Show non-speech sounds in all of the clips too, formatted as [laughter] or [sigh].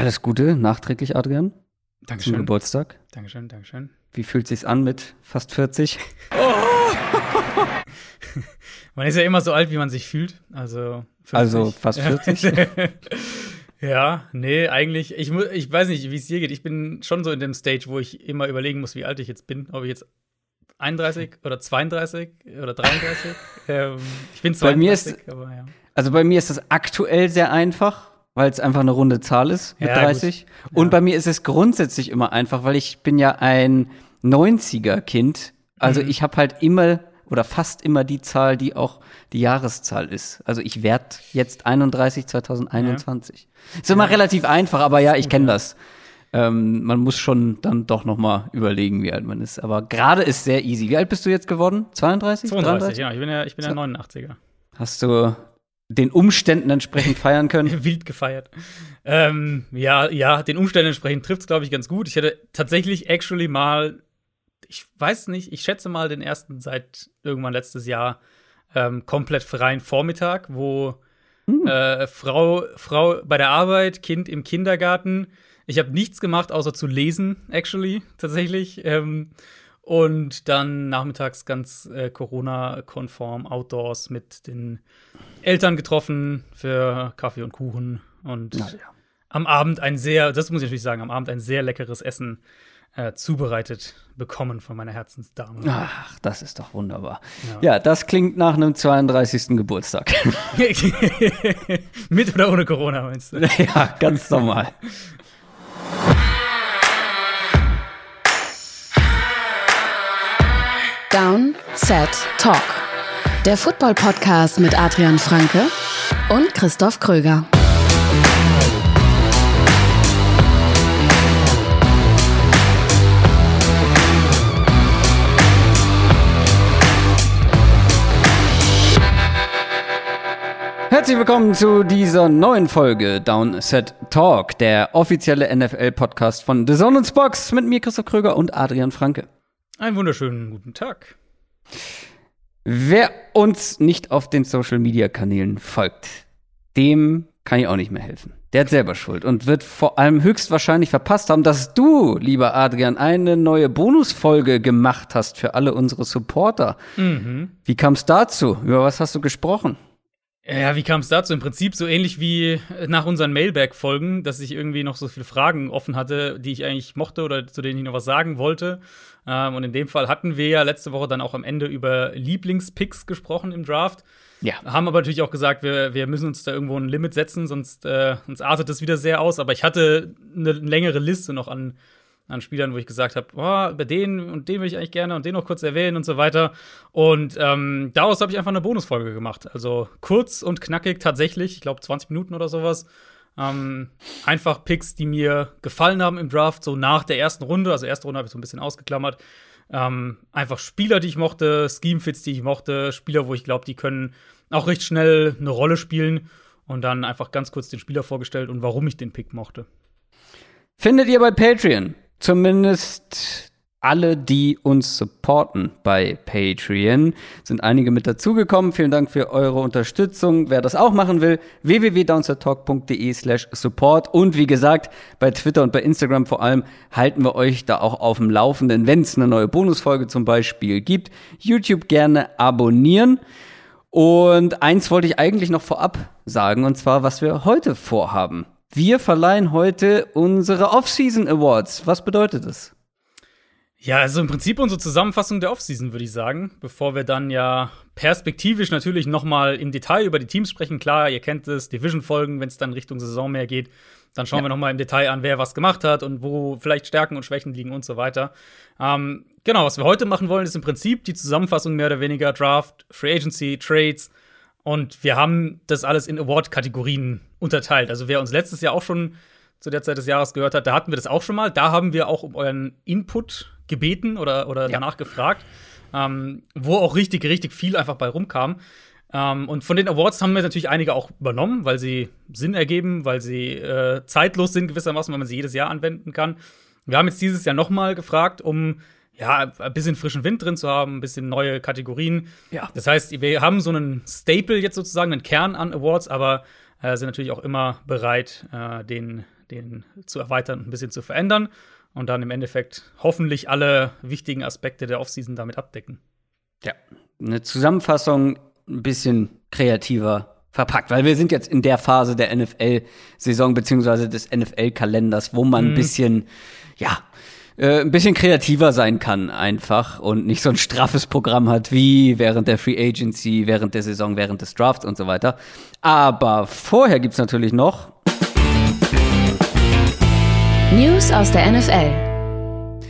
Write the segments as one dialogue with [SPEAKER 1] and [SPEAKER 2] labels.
[SPEAKER 1] Alles Gute, nachträglich, Adrian.
[SPEAKER 2] Dankeschön.
[SPEAKER 1] Zum Geburtstag.
[SPEAKER 2] Dankeschön, Dankeschön.
[SPEAKER 1] Wie fühlt sich's an mit fast 40?
[SPEAKER 2] Oh! [laughs] man ist ja immer so alt, wie man sich fühlt. Also,
[SPEAKER 1] 50. also fast 40. [laughs]
[SPEAKER 2] ja, nee, eigentlich, ich, ich weiß nicht, wie es dir geht. Ich bin schon so in dem Stage, wo ich immer überlegen muss, wie alt ich jetzt bin. Ob ich jetzt 31 oder 32 oder 33. [laughs] ähm, ich bin 32,
[SPEAKER 1] bei mir ist, aber ja. Also bei mir ist das aktuell sehr einfach, weil es einfach eine runde Zahl ist mit ja, 30. Gut. Und ja. bei mir ist es grundsätzlich immer einfach, weil ich bin ja ein 90er-Kind. Also mhm. ich habe halt immer oder fast immer die Zahl, die auch die Jahreszahl ist. Also ich werde jetzt 31 2021. Ja. Ist immer relativ einfach, aber ja, ich kenne das. Ähm, man muss schon dann doch noch mal überlegen, wie alt man ist. Aber gerade ist sehr easy. Wie alt bist du jetzt geworden? 32?
[SPEAKER 2] 32, 33? ja. Ich bin ja, ich bin ja 89er.
[SPEAKER 1] Hast du den Umständen entsprechend feiern können? [laughs]
[SPEAKER 2] Wild gefeiert. Ähm, ja, ja, den Umständen entsprechend trifft es, glaube ich, ganz gut. Ich hätte tatsächlich actually mal, ich weiß nicht, ich schätze mal den ersten seit irgendwann letztes Jahr ähm, komplett freien Vormittag, wo hm. äh, Frau, Frau bei der Arbeit, Kind im Kindergarten. Ich habe nichts gemacht, außer zu lesen, actually, tatsächlich. Ähm, und dann nachmittags ganz äh, Corona-konform Outdoors mit den Eltern getroffen für Kaffee und Kuchen. Und ja. am Abend ein sehr, das muss ich natürlich sagen, am Abend ein sehr leckeres Essen äh, zubereitet bekommen von meiner Herzensdame.
[SPEAKER 1] Ach, das ist doch wunderbar. Ja, ja das klingt nach einem 32. Geburtstag. [laughs]
[SPEAKER 2] Mit oder ohne Corona, meinst du? [laughs]
[SPEAKER 1] Ja, ganz normal.
[SPEAKER 3] Down, Set, Talk. Der Football-Podcast mit Adrian Franke und Christoph Kröger.
[SPEAKER 1] Herzlich willkommen zu dieser neuen Folge Downset Talk, der offizielle NFL-Podcast von The Zone Box mit mir, Christoph Kröger und Adrian Franke.
[SPEAKER 2] Einen wunderschönen guten Tag.
[SPEAKER 1] Wer uns nicht auf den Social Media Kanälen folgt, dem kann ich auch nicht mehr helfen. Der hat selber Schuld und wird vor allem höchstwahrscheinlich verpasst haben, dass du, lieber Adrian, eine neue Bonusfolge gemacht hast für alle unsere Supporter. Mhm. Wie kam es dazu? Über was hast du gesprochen?
[SPEAKER 2] Ja, wie kam es dazu? Im Prinzip so ähnlich wie nach unseren Mailback-Folgen, dass ich irgendwie noch so viele Fragen offen hatte, die ich eigentlich mochte oder zu denen ich noch was sagen wollte. Ähm, und in dem Fall hatten wir ja letzte Woche dann auch am Ende über Lieblingspicks gesprochen im Draft. Ja. Haben aber natürlich auch gesagt, wir, wir müssen uns da irgendwo ein Limit setzen, sonst, äh, sonst artet das wieder sehr aus. Aber ich hatte eine längere Liste noch an an Spielern, wo ich gesagt habe, oh, bei denen und den will ich eigentlich gerne und den noch kurz erwähnen und so weiter. Und ähm, daraus habe ich einfach eine Bonusfolge gemacht. Also kurz und knackig tatsächlich, ich glaube 20 Minuten oder sowas. Ähm, einfach Picks, die mir gefallen haben im Draft, so nach der ersten Runde. Also erste Runde habe ich so ein bisschen ausgeklammert. Ähm, einfach Spieler, die ich mochte, Scheme-Fits, die ich mochte, Spieler, wo ich glaube, die können auch recht schnell eine Rolle spielen. Und dann einfach ganz kurz den Spieler vorgestellt und warum ich den Pick mochte.
[SPEAKER 1] Findet ihr bei Patreon zumindest alle, die uns supporten bei Patreon. Sind einige mit dazugekommen. Vielen Dank für eure Unterstützung. Wer das auch machen will, www.downsettalk.de slash support. Und wie gesagt, bei Twitter und bei Instagram vor allem halten wir euch da auch auf dem Laufenden, wenn es eine neue Bonusfolge zum Beispiel gibt. YouTube gerne abonnieren. Und eins wollte ich eigentlich noch vorab sagen, und zwar, was wir heute vorhaben. Wir verleihen heute unsere Off-Season Awards. Was bedeutet das?
[SPEAKER 2] Ja, also im Prinzip unsere Zusammenfassung der Offseason, würde ich sagen. Bevor wir dann ja perspektivisch natürlich noch mal im Detail über die Teams sprechen. Klar, ihr kennt es, Division-Folgen, wenn es dann Richtung Saison mehr geht. Dann schauen ja. wir noch mal im Detail an, wer was gemacht hat und wo vielleicht Stärken und Schwächen liegen und so weiter. Ähm, genau, was wir heute machen wollen, ist im Prinzip die Zusammenfassung mehr oder weniger Draft, Free Agency, Trades, und wir haben das alles in Award-Kategorien unterteilt. Also wer uns letztes Jahr auch schon zu der Zeit des Jahres gehört hat, da hatten wir das auch schon mal. Da haben wir auch um euren Input gebeten oder, oder ja. danach gefragt, ähm, wo auch richtig, richtig viel einfach bei rumkam. Ähm, und von den Awards haben wir natürlich einige auch übernommen, weil sie Sinn ergeben, weil sie äh, zeitlos sind gewissermaßen, weil man sie jedes Jahr anwenden kann. Wir haben jetzt dieses Jahr noch mal gefragt, um ja, ein bisschen frischen Wind drin zu haben, ein bisschen neue Kategorien. Ja. Das heißt, wir haben so einen Staple jetzt sozusagen, einen Kern an Awards, aber äh, sind natürlich auch immer bereit, äh, den, den zu erweitern und ein bisschen zu verändern und dann im Endeffekt hoffentlich alle wichtigen Aspekte der Offseason damit abdecken.
[SPEAKER 1] Ja, eine Zusammenfassung ein bisschen kreativer verpackt, weil wir sind jetzt in der Phase der NFL-Saison beziehungsweise des NFL-Kalenders, wo man mhm. ein bisschen, ja, äh, ein bisschen kreativer sein kann einfach und nicht so ein straffes Programm hat wie während der Free Agency, während der Saison, während des Drafts und so weiter. Aber vorher gibt's natürlich noch
[SPEAKER 3] News aus der NFL.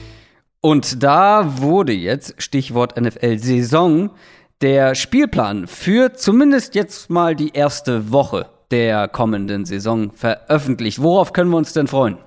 [SPEAKER 1] Und da wurde jetzt, Stichwort NFL-Saison, der Spielplan für zumindest jetzt mal die erste Woche der kommenden Saison veröffentlicht. Worauf können wir uns denn freuen?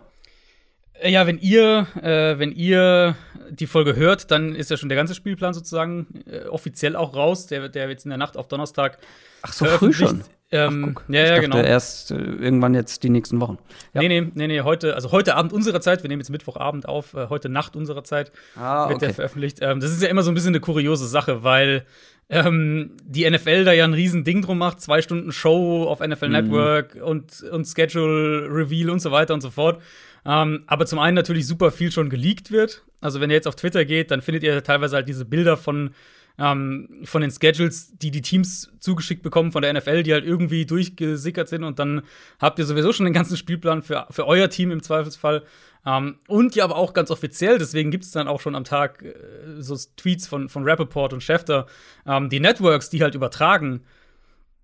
[SPEAKER 2] Äh, ja, wenn ihr, äh, wenn ihr die Folge hört, dann ist ja schon der ganze Spielplan sozusagen äh, offiziell auch raus. Der, der jetzt in der Nacht auf Donnerstag.
[SPEAKER 1] Ach so früh schon.
[SPEAKER 2] Ähm,
[SPEAKER 1] Ach, ja, ja, genau. Erst äh, irgendwann jetzt die nächsten Wochen.
[SPEAKER 2] Ja. Nee, nee, nee, nee, heute, also heute Abend unserer Zeit, wir nehmen jetzt Mittwochabend auf, äh, heute Nacht unserer Zeit ah, wird okay. der veröffentlicht. Ähm, das ist ja immer so ein bisschen eine kuriose Sache, weil ähm, die NFL da ja ein riesen Ding drum macht, zwei Stunden Show auf NFL mhm. Network und, und Schedule Reveal und so weiter und so fort. Ähm, aber zum einen natürlich super viel schon geleakt wird. Also wenn ihr jetzt auf Twitter geht, dann findet ihr teilweise halt diese Bilder von ähm, von den Schedules, die die Teams zugeschickt bekommen von der NFL, die halt irgendwie durchgesickert sind und dann habt ihr sowieso schon den ganzen Spielplan für, für euer Team im Zweifelsfall. Ähm, und ja, aber auch ganz offiziell, deswegen gibt es dann auch schon am Tag äh, so Tweets von, von Rappaport und Schefter, ähm, die Networks, die halt übertragen,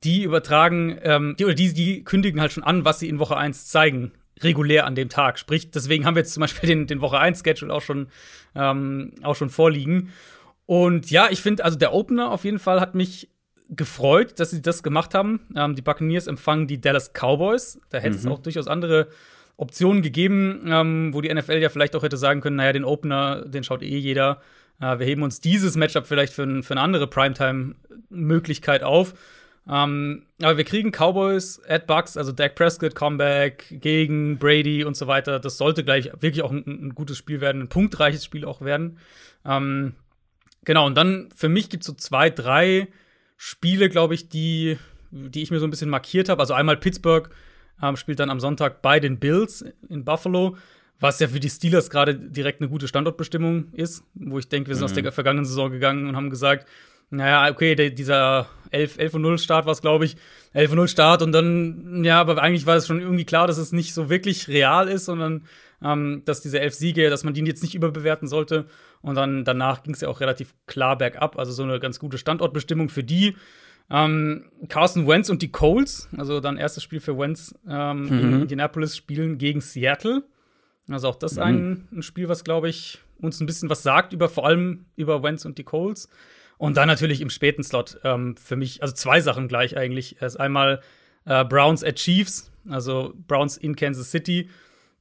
[SPEAKER 2] die übertragen, ähm, die, oder die, die kündigen halt schon an, was sie in Woche 1 zeigen regulär an dem Tag. Sprich, deswegen haben wir jetzt zum Beispiel den, den Woche 1-Schedule auch schon, ähm, auch schon vorliegen. Und ja, ich finde, also der Opener auf jeden Fall hat mich gefreut, dass sie das gemacht haben. Ähm, die Buccaneers empfangen die Dallas Cowboys. Da hätte es mhm. auch durchaus andere Optionen gegeben, ähm, wo die NFL ja vielleicht auch hätte sagen können, naja, den Opener, den schaut eh jeder. Äh, wir heben uns dieses Matchup vielleicht für, für eine andere Primetime-Möglichkeit auf. Ähm, aber wir kriegen Cowboys at Bucks, also Dak Prescott, Comeback gegen Brady und so weiter. Das sollte gleich wirklich auch ein, ein gutes Spiel werden, ein punktreiches Spiel auch werden. Ähm, genau, und dann für mich gibt es so zwei, drei Spiele, glaube ich, die, die ich mir so ein bisschen markiert habe. Also einmal Pittsburgh ähm, spielt dann am Sonntag bei den Bills in Buffalo, was ja für die Steelers gerade direkt eine gute Standortbestimmung ist, wo ich denke, wir sind mhm. aus der vergangenen Saison gegangen und haben gesagt, naja, okay, der, dieser 11, 11 0 Start war es, glaube ich. 11 0 Start und dann, ja, aber eigentlich war es schon irgendwie klar, dass es nicht so wirklich real ist, sondern ähm, dass diese elf Siege, dass man die jetzt nicht überbewerten sollte. Und dann danach ging es ja auch relativ klar bergab, also so eine ganz gute Standortbestimmung für die. Ähm, Carson Wentz und die Coles, also dann erstes Spiel für Wentz ähm, mhm. in Indianapolis, spielen gegen Seattle. Also auch das mhm. ein, ein Spiel, was, glaube ich, uns ein bisschen was sagt über vor allem über Wentz und die Coles. Und dann natürlich im späten Slot ähm, für mich, also zwei Sachen gleich eigentlich. Erst einmal äh, Browns at Chiefs, also Browns in Kansas City.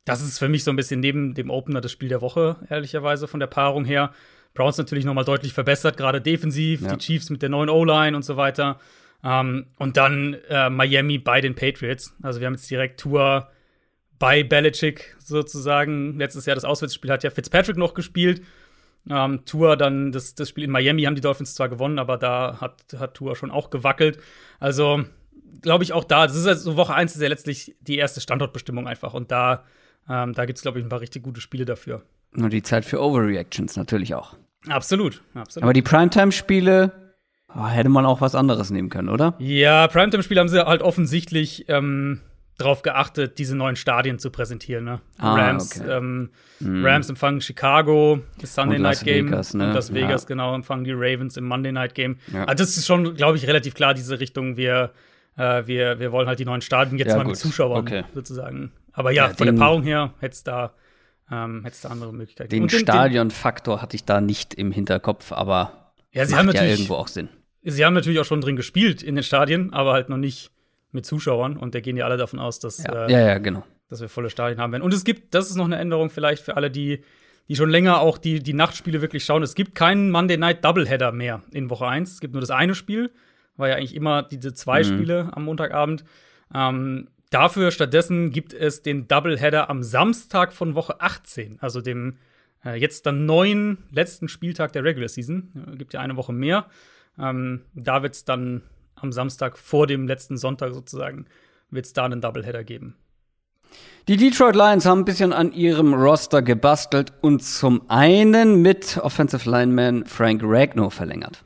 [SPEAKER 2] Das ist für mich so ein bisschen neben dem Opener das Spiel der Woche, ehrlicherweise, von der Paarung her. Browns natürlich noch mal deutlich verbessert, gerade defensiv, ja. die Chiefs mit der neuen O-Line und so weiter. Ähm, und dann äh, Miami bei den Patriots. Also wir haben jetzt direkt Tour bei Belichick sozusagen. Letztes Jahr das Auswärtsspiel hat ja Fitzpatrick noch gespielt. Ähm, Tour dann, das, das Spiel in Miami haben die Dolphins zwar gewonnen, aber da hat, hat Tour schon auch gewackelt. Also, glaube ich, auch da, das ist also Woche 1 ist ja letztlich die erste Standortbestimmung einfach. Und da, ähm, da gibt es, glaube ich, ein paar richtig gute Spiele dafür.
[SPEAKER 1] Nur die Zeit für Overreactions natürlich auch.
[SPEAKER 2] Absolut, absolut.
[SPEAKER 1] Aber die Primetime-Spiele oh, hätte man auch was anderes nehmen können, oder?
[SPEAKER 2] Ja, Primetime-Spiele haben sie halt offensichtlich ähm, darauf geachtet, diese neuen Stadien zu präsentieren. Ne? Ah, Rams, okay. ähm, hm. Rams empfangen Chicago, das Sunday und Night Game Vegas, ne? und Las Vegas, ja. genau, empfangen die Ravens im Monday Night Game. Ja. Also das ist schon, glaube ich, relativ klar, diese Richtung. Wir, äh, wir, wir wollen halt die neuen Stadien jetzt ja, mal gut. mit Zuschauern okay. sozusagen. Aber ja, von der Paarung her hätte es da, ähm, da andere Möglichkeiten.
[SPEAKER 1] Den, den Stadionfaktor hatte ich da nicht im Hinterkopf, aber
[SPEAKER 2] ja, sie macht haben natürlich, ja irgendwo auch Sinn. Sie haben natürlich auch schon drin gespielt in den Stadien, aber halt noch nicht mit Zuschauern und da gehen ja alle davon aus, dass,
[SPEAKER 1] ja. Äh, ja, ja, genau.
[SPEAKER 2] dass wir volle Stadien haben werden. Und es gibt, das ist noch eine Änderung vielleicht für alle, die, die schon länger auch die, die Nachtspiele wirklich schauen. Es gibt keinen Monday Night Doubleheader mehr in Woche 1. Es gibt nur das eine Spiel, war ja eigentlich immer diese zwei mhm. Spiele am Montagabend. Ähm, dafür stattdessen gibt es den Doubleheader am Samstag von Woche 18, also dem äh, jetzt dann neuen letzten Spieltag der Regular Season. Äh, gibt ja eine Woche mehr. Ähm, da wird es dann am Samstag vor dem letzten Sonntag sozusagen, wird es da einen Doubleheader geben.
[SPEAKER 1] Die Detroit Lions haben ein bisschen an ihrem Roster gebastelt und zum einen mit Offensive Lineman Frank Ragnow verlängert.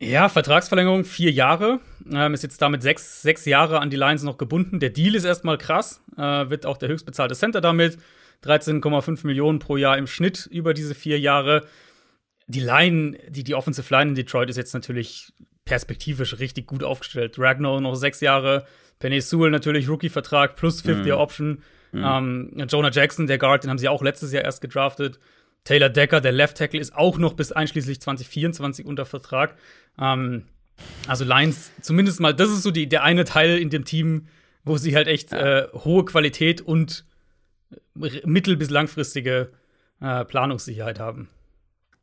[SPEAKER 2] Ja, Vertragsverlängerung vier Jahre. Ähm, ist jetzt damit sechs, sechs Jahre an die Lions noch gebunden. Der Deal ist erstmal krass. Äh, wird auch der höchstbezahlte Center damit. 13,5 Millionen pro Jahr im Schnitt über diese vier Jahre. Die Line, die, die Offensive Line in Detroit ist jetzt natürlich perspektivisch richtig gut aufgestellt. Ragnar noch sechs Jahre, Penny Sewell natürlich Rookie-Vertrag plus Fifth-Year-Option. Mhm. Ähm, Jonah Jackson, der Guard, den haben sie auch letztes Jahr erst gedraftet. Taylor Decker, der Left Tackle, ist auch noch bis einschließlich 2024 unter Vertrag. Ähm, also Lions, zumindest mal, das ist so die, der eine Teil in dem Team, wo sie halt echt äh, hohe Qualität und mittel- bis langfristige äh, Planungssicherheit haben.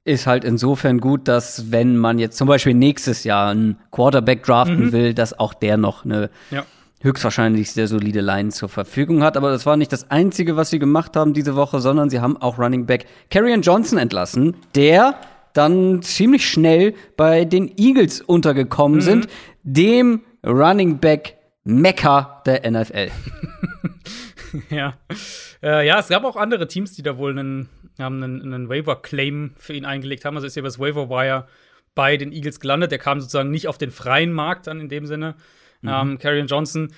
[SPEAKER 1] Ist halt insofern gut, dass wenn man jetzt zum Beispiel nächstes Jahr einen Quarterback draften mhm. will, dass auch der noch eine ja. höchstwahrscheinlich sehr solide Line zur Verfügung hat. Aber das war nicht das Einzige, was sie gemacht haben diese Woche, sondern sie haben auch Running Back Carrion Johnson entlassen, der dann ziemlich schnell bei den Eagles untergekommen mhm. sind, dem Running Back Mecca der NFL. [laughs]
[SPEAKER 2] ja. Äh, ja, es gab auch andere Teams, die da wohl einen, haben einen, einen Waiver-Claim für ihn eingelegt haben. Also ist ja das Waiver-Wire bei den Eagles gelandet. Der kam sozusagen nicht auf den freien Markt dann in dem Sinne. Mhm. Ähm, Carrion Johnson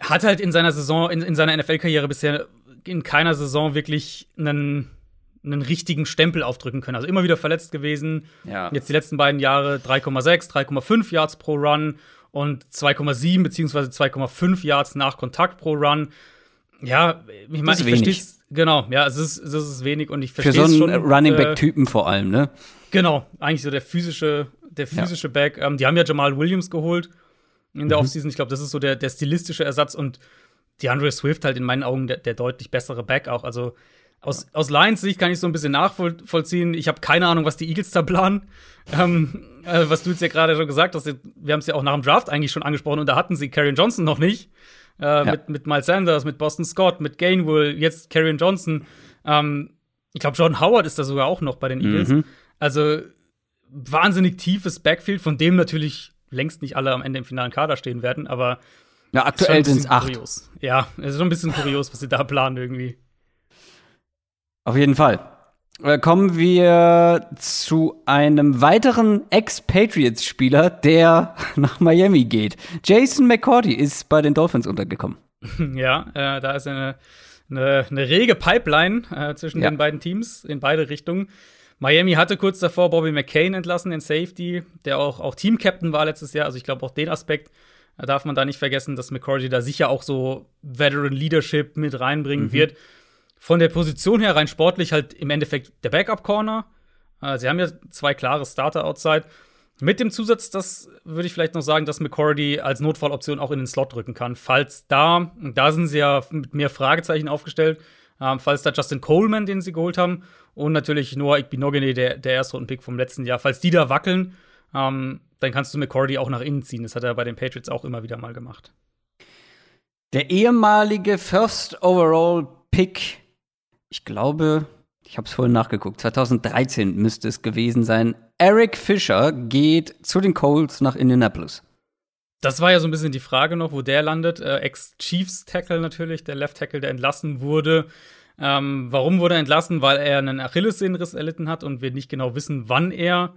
[SPEAKER 2] hat halt in seiner Saison, in, in seiner NFL-Karriere bisher in keiner Saison wirklich einen, einen richtigen Stempel aufdrücken können. Also immer wieder verletzt gewesen. Ja. Jetzt die letzten beiden Jahre 3,6, 3,5 Yards pro Run und 2,7 beziehungsweise 2,5 Yards nach Kontakt pro Run. Ja, ich meine, ich verstehe Genau, ja, es ist, es ist wenig und ich verstehe
[SPEAKER 1] Für so einen Running Back-Typen äh, vor allem, ne?
[SPEAKER 2] Genau, eigentlich so der physische, der physische ja. Back. Ähm, die haben ja Jamal Williams geholt in der mhm. Offseason. Ich glaube, das ist so der, der stilistische Ersatz und DeAndre Swift halt in meinen Augen der, der deutlich bessere Back auch. Also aus, aus Lions Sicht kann ich so ein bisschen nachvollziehen. Ich habe keine Ahnung, was die Eagles da planen. [laughs] Ähm, äh, was du jetzt ja gerade schon gesagt hast, wir haben es ja auch nach dem Draft eigentlich schon angesprochen und da hatten sie Karrion Johnson noch nicht. Äh, ja. mit, mit Miles Sanders, mit Boston Scott, mit Gainwell, jetzt Karrion Johnson. Ähm, ich glaube, Jordan Howard ist da sogar auch noch bei den Eagles. Mhm. Also wahnsinnig tiefes Backfield, von dem natürlich längst nicht alle am Ende im finalen Kader stehen werden, aber
[SPEAKER 1] ja, aktuell sind es acht.
[SPEAKER 2] Kurios. Ja, es ist schon ein bisschen kurios, was sie da planen irgendwie.
[SPEAKER 1] Auf jeden Fall. Äh, kommen wir zu einem weiteren Ex-Patriots-Spieler, der [laughs] nach Miami geht. Jason McCourty ist bei den Dolphins untergekommen. [laughs]
[SPEAKER 2] Ja, äh, da ist eine, eine, eine rege Pipeline äh, zwischen ja. den beiden Teams in beide Richtungen. Miami hatte kurz davor Bobby McCain entlassen, den Safety, der auch, auch Team-Captain war letztes Jahr. Also ich glaube, auch den Aspekt äh, darf man da nicht vergessen, dass McCourty da sicher auch so Veteran Leadership mit reinbringen mhm. wird von der Position her rein sportlich halt im Endeffekt der Backup-Corner. Äh, sie haben ja zwei klare Starter outside. Mit dem Zusatz, das würde ich vielleicht noch sagen, dass McCordy als Notfalloption auch in den Slot drücken kann. Falls da, da sind sie ja mit mehr Fragezeichen aufgestellt, ähm, falls da Justin Coleman, den sie geholt haben, und natürlich Noah Igbinogene, der, der Erstrunden-Pick vom letzten Jahr, falls die da wackeln, ähm, dann kannst du McCordy auch nach innen ziehen. Das hat er bei den Patriots auch immer wieder mal gemacht.
[SPEAKER 1] Der ehemalige First Overall Pick ich glaube, ich habe es vorhin nachgeguckt, 2013 müsste es gewesen sein. Eric Fischer geht zu den Colts nach Indianapolis.
[SPEAKER 2] Das war ja so ein bisschen die Frage noch, wo der landet. Äh, Ex-Chiefs-Tackle natürlich, der Left-Tackle, der entlassen wurde. Ähm, warum wurde er entlassen? Weil er einen Achillessehnenriss erlitten hat und wir nicht genau wissen, wann er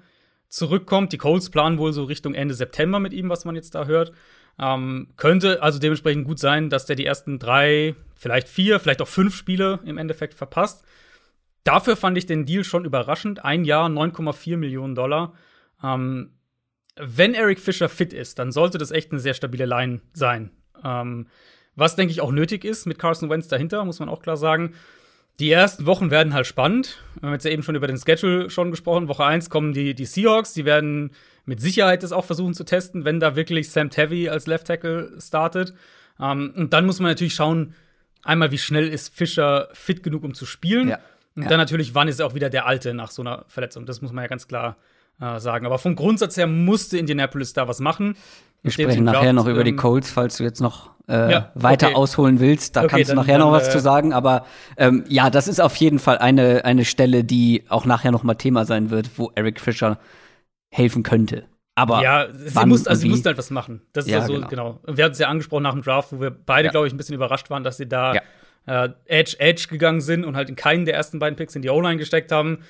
[SPEAKER 2] zurückkommt. Die Colts planen wohl so Richtung Ende September mit ihm, was man jetzt da hört. Ähm, könnte also dementsprechend gut sein, dass der die ersten drei, vielleicht vier, vielleicht auch fünf Spiele im Endeffekt verpasst. Dafür fand ich den Deal schon überraschend. Ein Jahr, 9,4 Millionen Dollar. Ähm, wenn Eric Fischer fit ist, dann sollte das echt eine sehr stabile Line sein. Ähm, was, denke ich, auch nötig ist mit Carson Wentz dahinter, muss man auch klar sagen. Die ersten Wochen werden halt spannend. Wir haben jetzt ja eben schon über den Schedule schon gesprochen. Woche 1 kommen die, die Seahawks, die werden mit Sicherheit das auch versuchen zu testen, wenn da wirklich Sam Tevy als Left Tackle startet. Ähm, und dann muss man natürlich schauen, einmal, wie schnell ist Fischer fit genug, um zu spielen. Ja. Und ja. dann natürlich, wann ist er auch wieder der Alte nach so einer Verletzung. Das muss man ja ganz klar äh, sagen. Aber vom Grundsatz her musste Indianapolis da was machen.
[SPEAKER 1] Wir sprechen nachher glaubt, noch über die ähm, Colts, falls du jetzt noch äh, ja, weiter okay. ausholen willst. Da okay, kannst du nachher dann, noch was äh, zu sagen. Aber ähm, ja, das ist auf jeden Fall eine, eine Stelle, die auch nachher noch mal Thema sein wird, wo Eric Fischer helfen könnte. Aber
[SPEAKER 2] ja, sie, muss, also sie halt was machen. Das ist ja, so, genau. genau. Wir hatten es ja angesprochen nach dem Draft, wo wir beide, ja. glaube ich, ein bisschen überrascht waren, dass sie da ja. äh, Edge, Edge gegangen sind und halt in keinen der ersten beiden Picks in die O-Line gesteckt haben.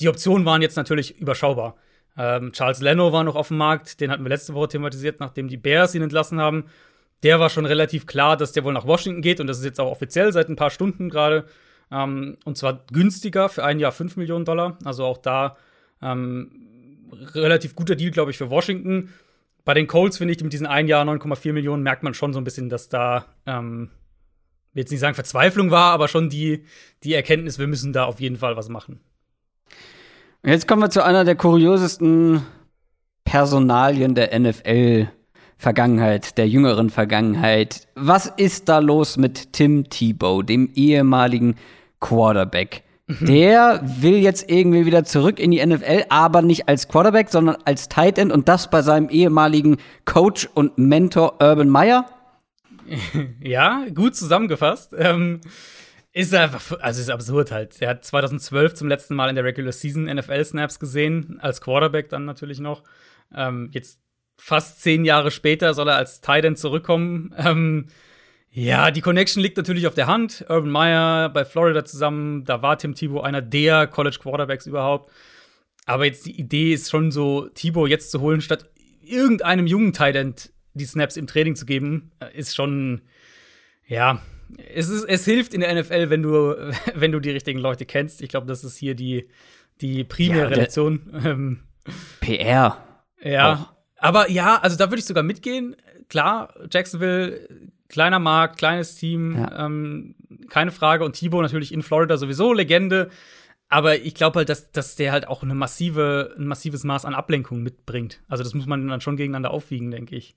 [SPEAKER 2] Die Optionen waren jetzt natürlich überschaubar. Ähm, Charles Leno war noch auf dem Markt, den hatten wir letzte Woche thematisiert, nachdem die Bears ihn entlassen haben. Der war schon relativ klar, dass der wohl nach Washington geht und das ist jetzt auch offiziell seit ein paar Stunden gerade. Ähm, und zwar günstiger für ein Jahr 5 Millionen Dollar. Also auch da ähm, relativ guter Deal, glaube ich, für Washington. Bei den Colts finde ich mit diesen ein Jahr 9,4 Millionen merkt man schon so ein bisschen, dass da, ähm, will jetzt nicht sagen Verzweiflung war, aber schon die, die Erkenntnis, wir müssen da auf jeden Fall was machen.
[SPEAKER 1] Jetzt kommen wir zu einer der kuriosesten Personalien der NFL. Vergangenheit, der jüngeren Vergangenheit. Was ist da los mit Tim Tebow, dem ehemaligen Quarterback? Mhm. Der will jetzt irgendwie wieder zurück in die NFL, aber nicht als Quarterback, sondern als Tight End und das bei seinem ehemaligen Coach und Mentor Urban Meyer. [laughs]
[SPEAKER 2] Ja, gut zusammengefasst. Ähm, ist einfach, also ist absurd halt. Er hat 2012 zum letzten Mal in der Regular Season NFL-Snaps gesehen, als Quarterback dann natürlich noch. Ähm, jetzt fast zehn Jahre später soll er als Tight End zurückkommen. Ähm, ja, die Connection liegt natürlich auf der Hand. Urban Meyer bei Florida zusammen, da war Tim Tebow einer der College Quarterbacks überhaupt. Aber jetzt die Idee ist schon so, Tebow jetzt zu holen, statt irgendeinem jungen Tight End die Snaps im Training zu geben, äh, ist schon, ja, es, ist, es hilft in der NFL, wenn du, [laughs] wenn du die richtigen Leute kennst. Ich glaube, das ist hier die, die primäre ja, Lektion. Ähm,
[SPEAKER 1] PR.
[SPEAKER 2] Ja. Auch. Aber ja, also da würde ich sogar mitgehen. Klar, Jacksonville, kleiner Markt, kleines Team, ja. ähm, keine Frage. Und Thibaut natürlich in Florida sowieso Legende. Aber ich glaube halt, dass, dass der halt auch eine massive, ein massives Maß an Ablenkung mitbringt. Also das muss man dann schon gegeneinander aufwiegen, denke ich.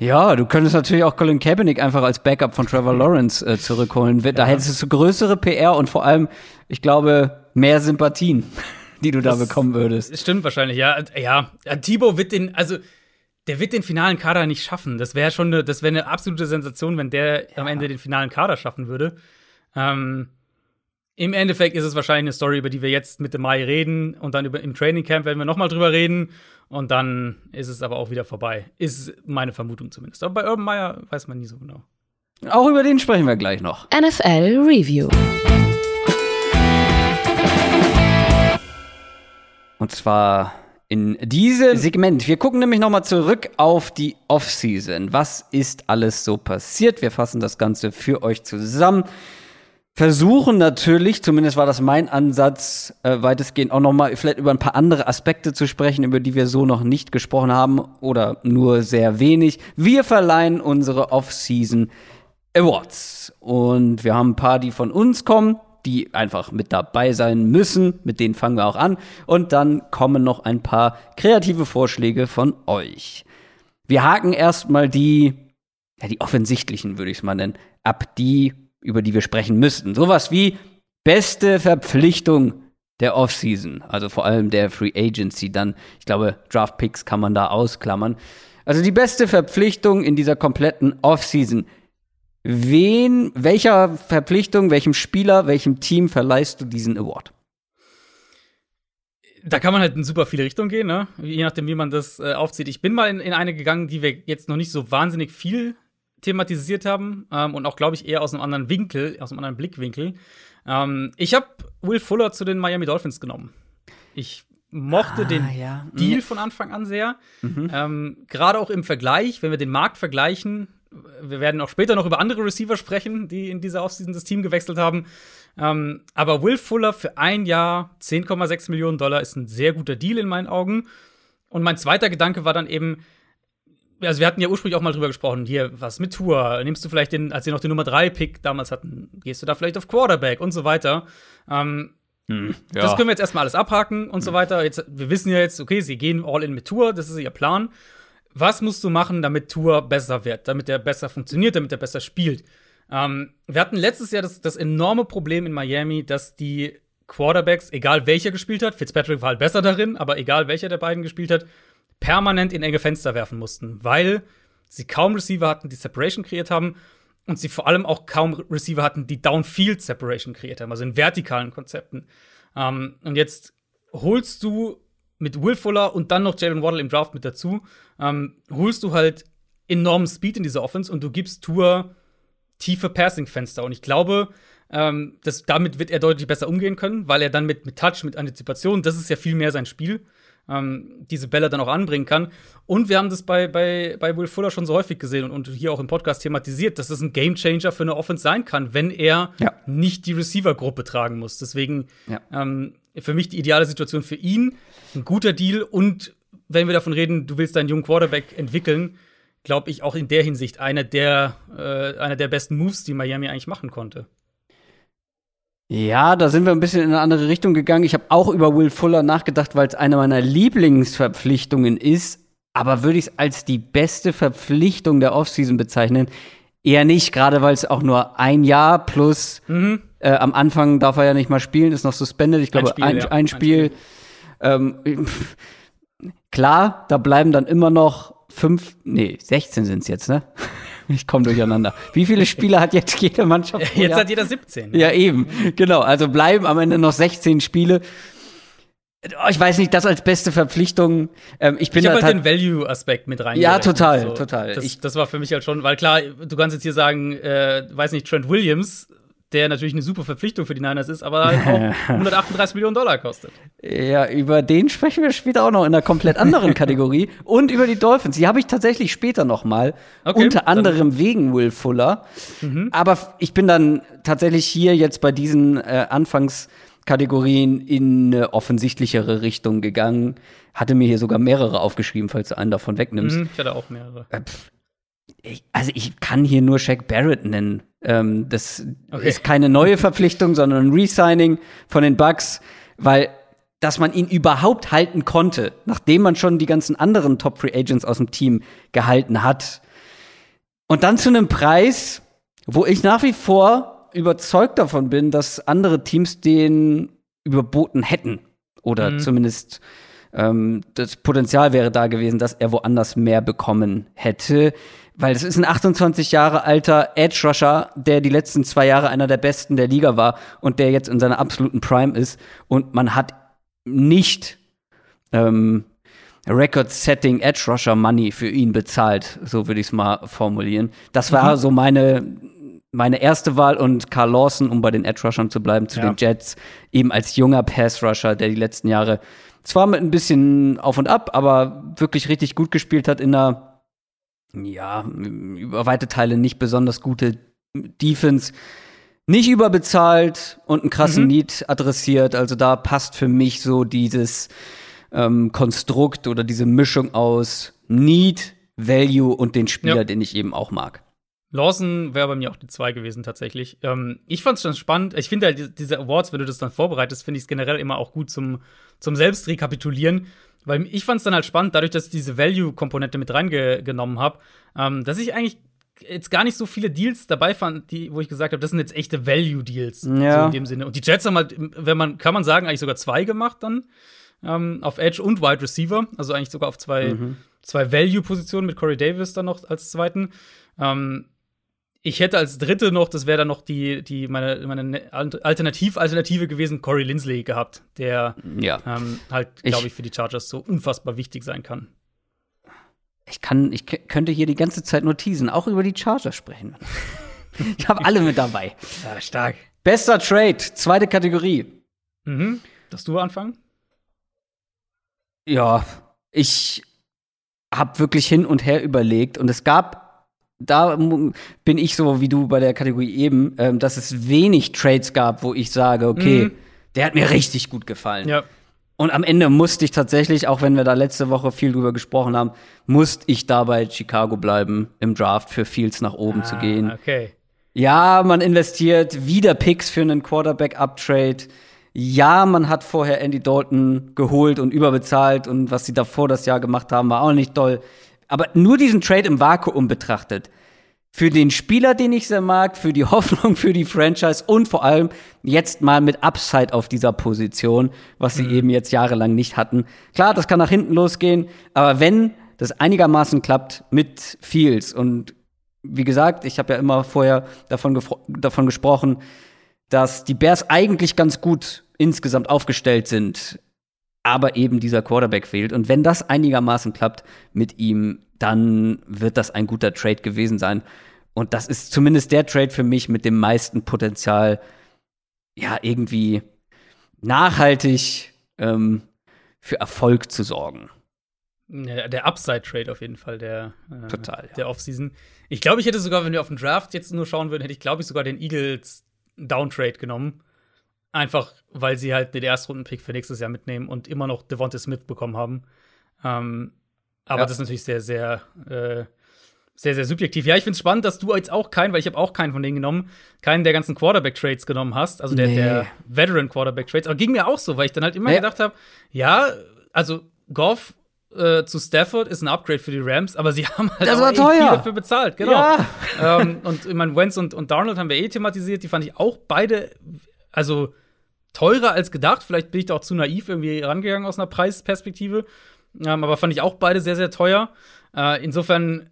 [SPEAKER 1] Ja, du könntest natürlich auch Colin Kaepernick einfach als Backup von Trevor Lawrence äh, zurückholen. Da ja. hättest du größere PR und vor allem, ich glaube, mehr Sympathien, [laughs] die du das da bekommen würdest.
[SPEAKER 2] Stimmt wahrscheinlich, ja. Ja, Thibaut wird den, also der wird den finalen Kader nicht schaffen. Das wäre schon eine, das wäre eine absolute Sensation, wenn der ja. am Ende den finalen Kader schaffen würde. Ähm, Im Endeffekt ist es wahrscheinlich eine Story, über die wir jetzt Mitte Mai reden und dann über, im Training Camp werden wir noch mal drüber reden und dann ist es aber auch wieder vorbei. Ist meine Vermutung zumindest. Aber bei Urban Meyer weiß man nie so genau.
[SPEAKER 1] Auch über den sprechen wir gleich noch.
[SPEAKER 3] NFL Review.
[SPEAKER 1] Und zwar in diesem Segment. Wir gucken nämlich noch mal zurück auf die Offseason. Was ist alles so passiert? Wir fassen das Ganze für euch zusammen versuchen natürlich, zumindest war das mein Ansatz, äh, weitestgehend auch noch mal vielleicht über ein paar andere Aspekte zu sprechen, über die wir so noch nicht gesprochen haben oder nur sehr wenig. Wir verleihen unsere Off-Season Awards und wir haben ein paar, die von uns kommen, die einfach mit dabei sein müssen. Mit denen fangen wir auch an und dann kommen noch ein paar kreative Vorschläge von euch. Wir haken erstmal die, ja, die offensichtlichen, würde ich es mal nennen, ab, die über die wir sprechen müssten. Sowas wie beste Verpflichtung der Offseason, also vor allem der Free Agency, dann, ich glaube, Draft Picks kann man da ausklammern. Also die beste Verpflichtung in dieser kompletten Offseason. Wen, welcher Verpflichtung, welchem Spieler, welchem Team verleihst du diesen Award?
[SPEAKER 2] Da kann man halt in super viele Richtungen gehen, ne? Je nachdem, wie man das äh, aufzieht. Ich bin mal in, in eine gegangen, die wir jetzt noch nicht so wahnsinnig viel thematisiert haben ähm, und auch, glaube ich, eher aus einem anderen Winkel, aus einem anderen Blickwinkel. Ähm, ich habe Will Fuller zu den Miami Dolphins genommen. Ich mochte ah, den ja. Deal mhm. von Anfang an sehr. Mhm. Ähm, Gerade auch im Vergleich, wenn wir den Markt vergleichen, wir werden auch später noch über andere Receiver sprechen, die in dieser Offseason das Team gewechselt haben. Ähm, aber Will Fuller für ein Jahr 10,6 Millionen Dollar ist ein sehr guter Deal in meinen Augen. Und mein zweiter Gedanke war dann eben, also wir hatten ja ursprünglich auch mal drüber gesprochen, hier, was mit Tour, nimmst du vielleicht den, als sie noch den Nummer 3 Pick damals hatten, gehst du da vielleicht auf Quarterback und so weiter. Ähm, hm, ja. Das können wir jetzt erstmal alles abhaken und hm. so weiter. Jetzt, wir wissen ja jetzt, okay, sie gehen all in mit Tour, das ist ihr Plan. Was musst du machen, damit Tour besser wird, damit er besser funktioniert, damit er besser spielt? Ähm, wir hatten letztes Jahr das, das enorme Problem in Miami, dass die Quarterbacks, egal welcher gespielt hat, Fitzpatrick war halt besser darin, aber egal welcher der beiden gespielt hat, permanent in enge Fenster werfen mussten, weil sie kaum Receiver hatten, die Separation kreiert haben und sie vor allem auch kaum Receiver hatten, die Downfield Separation kreiert haben, also in vertikalen Konzepten. Ähm, und jetzt holst du mit Will Fuller und dann noch Jalen Waddle im Draft mit dazu, ähm, holst du halt enormen Speed in diese Offense und du gibst Tour tiefe Passing-Fenster. Und ich glaube, ähm, das, damit wird er deutlich besser umgehen können, weil er dann mit, mit Touch, mit Antizipation, das ist ja viel mehr sein Spiel, ähm, diese Bälle dann auch anbringen kann. Und wir haben das bei, bei, bei Will Fuller schon so häufig gesehen und, und hier auch im Podcast thematisiert, dass es ein Gamechanger für eine Offense sein kann, wenn er
[SPEAKER 1] Ja.
[SPEAKER 2] nicht die Receiver-Gruppe tragen muss. Deswegen
[SPEAKER 1] Ja.
[SPEAKER 2] ähm, für mich die ideale Situation für ihn, ein guter Deal und wenn wir davon reden, du willst deinen jungen Quarterback entwickeln, glaube ich auch in der Hinsicht einer der, äh, einer der besten Moves, die Miami eigentlich machen konnte.
[SPEAKER 1] Ja, da sind wir ein bisschen in eine andere Richtung gegangen. Ich habe auch über Will Fuller nachgedacht, weil es eine meiner Lieblingsverpflichtungen ist. Aber würde ich es als die beste Verpflichtung der Offseason bezeichnen? Eher nicht, gerade weil es auch nur ein Jahr plus
[SPEAKER 2] Mhm.
[SPEAKER 1] äh, am Anfang darf er ja nicht mal spielen, ist noch suspended. Ich glaube,
[SPEAKER 2] Spiel,
[SPEAKER 1] ein,
[SPEAKER 2] ja.
[SPEAKER 1] ein
[SPEAKER 2] Ein
[SPEAKER 1] Spiel. Ähm, [laughs] klar, da bleiben dann immer noch fünf, nee, 16 sind es jetzt, ne? Ich komme durcheinander. Wie viele Spiele hat jetzt jede Mannschaft?
[SPEAKER 2] Jetzt
[SPEAKER 1] Jahr?
[SPEAKER 2] hat jeder 17.
[SPEAKER 1] Ja, eben. Genau. Also bleiben am Ende noch 16 Spiele. Oh, Ich weiß nicht, das als beste Verpflichtung. Ähm, ich bin
[SPEAKER 2] Ich habe halt den Value-Aspekt mit rein.
[SPEAKER 1] Ja, total, total.
[SPEAKER 2] Das, das war für mich halt schon, weil klar, du kannst jetzt hier sagen, äh, weiß nicht, Trent Williams, der natürlich eine super Verpflichtung für die Niners ist, aber halt auch [laughs] 138 Millionen Dollar kostet.
[SPEAKER 1] Ja, über den sprechen wir später auch noch in einer komplett anderen [laughs] Kategorie. Und über die Dolphins. Die habe ich tatsächlich später noch mal.
[SPEAKER 2] Okay,
[SPEAKER 1] unter
[SPEAKER 2] dann-
[SPEAKER 1] anderem wegen Will Fuller. Aber f- ich bin dann tatsächlich hier jetzt bei diesen äh, Anfangskategorien in eine offensichtlichere Richtung gegangen. Hatte mir hier sogar mehrere aufgeschrieben, falls du einen davon wegnimmst.
[SPEAKER 2] Mhm, ich hatte auch mehrere.
[SPEAKER 1] Ich, also ich kann hier nur Shaq Barrett nennen. Ähm, das
[SPEAKER 2] Okay.
[SPEAKER 1] ist keine neue Verpflichtung, sondern ein Resigning von den Bucks, weil dass man ihn überhaupt halten konnte, nachdem man schon die ganzen anderen Top Free Agents aus dem Team gehalten hat. Und dann zu einem Preis, wo ich nach wie vor überzeugt davon bin, dass andere Teams den überboten hätten. Oder
[SPEAKER 2] Mhm.
[SPEAKER 1] zumindest ähm, das Potenzial wäre da gewesen, dass er woanders mehr bekommen hätte. Weil es ist ein 28 Jahre alter Edge Rusher, der die letzten zwei Jahre einer der besten der Liga war und der jetzt in seiner absoluten Prime ist. Und man hat nicht ähm, Record-Setting Edge Rusher Money für ihn bezahlt, so würde ich es mal formulieren. Das war so meine, meine erste Wahl und Carl Lawson, um bei den Edge Rushern zu bleiben, zu
[SPEAKER 2] Ja.
[SPEAKER 1] den Jets, eben als junger Pass Rusher, der die letzten Jahre zwar mit ein bisschen auf und ab, aber wirklich richtig gut gespielt hat in einer, ja, über weite Teile nicht besonders gute Defense. Nicht überbezahlt und einen krassen
[SPEAKER 2] Mhm.
[SPEAKER 1] Need adressiert. Also da passt für mich so dieses ähm, Konstrukt oder diese Mischung aus Need, Value und den Spieler,
[SPEAKER 2] Ja.
[SPEAKER 1] den ich eben auch mag.
[SPEAKER 2] Lawson wäre bei mir auch die zwei gewesen, tatsächlich. Ähm, ich fand es schon spannend. Ich finde halt, die- diese Awards, wenn du das dann vorbereitest, finde ich es generell immer auch gut zum, zum Selbstrekapitulieren. Weil ich fand es dann halt spannend, dadurch, dass ich diese Value-Komponente mit reingenommen habe, ähm, dass ich eigentlich jetzt gar nicht so viele Deals dabei fand, die, wo ich gesagt habe, das sind jetzt echte Value-Deals.
[SPEAKER 1] Ja.
[SPEAKER 2] So in dem Sinne. Und die Jets haben halt, wenn man, kann man sagen, eigentlich sogar zwei gemacht dann. Ähm, auf Edge und Wide Receiver. Also eigentlich sogar auf zwei, zwei Value-Positionen mit Corey Davis dann noch als zweiten. Ähm, ich hätte als dritte noch, das wäre dann noch die, die meine, meine ne- Alternativ-Alternative gewesen, Corey Lindsley gehabt, der
[SPEAKER 1] Ja.
[SPEAKER 2] ähm, halt,
[SPEAKER 1] Ich-
[SPEAKER 2] glaube ich, für die Chargers so unfassbar wichtig sein kann.
[SPEAKER 1] Ich kann, ich könnte hier die ganze Zeit nur teasen, auch über die Chargers sprechen. [laughs] ich habe alle mit dabei. [laughs]
[SPEAKER 2] Ja, stark.
[SPEAKER 1] Bester Trade, zweite Kategorie.
[SPEAKER 2] Mhm. Darfst du anfangen?
[SPEAKER 1] Ja, ich habe wirklich hin und her überlegt und es gab, da bin ich so wie du bei der Kategorie eben, ähm, dass es wenig Trades gab, wo ich sage, okay,
[SPEAKER 2] Mhm.
[SPEAKER 1] der hat mir richtig gut gefallen.
[SPEAKER 2] Ja.
[SPEAKER 1] Und am Ende musste ich tatsächlich, auch wenn wir da letzte Woche viel drüber gesprochen haben, musste ich da bei Chicago bleiben im Draft für Fields nach oben zu gehen.
[SPEAKER 2] Ah, okay.
[SPEAKER 1] Ja, man investiert wieder Picks für einen Quarterback-Uptrade. Ja, man hat vorher Andy Dalton geholt und überbezahlt und was sie davor das Jahr gemacht haben, war auch nicht toll. Aber nur diesen Trade im Vakuum betrachtet. Für den Spieler, den ich sehr mag, für die [laughs] Hoffnung für die Franchise und vor allem jetzt mal mit Upside auf dieser Position, was sie eben jetzt jahrelang nicht hatten. Klar, das kann nach hinten losgehen, aber wenn das einigermaßen klappt mit Fields und wie gesagt, ich habe ja immer vorher davon, davon gesprochen, dass die Bears eigentlich ganz gut insgesamt aufgestellt sind, aber eben dieser Quarterback fehlt. Und wenn das einigermaßen klappt mit ihm, dann wird das ein guter Trade gewesen sein. Und das ist zumindest der Trade für mich mit dem meisten Potenzial, ja, irgendwie nachhaltig ähm, für Erfolg zu sorgen.
[SPEAKER 2] Ja, der Upside-Trade auf jeden Fall, der,
[SPEAKER 1] äh, Total,
[SPEAKER 2] ja. der Offseason. Ich glaube, ich hätte sogar, wenn wir auf den Draft jetzt nur schauen würden, hätte ich, glaube ich, sogar den Eagles Downtrade genommen. Einfach, weil sie halt den Erstrunden-Pick für nächstes Jahr mitnehmen und immer noch Devonta Smith bekommen haben. Ähm, aber ja. das ist natürlich sehr, sehr, äh, sehr, sehr subjektiv. Ja, ich finde es spannend, dass du jetzt auch keinen, weil ich habe auch keinen von denen genommen, keinen der ganzen Quarterback-Trades genommen hast, also der, nee. der Veteran-Quarterback-Trades. Aber ging mir auch so, weil ich dann halt immer nee. gedacht habe, ja, also Goff äh, zu Stafford ist ein Upgrade für die Rams, aber sie [laughs] haben halt
[SPEAKER 1] das war teuer. viel
[SPEAKER 2] dafür bezahlt, genau. Ja. ähm, und ich meine, Wentz und, und Darnold haben wir eh thematisiert, die fand ich auch beide, also teurer als gedacht. Vielleicht bin ich da auch zu naiv irgendwie rangegangen aus einer Preisperspektive. Ähm, aber fand ich auch beide sehr, sehr teuer. Äh, insofern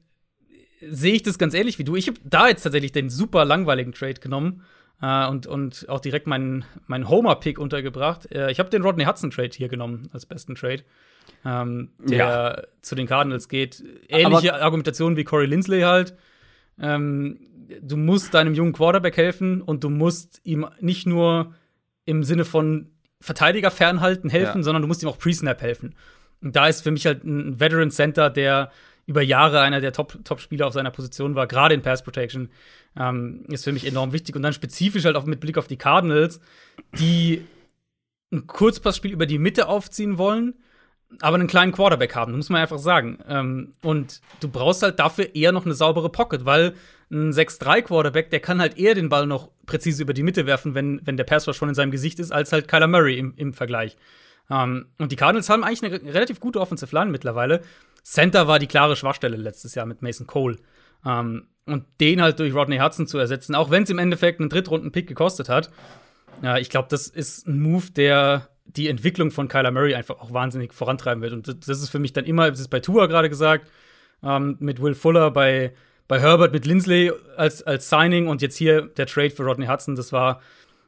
[SPEAKER 2] sehe ich das ganz ähnlich wie du. Ich habe da jetzt tatsächlich den super langweiligen Trade genommen äh, und, und auch direkt meinen, meinen Homer-Pick untergebracht. Äh, ich habe den Rodney Hudson-Trade hier genommen als besten Trade. Ähm, der ja. zu den Cardinals geht. Ähnliche Aber Argumentation wie Corey Lindsley halt. Ähm, du musst deinem jungen Quarterback helfen und du musst ihm nicht nur im Sinne von Verteidiger fernhalten helfen, ja. sondern du musst ihm auch Pre-Snap helfen. Und da ist für mich halt ein Veteran Center, der über Jahre einer der Top-Spieler Top auf seiner Position war, gerade in Pass Protection, ähm, ist für mich enorm wichtig. Und dann spezifisch halt auch mit Blick auf die Cardinals, die ein Kurzpassspiel über die Mitte aufziehen wollen, aber einen kleinen Quarterback haben, muss man einfach sagen. Ähm, und du brauchst halt dafür eher noch eine saubere Pocket, weil ein 6-3-Quarterback, der kann halt eher den Ball noch präzise über die Mitte werfen, wenn, wenn der Pass schon in seinem Gesicht ist, als halt Kyler Murray im, im Vergleich. Um, und die Cardinals haben eigentlich eine relativ gute Offensive Line mittlerweile. Center war die klare Schwachstelle letztes Jahr mit Mason Cole. Um, und den halt durch Rodney Hudson zu ersetzen, auch wenn es im Endeffekt einen Drittrunden-Pick gekostet hat. Ja, ich glaube, das ist ein Move, der die Entwicklung von Kyler Murray einfach auch wahnsinnig vorantreiben wird. Und das ist für mich dann immer, das ist bei Tua gerade gesagt, um, mit Will Fuller, bei, bei Herbert mit Lindsley als, als Signing und jetzt hier der Trade für Rodney Hudson. Das war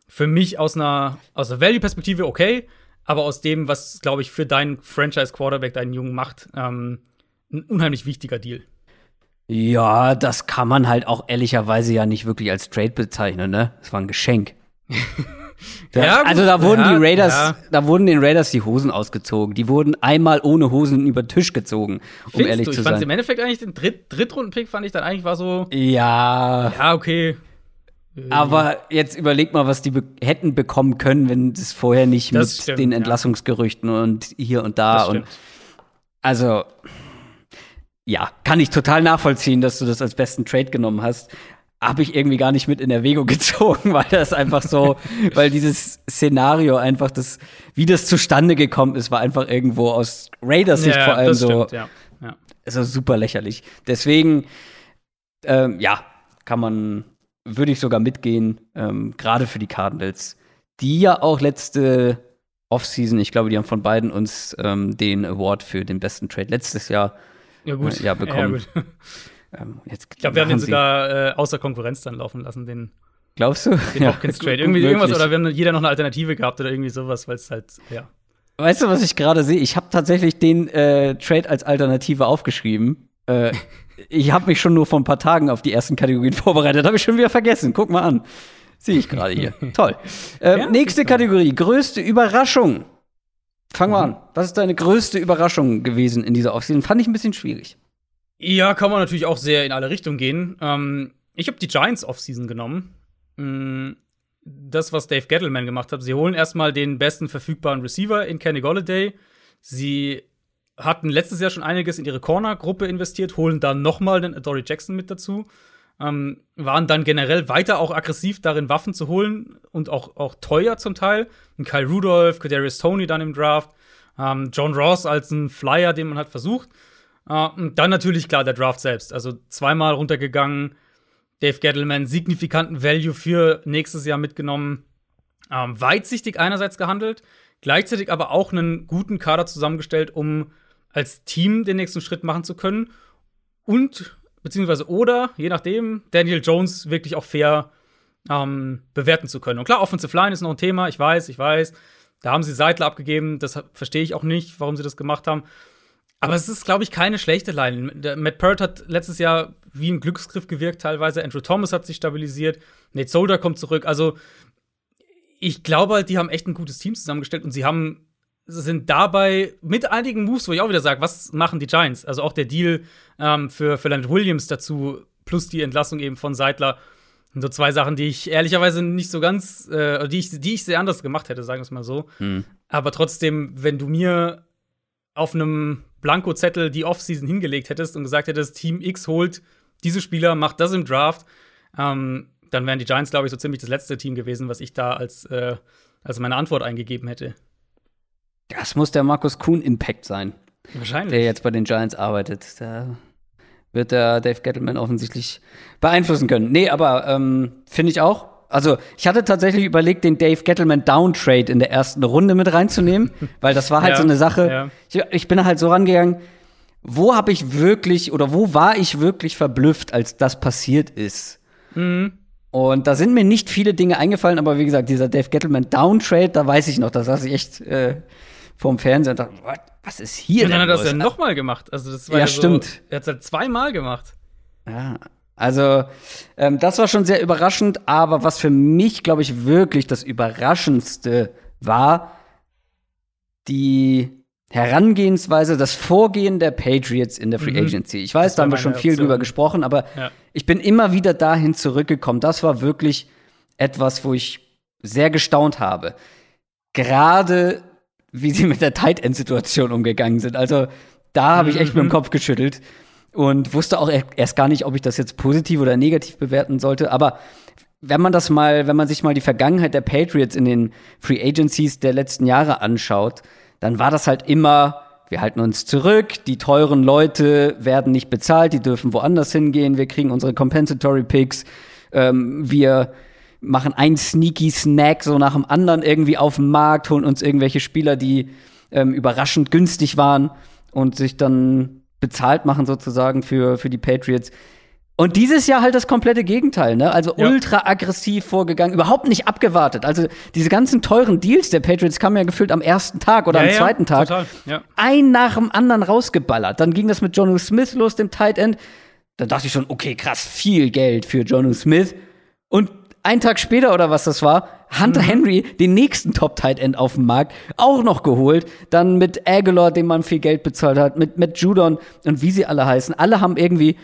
[SPEAKER 2] für mich aus einer, aus einer Value-Perspektive okay aber aus dem, was, glaube ich, für deinen Franchise-Quarterback, deinen Jungen macht, ähm, ein unheimlich wichtiger Deal.
[SPEAKER 1] Ja, das kann man halt auch ehrlicherweise ja nicht wirklich als Trade bezeichnen, ne? Es war ein Geschenk. [laughs] Da, ja, also da wurden ja, die Raiders, ja. da wurden den Raiders die Hosen ausgezogen. Die wurden einmal ohne Hosen über den Tisch gezogen, um Findest ehrlich du? zu
[SPEAKER 2] ich
[SPEAKER 1] sein.
[SPEAKER 2] Ich fand im Endeffekt eigentlich den Dritt Drittrunden-Pick fand ich dann eigentlich war so.
[SPEAKER 1] Ja.
[SPEAKER 2] Ja, okay.
[SPEAKER 1] Aber jetzt überleg mal, was die be hätten bekommen können, wenn es vorher nicht das mit stimmt, den Entlassungsgerüchten und hier und da und also ja, kann ich total nachvollziehen, dass du das als besten Trade genommen hast. Habe ich irgendwie gar nicht mit in Erwägung [laughs] gezogen, weil das einfach so, weil dieses Szenario einfach das, wie das zustande gekommen ist, war einfach irgendwo aus Raiders Sicht ja, vor allem so, stimmt, ja. Ja. also super lächerlich. Deswegen, ähm, ja, kann man würde ich sogar mitgehen, ähm, gerade für die Cardinals, die ja auch letzte Offseason, ich glaube, die haben von beiden uns ähm, den Award für den besten Trade letztes Jahr
[SPEAKER 2] ja, gut.
[SPEAKER 1] Äh, ja, [laughs] bekommen. Ja,
[SPEAKER 2] ähm, ich glaube, wir haben den sogar äh, außer Konkurrenz dann laufen lassen, den.
[SPEAKER 1] Glaubst du?
[SPEAKER 2] Den ja, Hopkins [laughs] Trade. Irgendwie irgendwas, oder wir haben jeder noch eine Alternative gehabt oder irgendwie sowas, weil es halt, ja.
[SPEAKER 1] Weißt du, was ich gerade sehe? Ich habe tatsächlich den äh, Trade als Alternative aufgeschrieben. Äh, [laughs] ich habe mich schon nur vor ein paar Tagen auf die ersten Kategorien vorbereitet. Habe ich schon wieder vergessen. Guck mal an. Sehe ich gerade hier. [laughs] Toll. Äh, ja, nächste Kategorie. Größte Überraschung. Fangen wir mhm. an. Was ist deine größte Überraschung gewesen in dieser Offseason? Fand ich ein bisschen schwierig.
[SPEAKER 2] Ja, kann man natürlich auch sehr in alle Richtungen gehen. Ähm, ich habe die Giants Offseason genommen. Mm, das, was Dave Gettleman gemacht hat. Sie holen erstmal den besten verfügbaren Receiver in Kenny Golladay. Sie hatten letztes Jahr schon einiges in ihre Corner-Gruppe investiert, holen dann nochmal den Dory Jackson mit dazu. Ähm, waren dann generell weiter auch aggressiv darin, Waffen zu holen und auch, auch teuer zum Teil. Und Kyle Rudolph, Kadarius Tony dann im Draft, ähm, John Ross als ein Flyer, den man hat versucht. Äh, und dann natürlich klar der Draft selbst. Also zweimal runtergegangen, Dave Gettleman signifikanten Value für nächstes Jahr mitgenommen. Ähm, weitsichtig einerseits gehandelt, gleichzeitig aber auch einen guten Kader zusammengestellt, um als Team den nächsten Schritt machen zu können und beziehungsweise oder, je nachdem, Daniel Jones wirklich auch fair ähm, bewerten zu können. Und klar, Offensive Line ist noch ein Thema, ich weiß, ich weiß. Da haben sie Seitler abgegeben, das verstehe ich auch nicht, warum sie das gemacht haben. Aber es ist, glaube ich, keine schlechte Line. Matt Peart hat letztes Jahr wie ein Glücksgriff gewirkt teilweise. Andrew Thomas hat sich stabilisiert. Nate Solder kommt zurück. Also ich glaube halt, die haben echt ein gutes Team zusammengestellt und sie haben sind dabei mit einigen Moves, wo ich auch wieder sage, was machen die Giants? Also auch der Deal ähm, für, für Leonard Williams dazu, plus die Entlassung eben von Seidler. Und so zwei Sachen, die ich ehrlicherweise nicht so ganz, äh, die, ich, die ich sehr anders gemacht hätte, sagen wir es mal so. Hm. Aber trotzdem, wenn du mir auf einem Blankozettel die Offseason hingelegt hättest und gesagt hättest, Team X holt diese Spieler, macht das im Draft, ähm, dann wären die Giants, glaube ich, so ziemlich das letzte Team gewesen, was ich da als, äh, als meine Antwort eingegeben hätte.
[SPEAKER 1] Das muss der Markus Kuhn-Impact sein.
[SPEAKER 2] Wahrscheinlich.
[SPEAKER 1] Der jetzt bei den Giants arbeitet. Da wird der Dave Gettleman offensichtlich beeinflussen können. Nee, aber ähm, finde ich auch. Also, ich hatte tatsächlich überlegt, den Dave Gettleman Downtrade in der ersten Runde mit reinzunehmen, [laughs] weil das war halt ja, so eine Sache. Ja. Ich, ich, bin halt so rangegangen, wo habe ich wirklich oder wo war ich wirklich verblüfft, als das passiert ist? Mhm. Und da sind mir nicht viele Dinge eingefallen, aber wie gesagt, dieser Dave Gettleman Downtrade, da weiß ich noch, da saß ich echt äh, vorm Fernseher und dachte, was ist hier
[SPEAKER 2] und dann hat er das ja nochmal gemacht. Also das war
[SPEAKER 1] ja,
[SPEAKER 2] ja
[SPEAKER 1] so, stimmt.
[SPEAKER 2] Er hat es halt zweimal gemacht.
[SPEAKER 1] Ja, also ähm, das war schon sehr überraschend, aber was für mich, glaube ich, wirklich das Überraschendste war, die Herangehensweise, das Vorgehen der Patriots in der Free mhm. Agency. Ich weiß, da haben wir schon viel Option. drüber gesprochen, aber ja. ich bin immer wieder dahin zurückgekommen. Das war wirklich etwas, wo ich sehr gestaunt habe. Gerade wie sie mit der Tight End Situation umgegangen sind. Also da habe ich echt mhm. mit dem mhm. Kopf geschüttelt und wusste auch erst gar nicht, ob ich das jetzt positiv oder negativ bewerten sollte. Aber wenn man das mal, wenn man sich mal die Vergangenheit der Patriots in den Free Agencies der letzten Jahre anschaut, dann war das halt immer, wir halten uns zurück, die teuren Leute werden nicht bezahlt, die dürfen woanders hingehen, wir kriegen unsere Compensatory Picks, ähm, wir machen einen sneaky Snack so nach dem anderen irgendwie auf dem Markt, holen uns irgendwelche Spieler, die ähm, überraschend günstig waren und sich dann bezahlt machen sozusagen für, für die Patriots. Und dieses Jahr halt das komplette Gegenteil, ne? Also ja. ultra aggressiv vorgegangen, überhaupt nicht abgewartet. Also diese ganzen teuren Deals der Patriots kamen ja gefühlt am ersten Tag oder ja, am zweiten ja, Tag. Total. Ja. Ein nach dem anderen rausgeballert. Dann ging das mit Jonu Smith los, dem Tight End. Da dachte ich schon, okay, krass, viel Geld für Jonu Smith. Und einen Tag später oder was das war, Hunter mhm. Henry, den nächsten Top-Tight End auf dem Markt, auch noch geholt. Dann mit Aguilar, dem man viel Geld bezahlt hat, mit Matt Judon und wie sie alle heißen. Alle haben irgendwie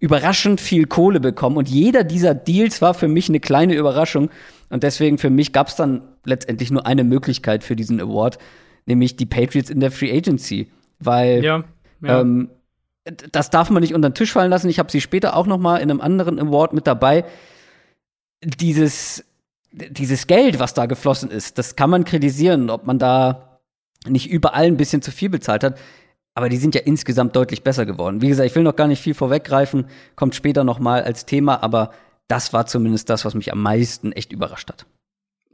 [SPEAKER 1] überraschend viel Kohle bekommen. Und jeder dieser Deals war für mich eine kleine Überraschung. Und deswegen für mich gab es dann letztendlich nur eine Möglichkeit für diesen Award, nämlich die Patriots in der Free Agency. Weil ja, ja. Ähm, das darf man nicht unter den Tisch fallen lassen. Ich habe sie später auch noch mal in einem anderen Award mit dabei. Dieses, dieses Geld, was da geflossen ist, das kann man kritisieren, ob man da nicht überall ein bisschen zu viel bezahlt hat. Aber die sind ja insgesamt deutlich besser geworden. Wie gesagt, ich will noch gar nicht viel vorweggreifen, kommt später noch mal als Thema, aber das war zumindest das, was mich am meisten echt überrascht hat.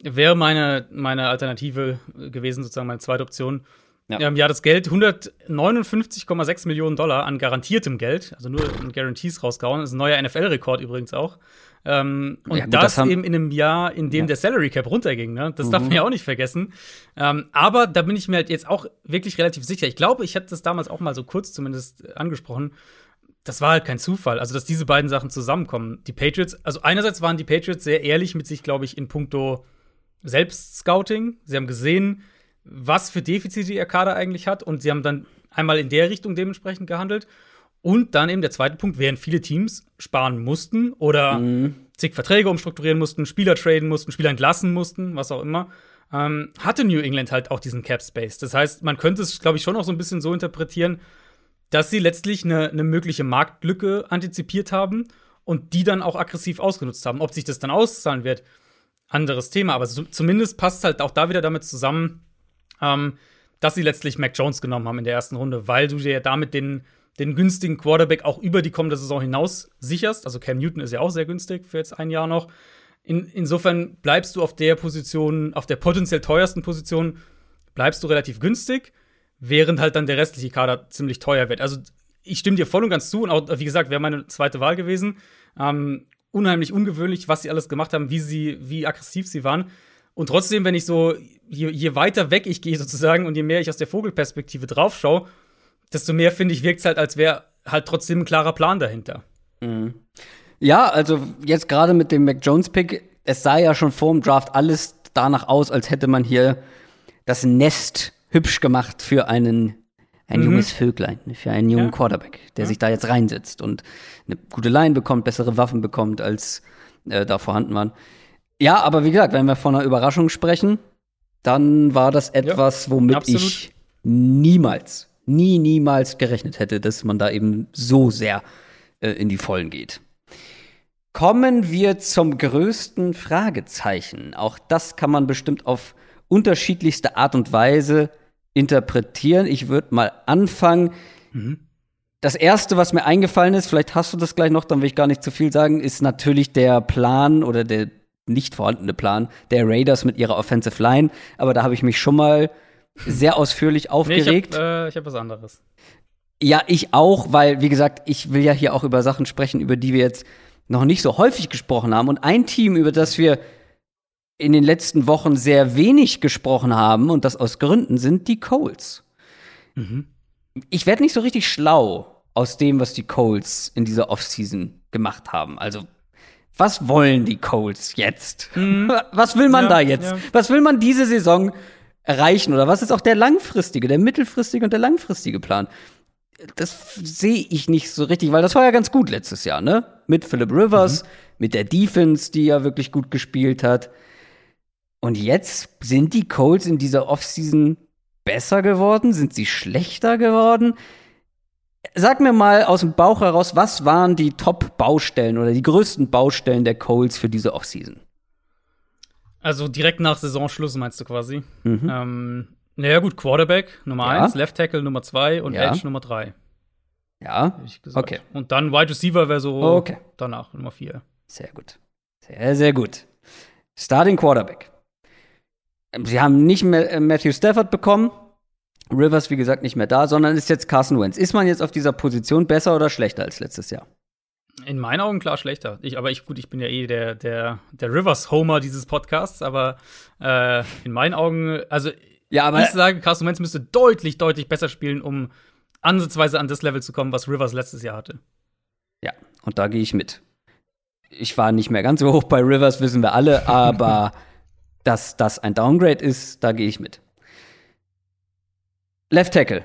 [SPEAKER 2] Wäre meine, meine Alternative gewesen, sozusagen meine zweite Option. Ja, ähm, ja das Geld, 159,6 Millionen Dollar an garantiertem Geld, also nur in Guarantees rausgehauen. Das ist ein neuer NFL-Rekord übrigens auch. Ähm, und ja, gut, das, das eben in einem Jahr, in dem ja. der Salary Cap runterging. Ne? Das mhm. darf man ja auch nicht vergessen. Ähm, aber da bin ich mir halt jetzt auch wirklich relativ sicher. Ich glaube, ich hatte das damals auch mal so kurz zumindest angesprochen. Das war halt kein Zufall, also dass diese beiden Sachen zusammenkommen. Die Patriots, also einerseits waren die Patriots sehr ehrlich mit sich, glaube ich, in puncto Selbstscouting. Sie haben gesehen, was für Defizite ihr Kader eigentlich hat und sie haben dann einmal in der Richtung dementsprechend gehandelt. Und dann eben der zweite Punkt, während viele Teams sparen mussten oder mhm. zig Verträge umstrukturieren mussten, Spieler traden mussten, Spieler entlassen mussten, was auch immer, ähm, hatte New England halt auch diesen Cap Space. Das heißt, man könnte es, glaube ich, schon auch so ein bisschen so interpretieren, dass sie letztlich eine, eine mögliche Marktlücke antizipiert haben und die dann auch aggressiv ausgenutzt haben. Ob sich das dann auszahlen wird, anderes Thema. Aber so, zumindest passt halt auch da wieder damit zusammen, ähm, dass sie letztlich Mac Jones genommen haben in der ersten Runde, weil du dir damit den den günstigen Quarterback auch über die kommende Saison hinaus sicherst. Also Cam Newton ist ja auch sehr günstig für jetzt ein Jahr noch. In, insofern bleibst du auf der Position, auf der potenziell teuersten Position, bleibst du relativ günstig, während halt dann der restliche Kader ziemlich teuer wird. Also ich stimme dir voll und ganz zu und auch, wie gesagt, wäre meine zweite Wahl gewesen. Ähm, unheimlich ungewöhnlich, was sie alles gemacht haben, wie sie, wie aggressiv sie waren. Und trotzdem, wenn ich so, je, je weiter weg ich gehe sozusagen und je mehr ich aus der Vogelperspektive drauf schaue, desto mehr, finde ich, wirkt es halt, als wäre halt trotzdem ein klarer Plan dahinter.
[SPEAKER 1] Mhm. Ja, also jetzt gerade mit dem Mac Jones-Pick, es sah ja schon vor dem Draft alles danach aus, als hätte man hier das Nest hübsch gemacht für einen ein mhm. junges Vöglein, für einen jungen ja. Quarterback, der ja. sich da jetzt reinsetzt und eine gute Line bekommt, bessere Waffen bekommt, als äh, da vorhanden waren. Ja, aber wie gesagt, wenn wir von einer Überraschung sprechen, dann war das etwas, womit Absolut. ich niemals, nie, niemals gerechnet hätte, dass man da eben so sehr äh, in die Vollen geht. Kommen wir zum größten Fragezeichen. Auch das kann man bestimmt auf unterschiedlichste Art und Weise interpretieren. Ich würde mal anfangen. Mhm. Das erste, was mir eingefallen ist, vielleicht hast du das gleich noch, dann will ich gar nicht zu viel sagen, ist natürlich der Plan oder der nicht vorhandene Plan der Raiders mit ihrer Offensive Line. Aber da habe ich mich schon mal sehr ausführlich aufgeregt.
[SPEAKER 2] Nee, ich habe äh, hab was anderes.
[SPEAKER 1] Ja, ich auch, weil, wie gesagt, ich will ja hier auch über Sachen sprechen, über die wir jetzt noch nicht so häufig gesprochen haben. Und ein Team, über das wir in den letzten Wochen sehr wenig gesprochen haben, und das aus Gründen, sind die Coles. Mhm. Ich werde nicht so richtig schlau aus dem, was die Coles in dieser Offseason gemacht haben. Also, was wollen die Coles jetzt? Mhm. [laughs] Was will man ja, da jetzt? Ja. Was will man diese Saison erreichen? Oder was ist auch der langfristige, der mittelfristige und der langfristige Plan? das sehe ich nicht so richtig, weil das war ja ganz gut letztes Jahr, ne? Mit Philip Rivers, mhm. mit der Defense, die ja wirklich gut gespielt hat. Und jetzt sind die Colts in dieser Offseason besser geworden? Sind sie schlechter geworden? Sag mir mal aus dem Bauch heraus, was waren die Top-Baustellen oder die größten Baustellen der Colts für diese Offseason?
[SPEAKER 2] Also direkt nach Saisonschluss meinst du quasi? Mhm. Ähm, naja, gut, Quarterback Nummer ja. eins, Left Tackle Nummer zwei und ja. Edge Nummer drei.
[SPEAKER 1] Ja. Okay.
[SPEAKER 2] Und dann Wide Receiver wäre so okay. danach, Nummer vier.
[SPEAKER 1] Sehr gut. Sehr, sehr gut. Starting Quarterback. Sie haben nicht mehr äh, Matthew Stafford bekommen. Rivers, wie gesagt, nicht mehr da, sondern ist jetzt Carson Wentz. Ist man jetzt auf dieser Position besser oder schlechter als letztes Jahr?
[SPEAKER 2] In meinen Augen klar schlechter. Ich, aber ich, gut, ich bin ja eh der, der, der Rivers-Homer dieses Podcasts, aber äh, in meinen Augen, also ja, aber ich sage, Carson Wentz müsste deutlich, deutlich besser spielen, um ansatzweise an das Level zu kommen, was Rivers letztes Jahr hatte.
[SPEAKER 1] Ja, und da gehe ich mit. Ich war nicht mehr ganz so hoch bei Rivers, wissen wir alle, [laughs] aber dass das ein Downgrade ist, da gehe ich mit. Left Tackle.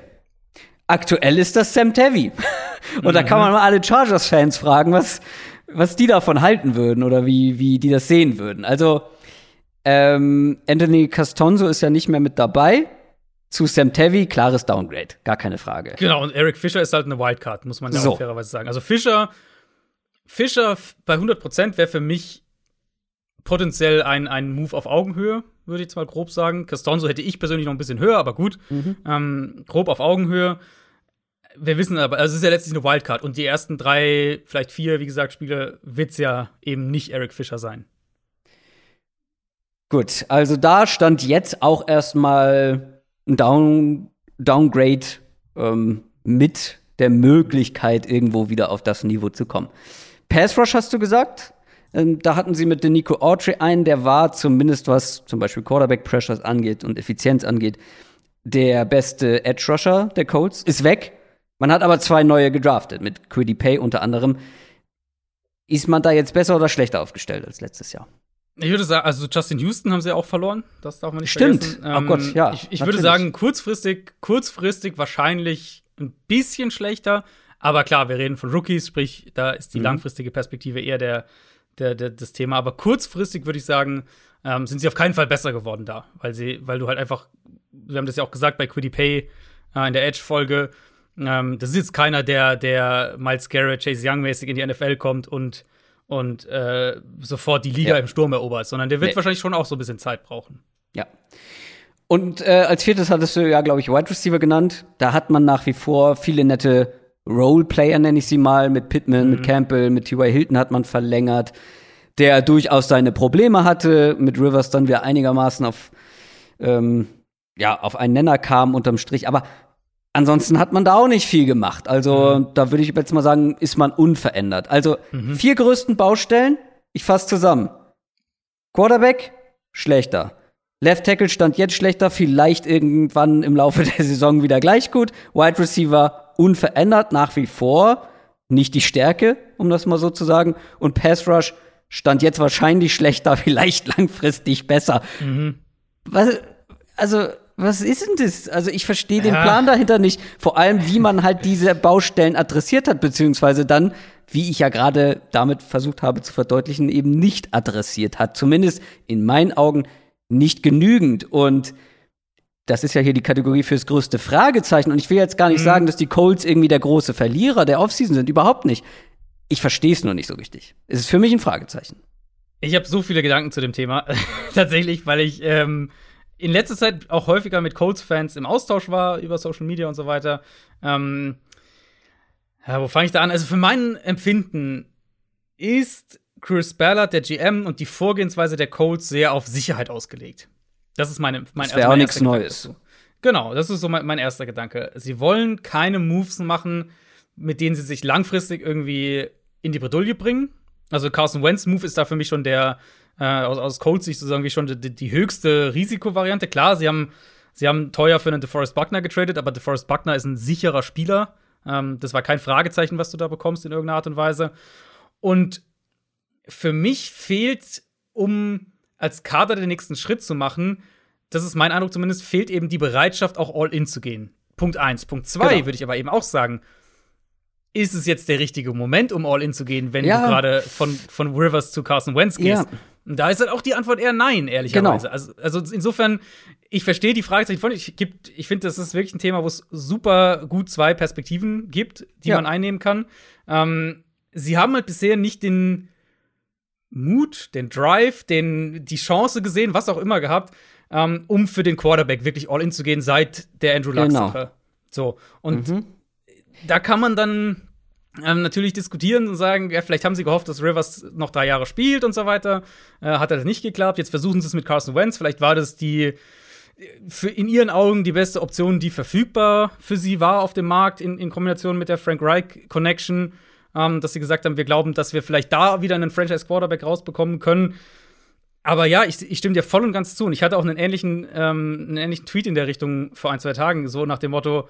[SPEAKER 1] Aktuell ist das Sam Tevy. [laughs] und mhm. da kann man mal alle Chargers-Fans fragen, was, was die davon halten würden oder wie, wie die das sehen würden. Also, ähm, Anthony Castonzo ist ja nicht mehr mit dabei. Zu Sam Tevy, klares Downgrade, gar keine Frage.
[SPEAKER 2] Genau, und Eric Fischer ist halt eine Wildcard, muss man ja so. auch fairerweise sagen. Also Fischer, Fischer bei 100% wäre für mich potenziell ein, ein Move auf Augenhöhe, würde ich jetzt mal grob sagen. Castonzo hätte ich persönlich noch ein bisschen höher, aber gut. Mhm. Ähm, grob auf Augenhöhe. Wir wissen aber, also es ist ja letztlich eine Wildcard und die ersten drei, vielleicht vier, wie gesagt, Spiele wird es ja eben nicht Eric Fischer sein.
[SPEAKER 1] Gut, also da stand jetzt auch erstmal ein Down Downgrade ähm, mit der Möglichkeit, irgendwo wieder auf das Niveau zu kommen. Pass Rush hast du gesagt? Ähm, da hatten sie mit den Nico Autry einen, der war zumindest was zum Beispiel Quarterback Pressures angeht und Effizienz angeht, der beste Edge Rusher der Colts, ist weg. Man hat aber zwei neue gedraftet, mit Quiddy Pay unter anderem. Ist man da jetzt besser oder schlechter aufgestellt als letztes Jahr?
[SPEAKER 2] Ich würde sagen, also Justin Houston haben sie auch verloren. Das darf man nicht
[SPEAKER 1] Stimmt. vergessen. Stimmt. Oh ähm, Gott, ja.
[SPEAKER 2] Ich, ich würde sagen, kurzfristig, kurzfristig wahrscheinlich ein bisschen schlechter. Aber klar, wir reden von Rookies, sprich, da ist die mhm. langfristige Perspektive eher der, der, der, das Thema. Aber kurzfristig würde ich sagen, ähm, sind sie auf keinen Fall besser geworden da. Weil sie, weil du halt einfach, wir haben das ja auch gesagt bei Quiddy Pay äh, in der Edge-Folge, ähm, das ist jetzt keiner, der, der Miles Garrett, Chase Young-mäßig in die NFL kommt und und äh, sofort die Liga ja. im Sturm erobert, sondern der wird nee. wahrscheinlich schon auch so ein bisschen Zeit brauchen.
[SPEAKER 1] Ja. Und äh, als viertes hattest du ja, glaube ich, Wide Receiver genannt. Da hat man nach wie vor viele nette Roleplayer, nenne ich sie mal, mit Pittman, mhm. mit Campbell, mit T.Y. Hilton hat man verlängert, der durchaus seine Probleme hatte, mit Rivers dann wieder einigermaßen auf, ähm, ja, auf einen Nenner kam unterm Strich. Aber Ansonsten hat man da auch nicht viel gemacht. Also mhm. da würde ich jetzt mal sagen, ist man unverändert. Also mhm. vier größten Baustellen, ich fasse zusammen. Quarterback, schlechter. Left Tackle stand jetzt schlechter, vielleicht irgendwann im Laufe der Saison wieder gleich gut. Wide Receiver unverändert nach wie vor, nicht die Stärke, um das mal so zu sagen. Und Pass Rush stand jetzt wahrscheinlich schlechter, [laughs] vielleicht langfristig besser. Mhm. Was, also, was ist denn das? Also, ich verstehe den Plan dahinter nicht. Vor allem, wie man halt diese Baustellen adressiert hat, beziehungsweise dann, wie ich ja gerade damit versucht habe zu verdeutlichen, eben nicht adressiert hat. Zumindest in meinen Augen nicht genügend. Und das ist ja hier die Kategorie fürs größte Fragezeichen. Und ich will jetzt gar nicht mhm. sagen, dass die Colts irgendwie der große Verlierer der Offseason sind. Überhaupt nicht. Ich verstehe es nur nicht so richtig. Es ist für mich ein Fragezeichen.
[SPEAKER 2] Ich habe so viele Gedanken zu dem Thema. [laughs] Tatsächlich, weil ich ähm, in letzter Zeit auch häufiger mit Colts-Fans im Austausch war über Social Media und so weiter. Ähm, ja, wo fange ich da an? Also für mein Empfinden ist Chris Ballard, der GM, und die Vorgehensweise der Colts sehr auf Sicherheit ausgelegt. Das ist meine, mein,
[SPEAKER 1] das also
[SPEAKER 2] mein
[SPEAKER 1] auch nichts Neues.
[SPEAKER 2] Genau, das ist so mein, mein erster Gedanke. Sie wollen keine Moves machen, mit denen sie sich langfristig irgendwie in die Bredouille bringen. Also Carson Wentz Move ist da für mich schon der äh, aus, aus Colts Sicht sozusagen wie schon die, die höchste Risikovariante. Klar, sie haben sie haben teuer für einen DeForest Buckner getradet, aber DeForest Buckner ist ein sicherer Spieler. Ähm, das war kein Fragezeichen, was du da bekommst in irgendeiner Art und Weise. Und für mich fehlt, um als Kader den nächsten Schritt zu machen, das ist mein Eindruck zumindest, fehlt eben die Bereitschaft, auch all in zu gehen. Punkt eins. Punkt zwei genau. würde ich aber eben auch sagen, ist es jetzt der richtige Moment, um all in zu gehen, wenn ja. du gerade von, von Rivers zu Carson Wentz gehst? Ja. Und da ist halt auch die Antwort eher nein, ehrlicherweise. Genau. Also, also insofern, ich verstehe die Frage von. Ich, ich finde, das ist wirklich ein Thema, wo es super gut zwei Perspektiven gibt, die ja. man einnehmen kann. Ähm, sie haben halt bisher nicht den Mut, den Drive, den, die Chance gesehen, was auch immer gehabt, ähm, um für den Quarterback wirklich all in zu gehen seit der Andrew Luck-Sache. Genau. So. Und mhm. da kann man dann ähm, natürlich diskutieren und sagen, ja, vielleicht haben sie gehofft, dass Rivers noch drei Jahre spielt und so weiter. Äh, hat das nicht geklappt. Jetzt versuchen sie es mit Carson Wentz. Vielleicht war das die für in ihren Augen die beste Option, die verfügbar für sie war auf dem Markt in, in Kombination mit der Frank Reich Connection, ähm, dass sie gesagt haben, wir glauben, dass wir vielleicht da wieder einen Franchise Quarterback rausbekommen können. Aber ja, ich, ich stimme dir voll und ganz zu. Und ich hatte auch einen ähnlichen, ähm, einen ähnlichen Tweet in der Richtung vor ein, zwei Tagen, so nach dem Motto,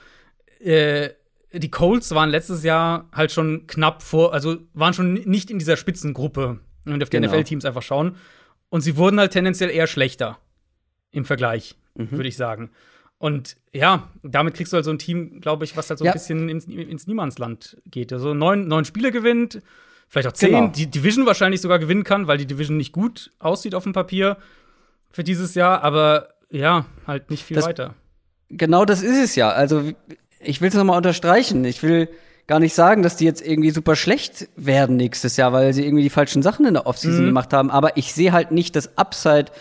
[SPEAKER 2] äh, die Colts waren letztes Jahr halt schon knapp vor, also waren schon nicht in dieser Spitzengruppe, wenn wir auf die genau. NFL-Teams einfach schauen. Und sie wurden halt tendenziell eher schlechter im Vergleich, mhm. würde ich sagen. Und ja, damit kriegst du halt so ein Team, glaube ich, was halt so ja. ein bisschen ins, ins Niemandsland geht. Also neun, neun Spiele gewinnt, vielleicht auch zehn, genau. die Division wahrscheinlich sogar gewinnen kann, weil die Division nicht gut aussieht auf dem Papier für dieses Jahr, aber ja, halt nicht viel
[SPEAKER 1] das,
[SPEAKER 2] weiter.
[SPEAKER 1] Genau das ist es ja. Also, ich will es nochmal unterstreichen. Ich will gar nicht sagen, dass die jetzt irgendwie super schlecht werden nächstes Jahr, weil sie irgendwie die falschen Sachen in der Offseason mhm. gemacht haben. Aber ich sehe halt nicht das Upside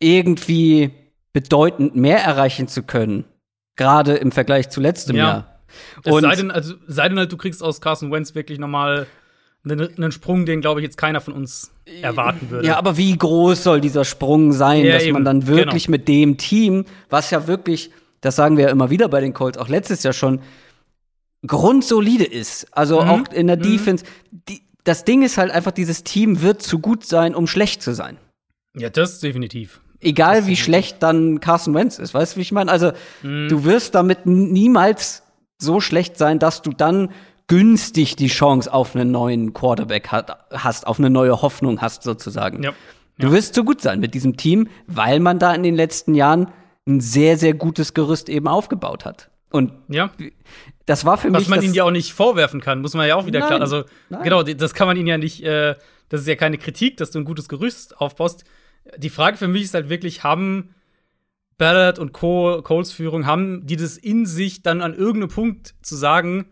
[SPEAKER 1] irgendwie bedeutend mehr erreichen zu können. Gerade im Vergleich zu letztem ja. Jahr.
[SPEAKER 2] Und sei denn, also, sei denn halt, du kriegst aus Carson Wentz wirklich nochmal einen Sprung, den, glaube ich, jetzt keiner von uns erwarten würde.
[SPEAKER 1] Ja, aber wie groß soll dieser Sprung sein, ja, dass eben. man dann wirklich genau. mit dem Team, was ja wirklich, das sagen wir ja immer wieder bei den Colts, auch letztes Jahr schon, grundsolide ist. Also mhm. auch in der mhm. Defense. Die, das Ding ist halt einfach, dieses Team wird zu gut sein, um schlecht zu sein.
[SPEAKER 2] Ja, das definitiv.
[SPEAKER 1] Egal wie schlecht dann Carson Wentz ist, weißt du, wie ich meine? Also, mhm. du wirst damit niemals so schlecht sein, dass du dann günstig die Chance auf einen neuen Quarterback hat, hast, auf eine neue Hoffnung hast, sozusagen. Ja. Du wirst so gut sein mit diesem Team, weil man da in den letzten Jahren ein sehr, sehr gutes Gerüst eben aufgebaut hat. Und
[SPEAKER 2] ja.
[SPEAKER 1] das war für
[SPEAKER 2] Was
[SPEAKER 1] mich.
[SPEAKER 2] Was man ihnen ja auch nicht vorwerfen kann, muss man ja auch wieder nein, klar. Also, nein. genau, das kann man ihnen ja nicht, äh, das ist ja keine Kritik, dass du ein gutes Gerüst aufbaust. Die Frage für mich ist halt wirklich, haben Ballard und Co., Coles Führung, haben die das in sich, dann an irgendeinem Punkt zu sagen,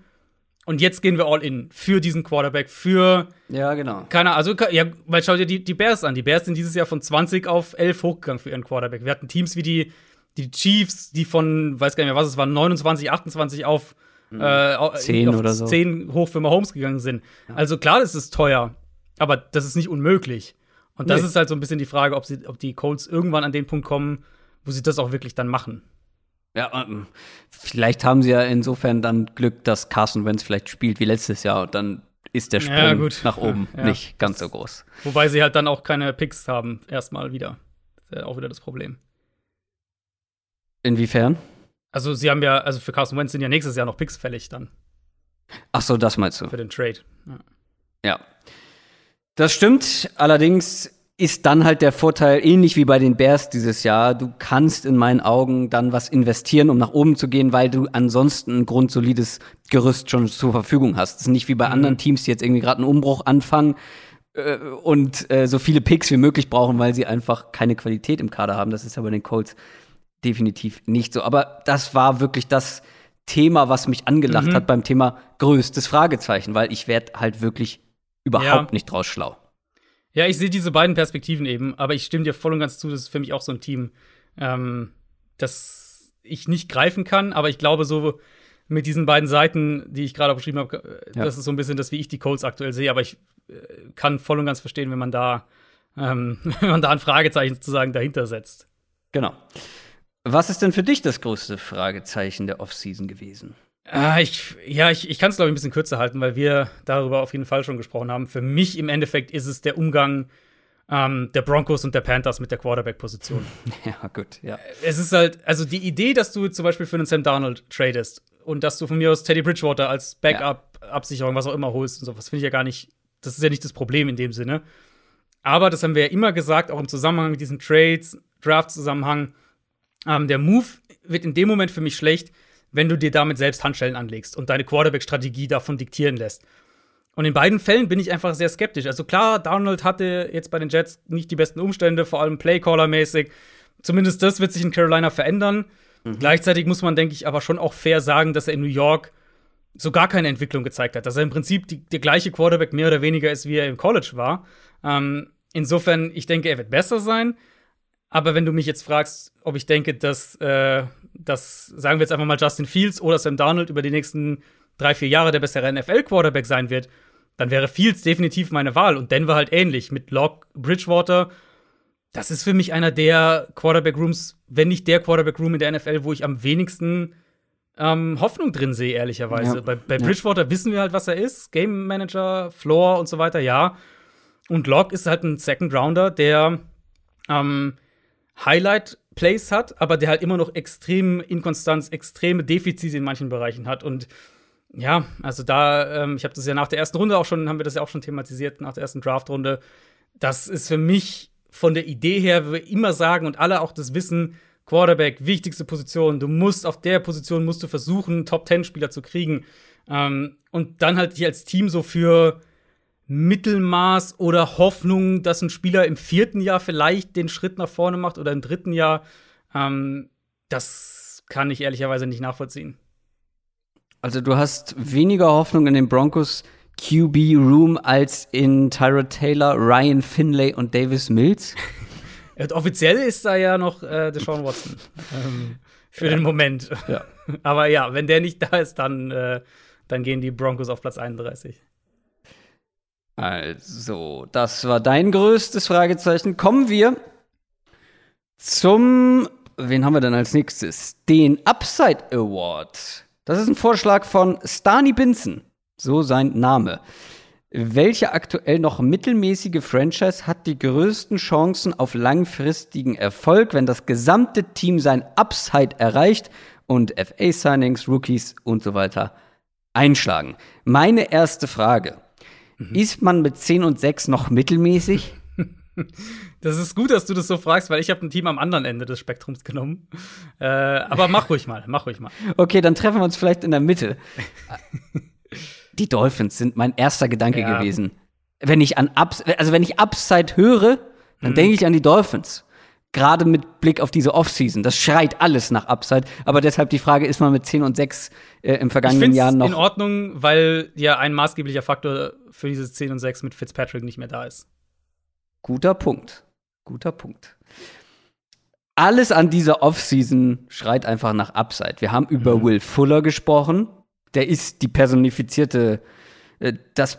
[SPEAKER 2] und jetzt gehen wir all in für diesen Quarterback, für.
[SPEAKER 1] Ja, genau.
[SPEAKER 2] Keiner, also, ja, weil schau dir die, die Bears an. Die Bears sind dieses Jahr von 20 auf 11 hochgegangen für ihren Quarterback. Wir hatten Teams wie die, die Chiefs, die von, weiß gar nicht mehr was es war, 29, 28 auf,
[SPEAKER 1] mhm. äh, 10 auf oder so.
[SPEAKER 2] 10 hoch für Mahomes gegangen sind. Ja. Also klar, das ist teuer, aber das ist nicht unmöglich. Und das nee. ist halt so ein bisschen die Frage, ob, sie, ob die Colts irgendwann an den Punkt kommen, wo sie das auch wirklich dann machen.
[SPEAKER 1] Ja, ähm, vielleicht haben sie ja insofern dann Glück, dass Carson Wentz vielleicht spielt wie letztes Jahr und dann ist der Sprung ja, nach oben ja, nicht ganz so groß.
[SPEAKER 2] Wobei sie halt dann auch keine Picks haben, erstmal wieder. Das ist auch wieder das Problem.
[SPEAKER 1] Inwiefern?
[SPEAKER 2] Also, sie haben ja, also für Carson Wentz sind ja nächstes Jahr noch Picks fällig dann.
[SPEAKER 1] Ach so, das meinst du.
[SPEAKER 2] Für den Trade.
[SPEAKER 1] Ja. Das stimmt. Allerdings ist dann halt der Vorteil, ähnlich wie bei den Bears dieses Jahr, du kannst in meinen Augen dann was investieren, um nach oben zu gehen, weil du ansonsten ein grundsolides Gerüst schon zur Verfügung hast. Das ist nicht wie bei mhm. anderen Teams, die jetzt irgendwie gerade einen Umbruch anfangen äh, und äh, so viele Picks wie möglich brauchen, weil sie einfach keine Qualität im Kader haben. Das ist ja bei den Colts definitiv nicht so. Aber das war wirklich das Thema, was mich angelacht mhm. hat beim Thema größtes Fragezeichen, weil ich werde halt wirklich überhaupt ja. nicht draus schlau.
[SPEAKER 2] Ja, ich sehe diese beiden Perspektiven eben, aber ich stimme dir voll und ganz zu, das ist für mich auch so ein Team, ähm, das ich nicht greifen kann, aber ich glaube, so mit diesen beiden Seiten, die ich gerade beschrieben habe, ja. das ist so ein bisschen das, wie ich die Colts aktuell sehe, aber ich äh, kann voll und ganz verstehen, wenn man da, ähm, [laughs] wenn man da ein Fragezeichen sozusagen dahinter setzt.
[SPEAKER 1] Genau. Was ist denn für dich das größte Fragezeichen der Offseason gewesen?
[SPEAKER 2] Ah, ich, ja, ich, ich kann es, glaube ich, ein bisschen kürzer halten, weil wir darüber auf jeden Fall schon gesprochen haben. Für mich im Endeffekt ist es der Umgang ähm, der Broncos und der Panthers mit der Quarterback-Position. [laughs]
[SPEAKER 1] Ja, gut, ja.
[SPEAKER 2] Es ist halt, also die Idee, dass du zum Beispiel für einen Sam Darnold tradest und dass du von mir aus Teddy Bridgewater als Backup-Absicherung, was auch immer holst und sowas, finde ich ja gar nicht, das ist ja nicht das Problem in dem Sinne. Aber das haben wir ja immer gesagt, auch im Zusammenhang mit diesen Trades, Draft-Zusammenhang. Ähm, der Move wird in dem Moment für mich schlecht, wenn du dir damit selbst Handschellen anlegst und deine Quarterback-Strategie davon diktieren lässt. Und in beiden Fällen bin ich einfach sehr skeptisch. Also klar, Donald hatte jetzt bei den Jets nicht die besten Umstände, vor allem Playcaller-mäßig. Zumindest das wird sich in Carolina verändern. Mhm. Gleichzeitig muss man, denke ich, aber schon auch fair sagen, dass er in New York so gar keine Entwicklung gezeigt hat. Dass er im Prinzip die, der gleiche Quarterback mehr oder weniger ist, wie er im College war. Ähm, insofern, ich denke, er wird besser sein. Aber wenn du mich jetzt fragst, ob ich denke, dass, äh, dass sagen wir jetzt einfach mal Justin Fields oder Sam Darnold über die nächsten drei, vier Jahre der bessere NFL-Quarterback sein wird, dann wäre Fields definitiv meine Wahl. Und Denver halt ähnlich mit Locke, Bridgewater. Das ist für mich einer der Quarterback-Rooms, wenn nicht der Quarterback-Room in der NFL, wo ich am wenigsten ähm, Hoffnung drin sehe, ehrlicherweise. Ja. Bei, bei Bridgewater ja. wissen wir halt, was er ist. Game Manager, Floor und so weiter, ja. Und Locke ist halt ein Second Rounder, der ähm, Highlight-Plays hat, aber der halt immer noch extrem Inkonstanz, extreme Defizite in manchen Bereichen hat. Und ja, also da, ähm, ich habe das ja nach der ersten Runde auch schon, haben wir das ja auch schon thematisiert, nach der ersten Draft-Runde. Das ist für mich von der Idee her, wie wir immer sagen und alle auch das wissen, Quarterback, wichtigste Position. Du musst auf der Position musst du versuchen, Top-10-Spieler zu kriegen. Ähm, und dann halt dich als Team so für Mittelmaß oder Hoffnung, dass ein Spieler im vierten Jahr vielleicht den Schritt nach vorne macht oder im dritten Jahr, ähm, das kann ich ehrlicherweise nicht nachvollziehen.
[SPEAKER 1] Also du hast weniger Hoffnung in den Broncos QB Room als in Tyrod Taylor, Ryan Finlay und Davis Mills? [laughs]
[SPEAKER 2] offiziell ist da ja noch äh, Deshaun Watson ähm, für ja. den Moment. Ja. [laughs] Aber ja, wenn der nicht da ist, dann, äh, dann gehen die Broncos auf Platz 31.
[SPEAKER 1] Also, das war dein größtes Fragezeichen. Kommen wir zum, wen haben wir denn als nächstes? Den Upside Award. Das ist ein Vorschlag von Stani Binson, so sein Name. Welche aktuell noch mittelmäßige Franchise hat die größten Chancen auf langfristigen Erfolg, wenn das gesamte Team sein Upside erreicht und FA-Signings, Rookies und so weiter einschlagen? Meine erste Frage. Mhm. Ist man mit 10 und 6 noch mittelmäßig? [laughs]
[SPEAKER 2] Das ist gut, dass du das so fragst, weil ich habe ein Team am anderen Ende des Spektrums genommen. Äh, aber mach ruhig mal, mach ruhig mal.
[SPEAKER 1] Okay, dann treffen wir uns vielleicht in der Mitte. [laughs] Die Dolphins sind mein erster Gedanke ja. gewesen. Wenn ich an Ups also wenn ich Upside höre, dann mhm. denke ich an die Dolphins. Gerade mit Blick auf diese Offseason. Das schreit alles nach Upside. Aber deshalb die Frage, ist man mit 10 und 6 äh, im vergangenen Jahr noch.
[SPEAKER 2] in Ordnung, weil ja ein maßgeblicher Faktor für dieses 10 und 6 mit Fitzpatrick nicht mehr da ist.
[SPEAKER 1] Guter Punkt. Guter Punkt. Alles an dieser Offseason schreit einfach nach Upside. Wir haben über mhm. Will Fuller gesprochen. Der ist die personifizierte, äh, das,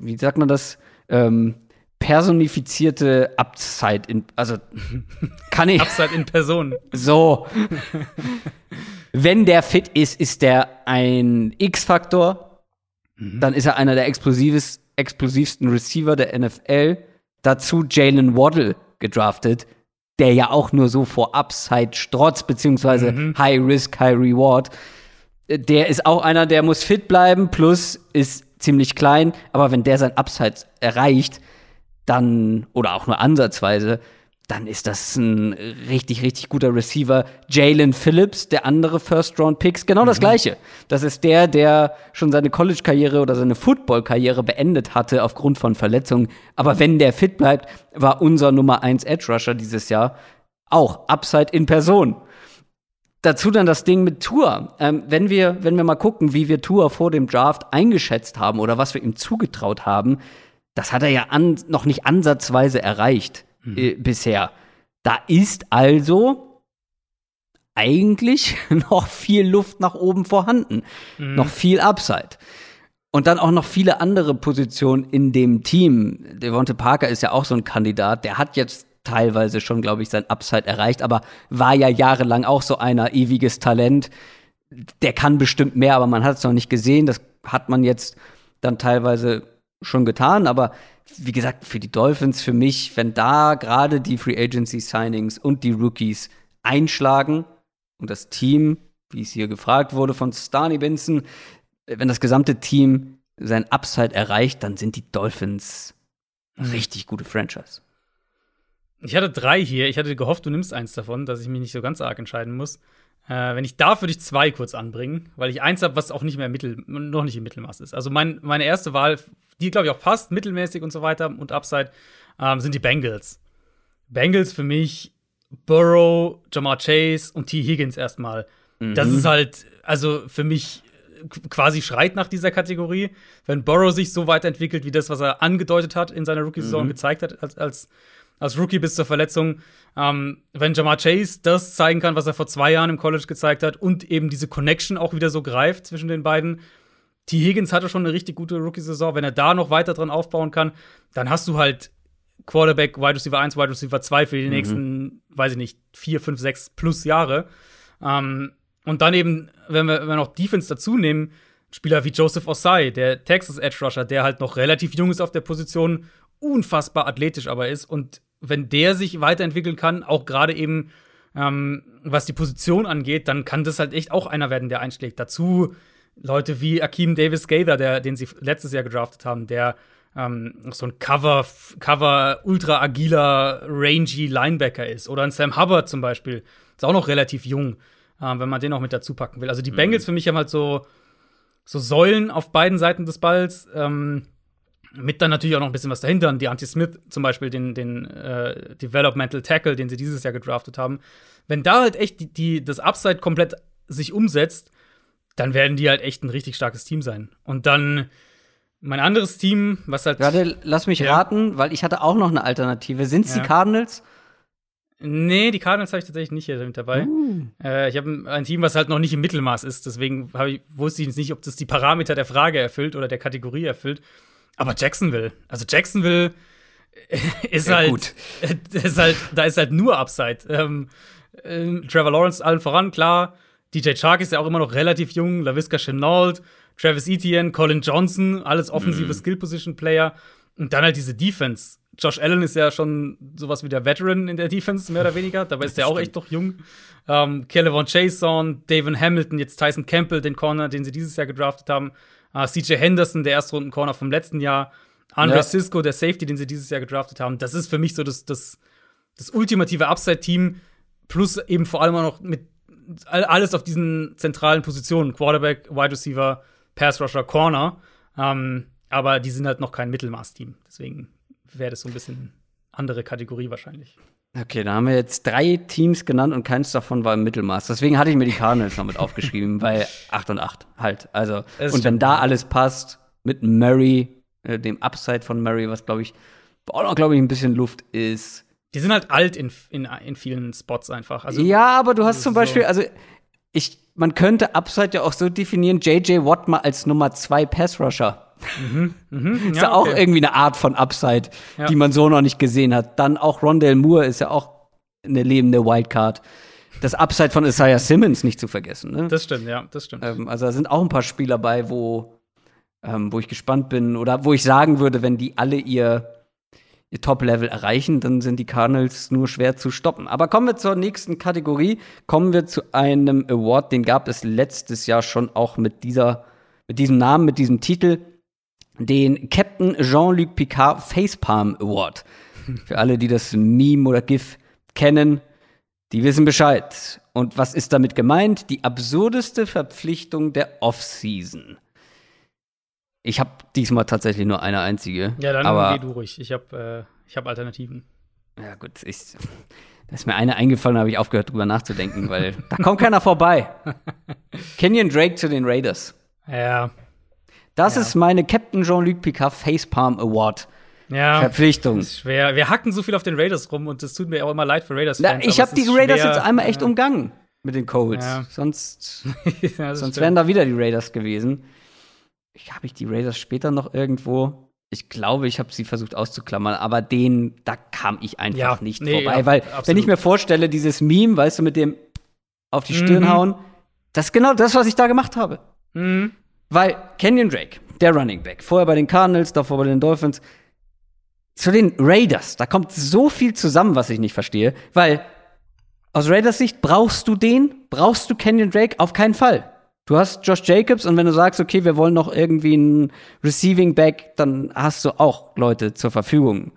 [SPEAKER 1] wie sagt man das? Ähm, personifizierte Upside in, also [laughs] kann ich.
[SPEAKER 2] Upside in Person.
[SPEAKER 1] So. Wenn der fit ist, ist der ein X-Faktor. Mhm. Dann ist er einer der explosivsten Receiver der NFL. Dazu Jalen Waddle gedraftet. der ja auch nur so vor Upside strotzt, beziehungsweise mhm. High Risk, High Reward. Der ist auch einer, der muss fit bleiben, plus ist ziemlich klein, aber wenn der sein Upside erreicht, dann, oder auch nur ansatzweise, dann ist das ein richtig, richtig guter Receiver. Jalen Phillips, der andere First-Round-Picks, genau mhm. das gleiche. Das ist der, der schon seine College-Karriere oder seine Football-Karriere beendet hatte aufgrund von Verletzungen. Aber wenn der fit bleibt, war unser Nummer 1 Edge-Rusher dieses Jahr auch Upside in Person. Dazu dann das Ding mit Tour. Ähm, wenn, wir, wenn wir mal gucken, wie wir Tour vor dem Draft eingeschätzt haben oder was wir ihm zugetraut haben, das hat er ja an, noch nicht ansatzweise erreicht mhm. äh, bisher. Da ist also eigentlich [laughs] noch viel Luft nach oben vorhanden, mhm. noch viel Upside. Und dann auch noch viele andere Positionen in dem Team. Devonte Parker ist ja auch so ein Kandidat, der hat jetzt teilweise schon, glaube ich, sein Upside erreicht, aber war ja jahrelang auch so einer ewiges Talent. Der kann bestimmt mehr, aber man hat es noch nicht gesehen. Das hat man jetzt dann teilweise schon getan, aber wie gesagt, für die Dolphins, für mich, wenn da gerade die Free Agency Signings und die Rookies einschlagen und das Team, wie es hier gefragt wurde von Starny Benson, wenn das gesamte Team sein Upside erreicht, dann sind die Dolphins mhm. richtig gute Franchise.
[SPEAKER 2] Ich hatte drei hier. Ich hatte gehofft, du nimmst eins davon, dass ich mich nicht so ganz arg entscheiden muss. Äh, wenn ich darf, würde ich zwei kurz anbringen, weil ich eins habe, was auch nicht mehr Mittel, noch nicht im Mittelmaß ist. Also mein, meine erste Wahl, die glaube ich auch passt, mittelmäßig und so weiter und Upside, ähm, sind die Bengals. Bengals für mich Burrow, Jamar Chase und T. Higgins erstmal. Mhm. Das ist halt, also für mich quasi schreit nach dieser Kategorie. Wenn Burrow sich so weiterentwickelt wie das, was er angedeutet hat in seiner Rookie-Saison, mhm. gezeigt hat als, als als Rookie bis zur Verletzung. Ähm, wenn Jamar Chase das zeigen kann, was er vor zwei Jahren im College gezeigt hat und eben diese Connection auch wieder so greift zwischen den beiden. T. Higgins hatte schon eine richtig gute Rookie-Saison. Wenn er da noch weiter dran aufbauen kann, dann hast du halt Quarterback, Wide Receiver 1, Wide Receiver 2 für die mhm. nächsten, weiß ich nicht, vier, fünf, sechs plus Jahre. Ähm, und dann eben, wenn wir, wenn wir noch Defense dazu nehmen, Spieler wie Joseph Osai, der Texas Edge Rusher, der halt noch relativ jung ist auf der Position, unfassbar athletisch aber ist und wenn der sich weiterentwickeln kann, auch gerade eben ähm, was die Position angeht, dann kann das halt echt auch einer werden, der einschlägt. Dazu Leute wie Akeem Davis Gaither, der, den sie letztes Jahr gedraftet haben, der ähm, so ein Cover, Cover ultra agiler, rangy Linebacker ist. Oder ein Sam Hubbard zum Beispiel. Ist auch noch relativ jung, äh, wenn man den auch mit dazu packen will. Also die mhm. Bengals für mich haben halt so, so Säulen auf beiden Seiten des Balls. Ähm, mit dann natürlich auch noch ein bisschen was dahinter. Die Anti Smith zum Beispiel, den, den äh, Developmental Tackle, den sie dieses Jahr gedraftet haben. Wenn da halt echt die, die, das Upside komplett sich umsetzt, dann werden die halt echt ein richtig starkes Team sein. Und dann mein anderes Team, was halt.
[SPEAKER 1] Warte, lass mich ja. raten, weil ich hatte auch noch eine Alternative. Sind es ja. die Cardinals?
[SPEAKER 2] Nee, die Cardinals habe ich tatsächlich nicht hier mit dabei. Uh. Äh, ich habe ein Team, was halt noch nicht im Mittelmaß ist. Deswegen ich, wusste ich jetzt nicht, ob das die Parameter der Frage erfüllt oder der Kategorie erfüllt. Aber Jacksonville, also Jacksonville [laughs] ist ja, halt, gut. [laughs] ist halt, da ist halt nur Upside. Ähm, äh, Trevor Lawrence allen voran, klar. DJ Chark ist ja auch immer noch relativ jung. LaVisca Chenault, Travis Etienne, Colin Johnson, alles offensive mm. Skill-Position-Player. Und dann halt diese Defense. Josh Allen ist ja schon sowas wie der Veteran in der Defense, mehr oder weniger. Dabei [laughs] ist der auch echt noch jung. Ähm, Kelevon Chason, David Hamilton, jetzt Tyson Campbell, den Corner, den sie dieses Jahr gedraftet haben. Uh, ah, CJ Henderson, der Erstrunden-Corner vom letzten Jahr. Andre ja. Cisco, der Safety, den sie dieses Jahr gedraftet haben. Das ist für mich so das, das, das ultimative Upside-Team. Plus eben vor allem auch noch mit alles auf diesen zentralen Positionen: Quarterback, Wide Receiver, Pass Rusher, Corner. Ähm, aber die sind halt noch kein Mittelmaß-Team. Deswegen wäre das so ein bisschen andere Kategorie wahrscheinlich.
[SPEAKER 1] Okay, da haben wir jetzt drei Teams genannt und keins davon war im Mittelmaß. Deswegen hatte ich mir die Cardinals noch mit aufgeschrieben, bei 8 und 8 halt. Also, und wenn da alles passt, mit Murray, äh, dem Upside von Murray, was glaube ich auch noch, glaube ich, ein bisschen Luft ist.
[SPEAKER 2] Die sind halt alt in, in, in vielen Spots einfach.
[SPEAKER 1] Also, ja, aber du hast zum Beispiel, also ich, man könnte Upside ja auch so definieren, JJ Watt mal als Nummer 2 Pass-Rusher. Mhm, mhm, [laughs] ist ja, ja auch okay. irgendwie eine Art von Upside, ja. die man so noch nicht gesehen hat. Dann auch Rondell Moore ist ja auch eine lebende Wildcard. Das Upside von Isaiah Simmons nicht zu vergessen. Ne?
[SPEAKER 2] Das stimmt, ja, das stimmt.
[SPEAKER 1] Ähm, also da sind auch ein paar Spieler bei, wo, ähm, wo ich gespannt bin oder wo ich sagen würde, wenn die alle ihr, ihr Top-Level erreichen, dann sind die Cardinals nur schwer zu stoppen. Aber kommen wir zur nächsten Kategorie. Kommen wir zu einem Award, den gab es letztes Jahr schon auch mit dieser, mit diesem Namen, mit diesem Titel, den Captain Jean-Luc Picard Facepalm Award. [laughs] Für alle, die das Meme oder GIF kennen, die wissen Bescheid. Und was ist damit gemeint? Die absurdeste Verpflichtung der Offseason. Ich habe diesmal tatsächlich nur eine einzige.
[SPEAKER 2] Ja, dann
[SPEAKER 1] aber,
[SPEAKER 2] geh du ruhig. Ich habe äh, ich hab Alternativen.
[SPEAKER 1] Ja, gut. Ich, da ist mir eine eingefallen, habe ich aufgehört, drüber nachzudenken, weil da kommt keiner vorbei. [laughs] Kenyon Drake zu den Raiders.
[SPEAKER 2] Ja.
[SPEAKER 1] Das
[SPEAKER 2] Ja.
[SPEAKER 1] ist meine Captain Jean-Luc Picard Facepalm Award.
[SPEAKER 2] Ja.
[SPEAKER 1] Verpflichtung.
[SPEAKER 2] Das ist schwer. Wir hacken so viel auf den Raiders rum und es tut mir auch immer leid für
[SPEAKER 1] Na,
[SPEAKER 2] Raiders-Fans.
[SPEAKER 1] ich habe die Raiders
[SPEAKER 2] schwer.
[SPEAKER 1] jetzt einmal echt
[SPEAKER 2] Ja.
[SPEAKER 1] umgangen mit den Colts.
[SPEAKER 2] Ja.
[SPEAKER 1] Sonst, [laughs]
[SPEAKER 2] Ja,
[SPEAKER 1] sonst wären da wieder die Raiders gewesen. Ich habe ich die Raiders später noch irgendwo. Ich glaube, ich habe sie versucht auszuklammern, aber den, da kam ich einfach
[SPEAKER 2] Ja,
[SPEAKER 1] nicht
[SPEAKER 2] nee,
[SPEAKER 1] vorbei. weil,
[SPEAKER 2] absolut.
[SPEAKER 1] wenn ich mir vorstelle, dieses Meme, weißt du, mit dem auf die Stirn
[SPEAKER 2] Mhm.
[SPEAKER 1] hauen, das ist genau das, was ich da gemacht habe.
[SPEAKER 2] Mhm.
[SPEAKER 1] Weil Kenyon Drake, der Running Back, vorher bei den Cardinals, davor bei den Dolphins, zu den Raiders, da kommt so viel zusammen, was ich nicht verstehe, weil aus Raiders Sicht brauchst du den, brauchst du Kenyon Drake auf keinen Fall. Du hast Josh Jacobs und wenn du sagst, okay, wir wollen noch irgendwie einen Receiving Back, dann hast du auch Leute zur Verfügung.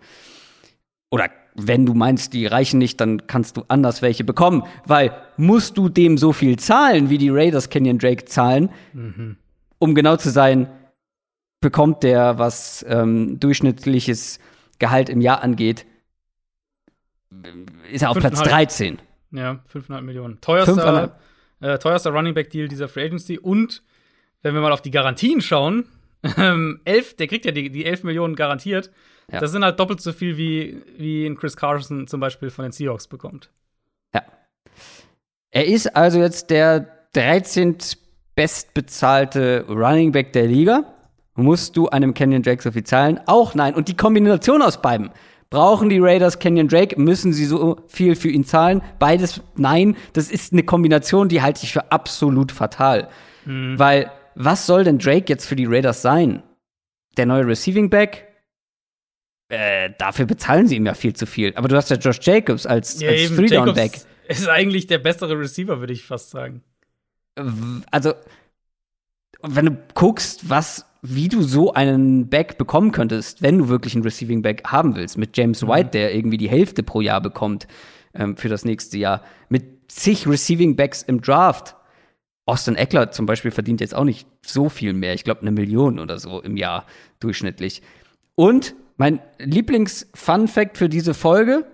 [SPEAKER 1] Oder wenn du meinst, die reichen nicht, dann kannst du anders welche bekommen, weil musst du dem so viel zahlen, wie die Raiders Kenyon Drake zahlen, um genau zu sein, bekommt der, was ähm, durchschnittliches Gehalt im Jahr angeht, ist er auf Platz
[SPEAKER 2] 5,5.
[SPEAKER 1] 13.
[SPEAKER 2] Ja, 5,5 Millionen. Teuerster, äh, teuerster Running Back Deal dieser Free Agency. Und wenn wir mal auf die Garantien schauen, ähm, elf, der kriegt ja die, die 11 Millionen garantiert.
[SPEAKER 1] Ja.
[SPEAKER 2] Das sind halt doppelt so viel, wie, wie ein Chris Carson zum Beispiel von den Seahawks bekommt.
[SPEAKER 1] Ja. Er ist also jetzt der 13. bestbezahlte Running Back der Liga. Musst du einem Kenyon Drake so viel zahlen? Auch nein. Und die Kombination aus beiden. Brauchen die Raiders Kenyon Drake? Müssen sie so viel für ihn zahlen? Beides nein. Das ist eine Kombination, die halte ich für absolut fatal. Weil, was soll denn Drake jetzt für die Raiders sein? Der neue Receiving Back? Äh, dafür bezahlen sie ihm ja viel zu viel. Aber du hast ja Josh Jacobs als, als Three-Down-Back.
[SPEAKER 2] Ist eigentlich der bessere Receiver, würde ich fast sagen.
[SPEAKER 1] Also wenn du guckst, was, wie du so einen Back bekommen könntest, wenn du wirklich einen Receiving Back haben willst, mit James White, der irgendwie die Hälfte pro Jahr bekommt ähm, für das nächste Jahr, mit zig Receiving Backs im Draft. Austin Eckler zum Beispiel verdient jetzt auch nicht so viel mehr. Ich glaube, eine Million oder so im Jahr durchschnittlich. Und mein Lieblings-Fun-Fact für diese Folge: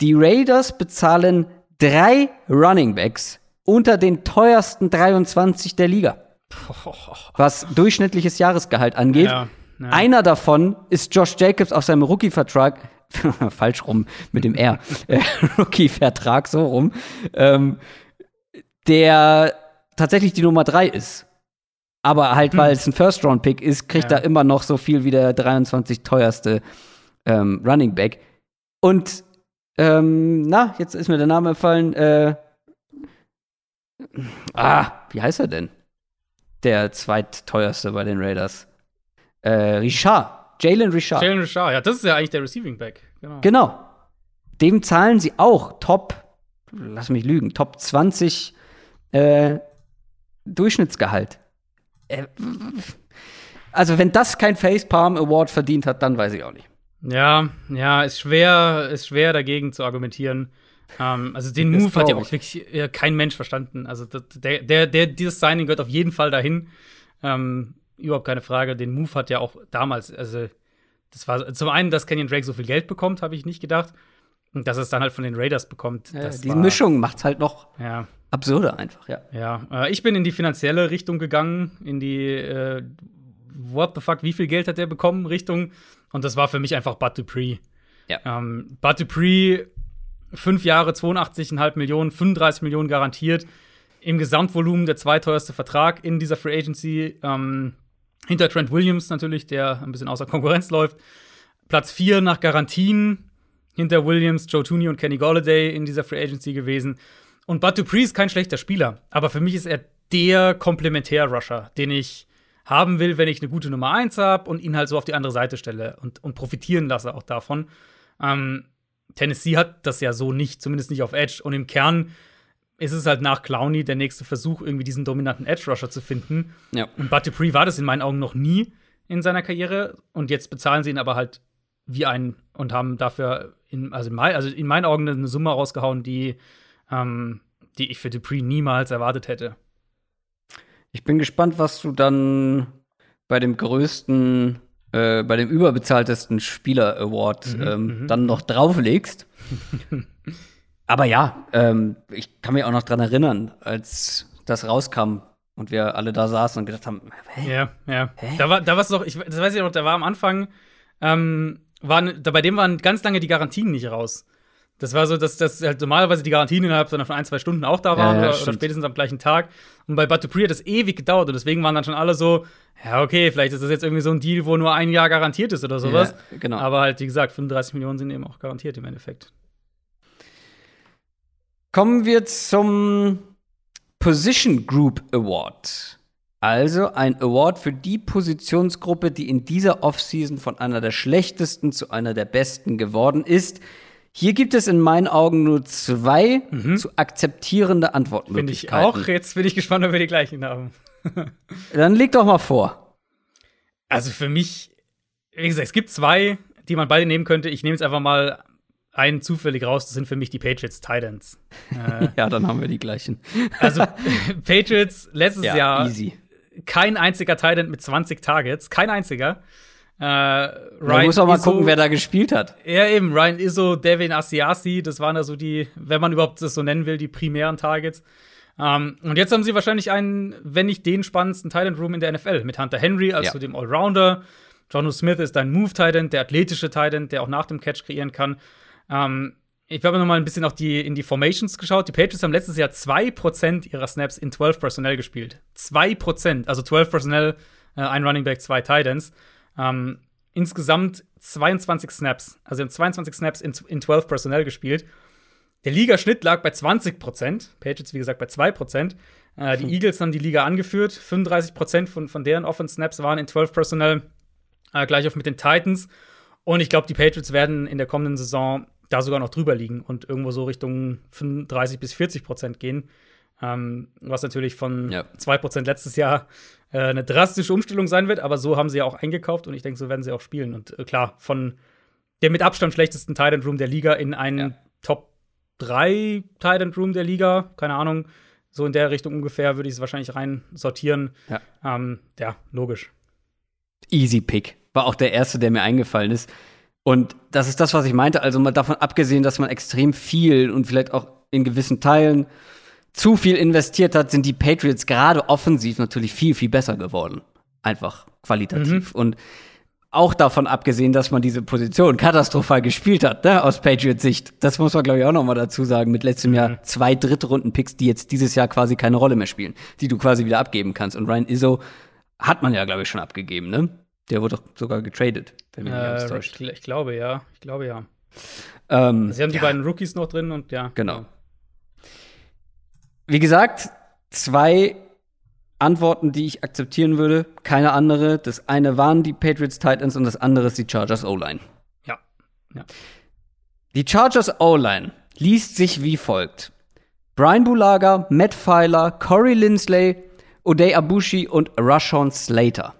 [SPEAKER 1] Die Raiders bezahlen drei Running Backs unter den teuersten 23 der Liga, was durchschnittliches Jahresgehalt angeht.
[SPEAKER 2] Ja, ja.
[SPEAKER 1] Einer davon ist Josh Jacobs auf seinem Rookie-Vertrag, [laughs] falsch rum mit dem R, [laughs] äh, Rookie-Vertrag, so rum, ähm, der tatsächlich die Nummer drei ist. Aber halt, weil es ein First-Round-Pick ist, kriegt
[SPEAKER 2] Ja.
[SPEAKER 1] er immer noch so viel wie der 23 teuerste ähm, Running Back. Und ähm, na, jetzt ist mir der Name gefallen. Äh, ah, wie heißt er denn? Der zweitteuerste bei den Raiders. Äh, Richard. Jalen Richard.
[SPEAKER 2] Jalen Richard, ja, das ist ja eigentlich der Receiving Back. Genau.
[SPEAKER 1] Genau. Dem zahlen sie auch Top, lass mich lügen, Top 20 äh, Durchschnittsgehalt. Äh, also, wenn das kein Facepalm Award verdient hat, dann weiß ich auch nicht.
[SPEAKER 2] Ja, ja, ist schwer, ist schwer dagegen zu argumentieren. Ähm, also den Move hat ja auch wirklich äh, kein Mensch verstanden. Also der, der, der, dieses Signing gehört auf jeden Fall dahin. Ähm, überhaupt keine Frage. Den Move hat ja auch damals, also das war zum einen, dass Kenyon Drake so viel Geld bekommt, habe ich nicht gedacht. Und dass es dann halt von den Raiders bekommt. das
[SPEAKER 1] die
[SPEAKER 2] war-
[SPEAKER 1] Mischung macht's halt noch
[SPEAKER 2] Ja,
[SPEAKER 1] absurder einfach, ja.
[SPEAKER 2] ja. Äh, ich bin in die finanzielle Richtung gegangen, in die äh, What the fuck, wie viel Geld hat der bekommen Richtung. Und das war für mich einfach Bud Dupree.
[SPEAKER 1] Ja.
[SPEAKER 2] Ähm, Bud Dupree, fünf Jahre, 82,5 Millionen, 35 Millionen garantiert. Im Gesamtvolumen der zweiteuerste Vertrag in dieser Free Agency. Ähm, hinter Trent Williams natürlich, der ein bisschen außer Konkurrenz läuft. Platz 4 nach Garantien. Hinter Williams, Joe Tooney und Kenny Golladay in dieser Free Agency gewesen. Und Bud Dupree ist kein schlechter Spieler, aber für mich ist er der Komplementär-Rusher, den ich haben will, wenn ich eine gute Nummer 1 habe und ihn halt so auf die andere Seite stelle und, und profitieren lasse auch davon. Ähm, Tennessee hat das ja so nicht, zumindest nicht auf Edge. Und im Kern ist es halt nach Clowney der nächste Versuch, irgendwie diesen dominanten Edge-Rusher zu finden.
[SPEAKER 1] Ja.
[SPEAKER 2] Und Bud Dupree war das in meinen Augen noch nie in seiner Karriere. Und jetzt bezahlen sie ihn aber halt wie einen und haben dafür, in, also, in mein, also in meinen Augen eine Summe rausgehauen, die, ähm, die ich für Dupree niemals erwartet hätte.
[SPEAKER 1] Ich bin gespannt, was du dann bei dem größten, äh, bei dem überbezahltesten Spieler-Award
[SPEAKER 2] Mhm,
[SPEAKER 1] ähm,
[SPEAKER 2] mhm.
[SPEAKER 1] dann noch drauflegst. [laughs] Aber ja, ähm, ich kann mich auch noch dran erinnern, als das rauskam und wir alle da saßen und gedacht haben, hä?
[SPEAKER 2] Ja, ja.
[SPEAKER 1] Hä?
[SPEAKER 2] Da war, da war es doch, ich, das weiß ich noch, da war am Anfang, ähm, waren, da, bei dem waren ganz lange die Garantien nicht raus. Das war so, dass, dass halt normalerweise die Garantien innerhalb von ein, zwei Stunden auch da waren
[SPEAKER 1] Ja, ja,
[SPEAKER 2] oder, oder spätestens am gleichen Tag. Und bei Dupree hat das ewig gedauert und deswegen waren dann schon alle so, ja, okay, vielleicht ist das jetzt irgendwie so ein Deal, wo nur ein Jahr garantiert ist oder sowas.
[SPEAKER 1] Ja, genau.
[SPEAKER 2] Aber halt, wie gesagt, 35 Millionen sind eben auch garantiert im Endeffekt.
[SPEAKER 1] Kommen wir zum Position Group Award. Also ein Award für die Positionsgruppe, die in dieser Offseason von einer der schlechtesten zu einer der besten geworden ist. Hier gibt es in meinen Augen nur zwei zu akzeptierende
[SPEAKER 2] Finde ich auch. Jetzt bin ich gespannt, ob wir die gleichen haben. [laughs]
[SPEAKER 1] Dann leg doch mal vor.
[SPEAKER 2] Also für mich, wie gesagt, es gibt zwei, die man beide nehmen könnte. Ich nehme jetzt einfach mal einen zufällig raus. Das sind für mich die Patriots Titans. Äh, [laughs]
[SPEAKER 1] Ja, dann haben wir die gleichen.
[SPEAKER 2] also [laughs] Patriots letztes
[SPEAKER 1] Ja,
[SPEAKER 2] Jahr
[SPEAKER 1] easy.
[SPEAKER 2] kein einziger Titan mit 20 Targets, kein einziger. Äh,
[SPEAKER 1] Man muss auch mal
[SPEAKER 2] Izzo-
[SPEAKER 1] gucken, wer da gespielt hat.
[SPEAKER 2] Ja, eben, Ryan Izzo, Devin Asiasi, das waren da so die, wenn man überhaupt das so nennen will, die primären Targets. Ähm, und jetzt haben sie wahrscheinlich einen, wenn nicht den spannendsten Titan Room in der NFL mit Hunter Henry als
[SPEAKER 1] Ja.
[SPEAKER 2] so dem Allrounder. Jono Smith ist dein Move Titan, der athletische Titan, der auch nach dem Catch kreieren kann. Ähm, ich habe noch mal ein bisschen auf die, in die Formations geschaut. Die Patriots haben letztes Jahr 2% ihrer Snaps in 12 Personnel gespielt. 2%, also 12 Personnel, äh, ein Running Back, zwei Titans. Ähm, insgesamt 22 Snaps. Also sie haben 22 Snaps in, in 12 Personnel gespielt. Der Ligaschnitt lag bei 20% Patriots, wie gesagt, bei 2% Äh, die Eagles haben die Liga angeführt. 35 von, von deren Offense-Snaps waren in 12 Personnel. Äh, gleich auf mit den Titans. Und ich glaube, die Patriots werden in der kommenden Saison da sogar noch drüber liegen und irgendwo so Richtung 35 bis 40 Prozent gehen. Ähm, was natürlich von
[SPEAKER 1] Ja.
[SPEAKER 2] 2 Prozent letztes Jahr äh, eine drastische Umstellung sein wird, aber so haben sie ja auch eingekauft und ich denke, so werden sie auch spielen. Und äh, klar, von der mit Abstand schlechtesten Tight End Room der Liga in einen
[SPEAKER 1] Ja.
[SPEAKER 2] Top 3 Tight End Room der Liga, keine Ahnung, so in der Richtung ungefähr würde ich es wahrscheinlich rein sortieren.
[SPEAKER 1] Ja.
[SPEAKER 2] Ähm, ja, logisch.
[SPEAKER 1] Easy Pick. War auch der erste, der mir eingefallen ist. Und das ist das, was ich meinte. Also mal davon abgesehen, dass man extrem viel und vielleicht auch in gewissen Teilen zu viel investiert hat, sind die Patriots gerade offensiv natürlich viel, viel besser geworden. Einfach qualitativ. Und auch davon abgesehen, dass man diese Position katastrophal gespielt hat, ne, aus Patriots Sicht. Das muss man, glaube ich, auch noch mal dazu sagen. Mit letztem Jahr zwei Drittrunden-Picks, die jetzt dieses Jahr quasi keine Rolle mehr spielen, die du quasi wieder abgeben kannst. Und Ryan Izzo hat man ja, glaube ich, schon abgegeben, ne? Der wurde doch sogar getradet, wenn mich nicht
[SPEAKER 2] Äh,
[SPEAKER 1] täuscht.
[SPEAKER 2] ich, ich glaube ja, ich glaube ja.
[SPEAKER 1] Ähm,
[SPEAKER 2] Sie haben die
[SPEAKER 1] ja,
[SPEAKER 2] beiden Rookies noch drin und ja.
[SPEAKER 1] Genau. Wie gesagt, zwei Antworten, die ich akzeptieren würde, keine andere. Das eine waren die Patriots Titans und das andere ist die Chargers O-Line.
[SPEAKER 2] Ja. ja.
[SPEAKER 1] Die Chargers O-Line liest sich wie folgt: Brian Bulaga, Matt Filer, Corey Lindsley, O'Day Abushi und Rashawn Slater.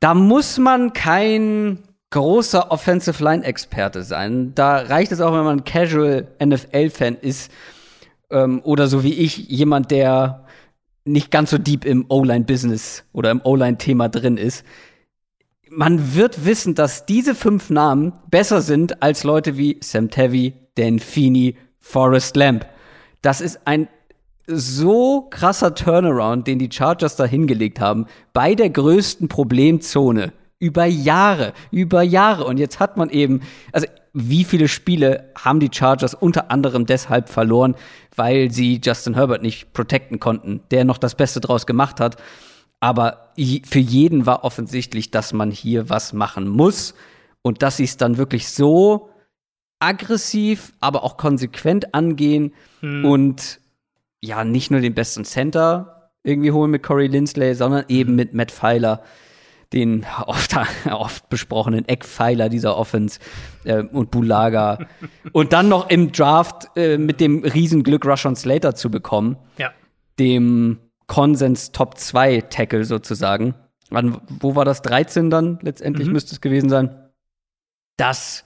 [SPEAKER 1] Da muss man kein großer Offensive Line Experte sein. Da reicht es auch, wenn man Casual NFL Fan ist ähm, oder so wie ich jemand, der nicht ganz so deep im O-Line Business oder im O-Line Thema drin ist man wird wissen, dass diese fünf Namen besser sind als Leute wie Sam Tevy, Dan Feeney, Forrest Lamp. Das ist ein so krasser Turnaround, den die Chargers da hingelegt haben, bei der größten Problemzone. Über Jahre, über Jahre. Und jetzt hat man eben, also wie viele Spiele haben die Chargers unter anderem deshalb verloren, weil sie Justin Herbert nicht protecten konnten, der noch das Beste draus gemacht hat. Aber für jeden war offensichtlich, dass man hier was machen muss und dass sie es dann wirklich so aggressiv, aber auch konsequent angehen und ja, nicht nur den besten Center irgendwie holen mit Corey Lindsley, sondern eben mit Matt Pfeiler, den [laughs] oft, oft besprochenen Eckpfeiler dieser Offense äh, und Bulaga. [laughs] und dann noch im Draft äh, mit dem Riesenglück Rushon Slater zu bekommen.
[SPEAKER 2] Ja.
[SPEAKER 1] Dem Konsens Top 2 Tackle sozusagen. Wann, wo war das? 13 dann letztendlich
[SPEAKER 2] Mhm.
[SPEAKER 1] müsste es gewesen sein. Das,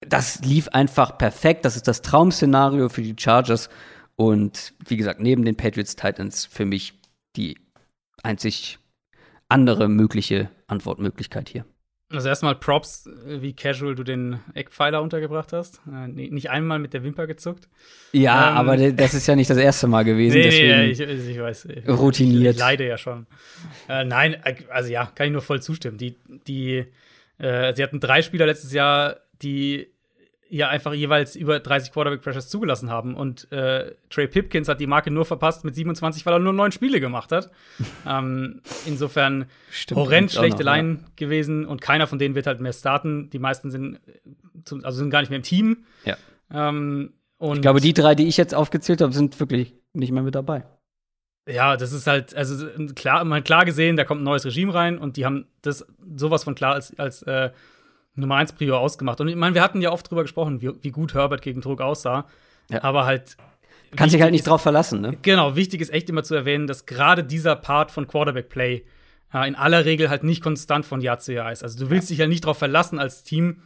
[SPEAKER 1] das lief einfach perfekt. Das ist das Traum-Szenario für die Chargers. Und wie gesagt, neben den Patriots Titans für mich die einzig andere mögliche Antwortmöglichkeit hier.
[SPEAKER 2] Also erstmal Props, äh, wie casual du den Eckpfeiler untergebracht hast. Äh, nicht einmal mit der Wimper gezuckt.
[SPEAKER 1] Ja,
[SPEAKER 2] Ähm.
[SPEAKER 1] aber das ist ja nicht das erste Mal gewesen.
[SPEAKER 2] Nee,
[SPEAKER 1] deswegen.
[SPEAKER 2] nee, ich, ich weiß. Ich,
[SPEAKER 1] routiniert.
[SPEAKER 2] Ich leide ja schon. Äh, nein, äh, also ja, kann ich nur voll zustimmen. Die, die, äh, sie hatten drei Spieler letztes Jahr, die ja einfach jeweils über 30 Quarterback Pressures zugelassen haben. Und äh, Trey Pipkins hat die Marke nur verpasst mit 27, weil er nur neun Spiele gemacht hat. [laughs] ähm, insofern
[SPEAKER 1] Stimmt,
[SPEAKER 2] horrend schlechte
[SPEAKER 1] noch, ja.
[SPEAKER 2] Line gewesen und keiner von denen wird halt mehr starten. Die meisten sind, also sind gar nicht mehr im Team.
[SPEAKER 1] Ja.
[SPEAKER 2] Ähm, und
[SPEAKER 1] Ich glaube, die drei, die ich jetzt aufgezählt habe, sind wirklich nicht mehr mit dabei.
[SPEAKER 2] Ja, das ist halt, also klar, man hat klar gesehen, da kommt ein neues Regime rein und die haben das sowas von klar als, als äh, Nummer 1 Prio ausgemacht. Und ich meine, wir hatten ja oft drüber gesprochen, wie, wie gut Herbert gegen Druck aussah.
[SPEAKER 1] Ja.
[SPEAKER 2] Aber halt.
[SPEAKER 1] Kannst dich halt nicht drauf verlassen, ne?
[SPEAKER 2] Genau, wichtig ist echt immer zu erwähnen, dass gerade dieser Part von Quarterback-Play äh, in aller Regel halt nicht konstant von Jahr zu Jahr ist. Also du willst dich ja nicht drauf verlassen als Team,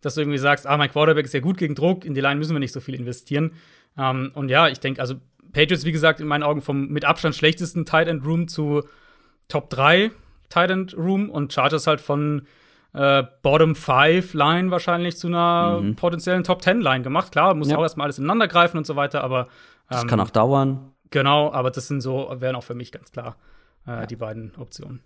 [SPEAKER 2] dass du irgendwie sagst, ah, mein Quarterback ist ja gut gegen Druck, in die Line müssen wir nicht so viel investieren. Ähm, und ja, ich denke, also Patriots, wie gesagt, in meinen Augen vom mit Abstand schlechtesten Tight End Room zu Top 3 Tight End Room und Chargers halt von äh, Bottom 5 Line wahrscheinlich zu einer potenziellen Top 10 Line gemacht. Klar, muss
[SPEAKER 1] Ja.
[SPEAKER 2] auch erstmal alles ineinander greifen und so weiter, aber
[SPEAKER 1] Das
[SPEAKER 2] ähm,
[SPEAKER 1] kann auch dauern.
[SPEAKER 2] genau, aber das sind so, wären auch für mich ganz klar äh, die beiden Optionen.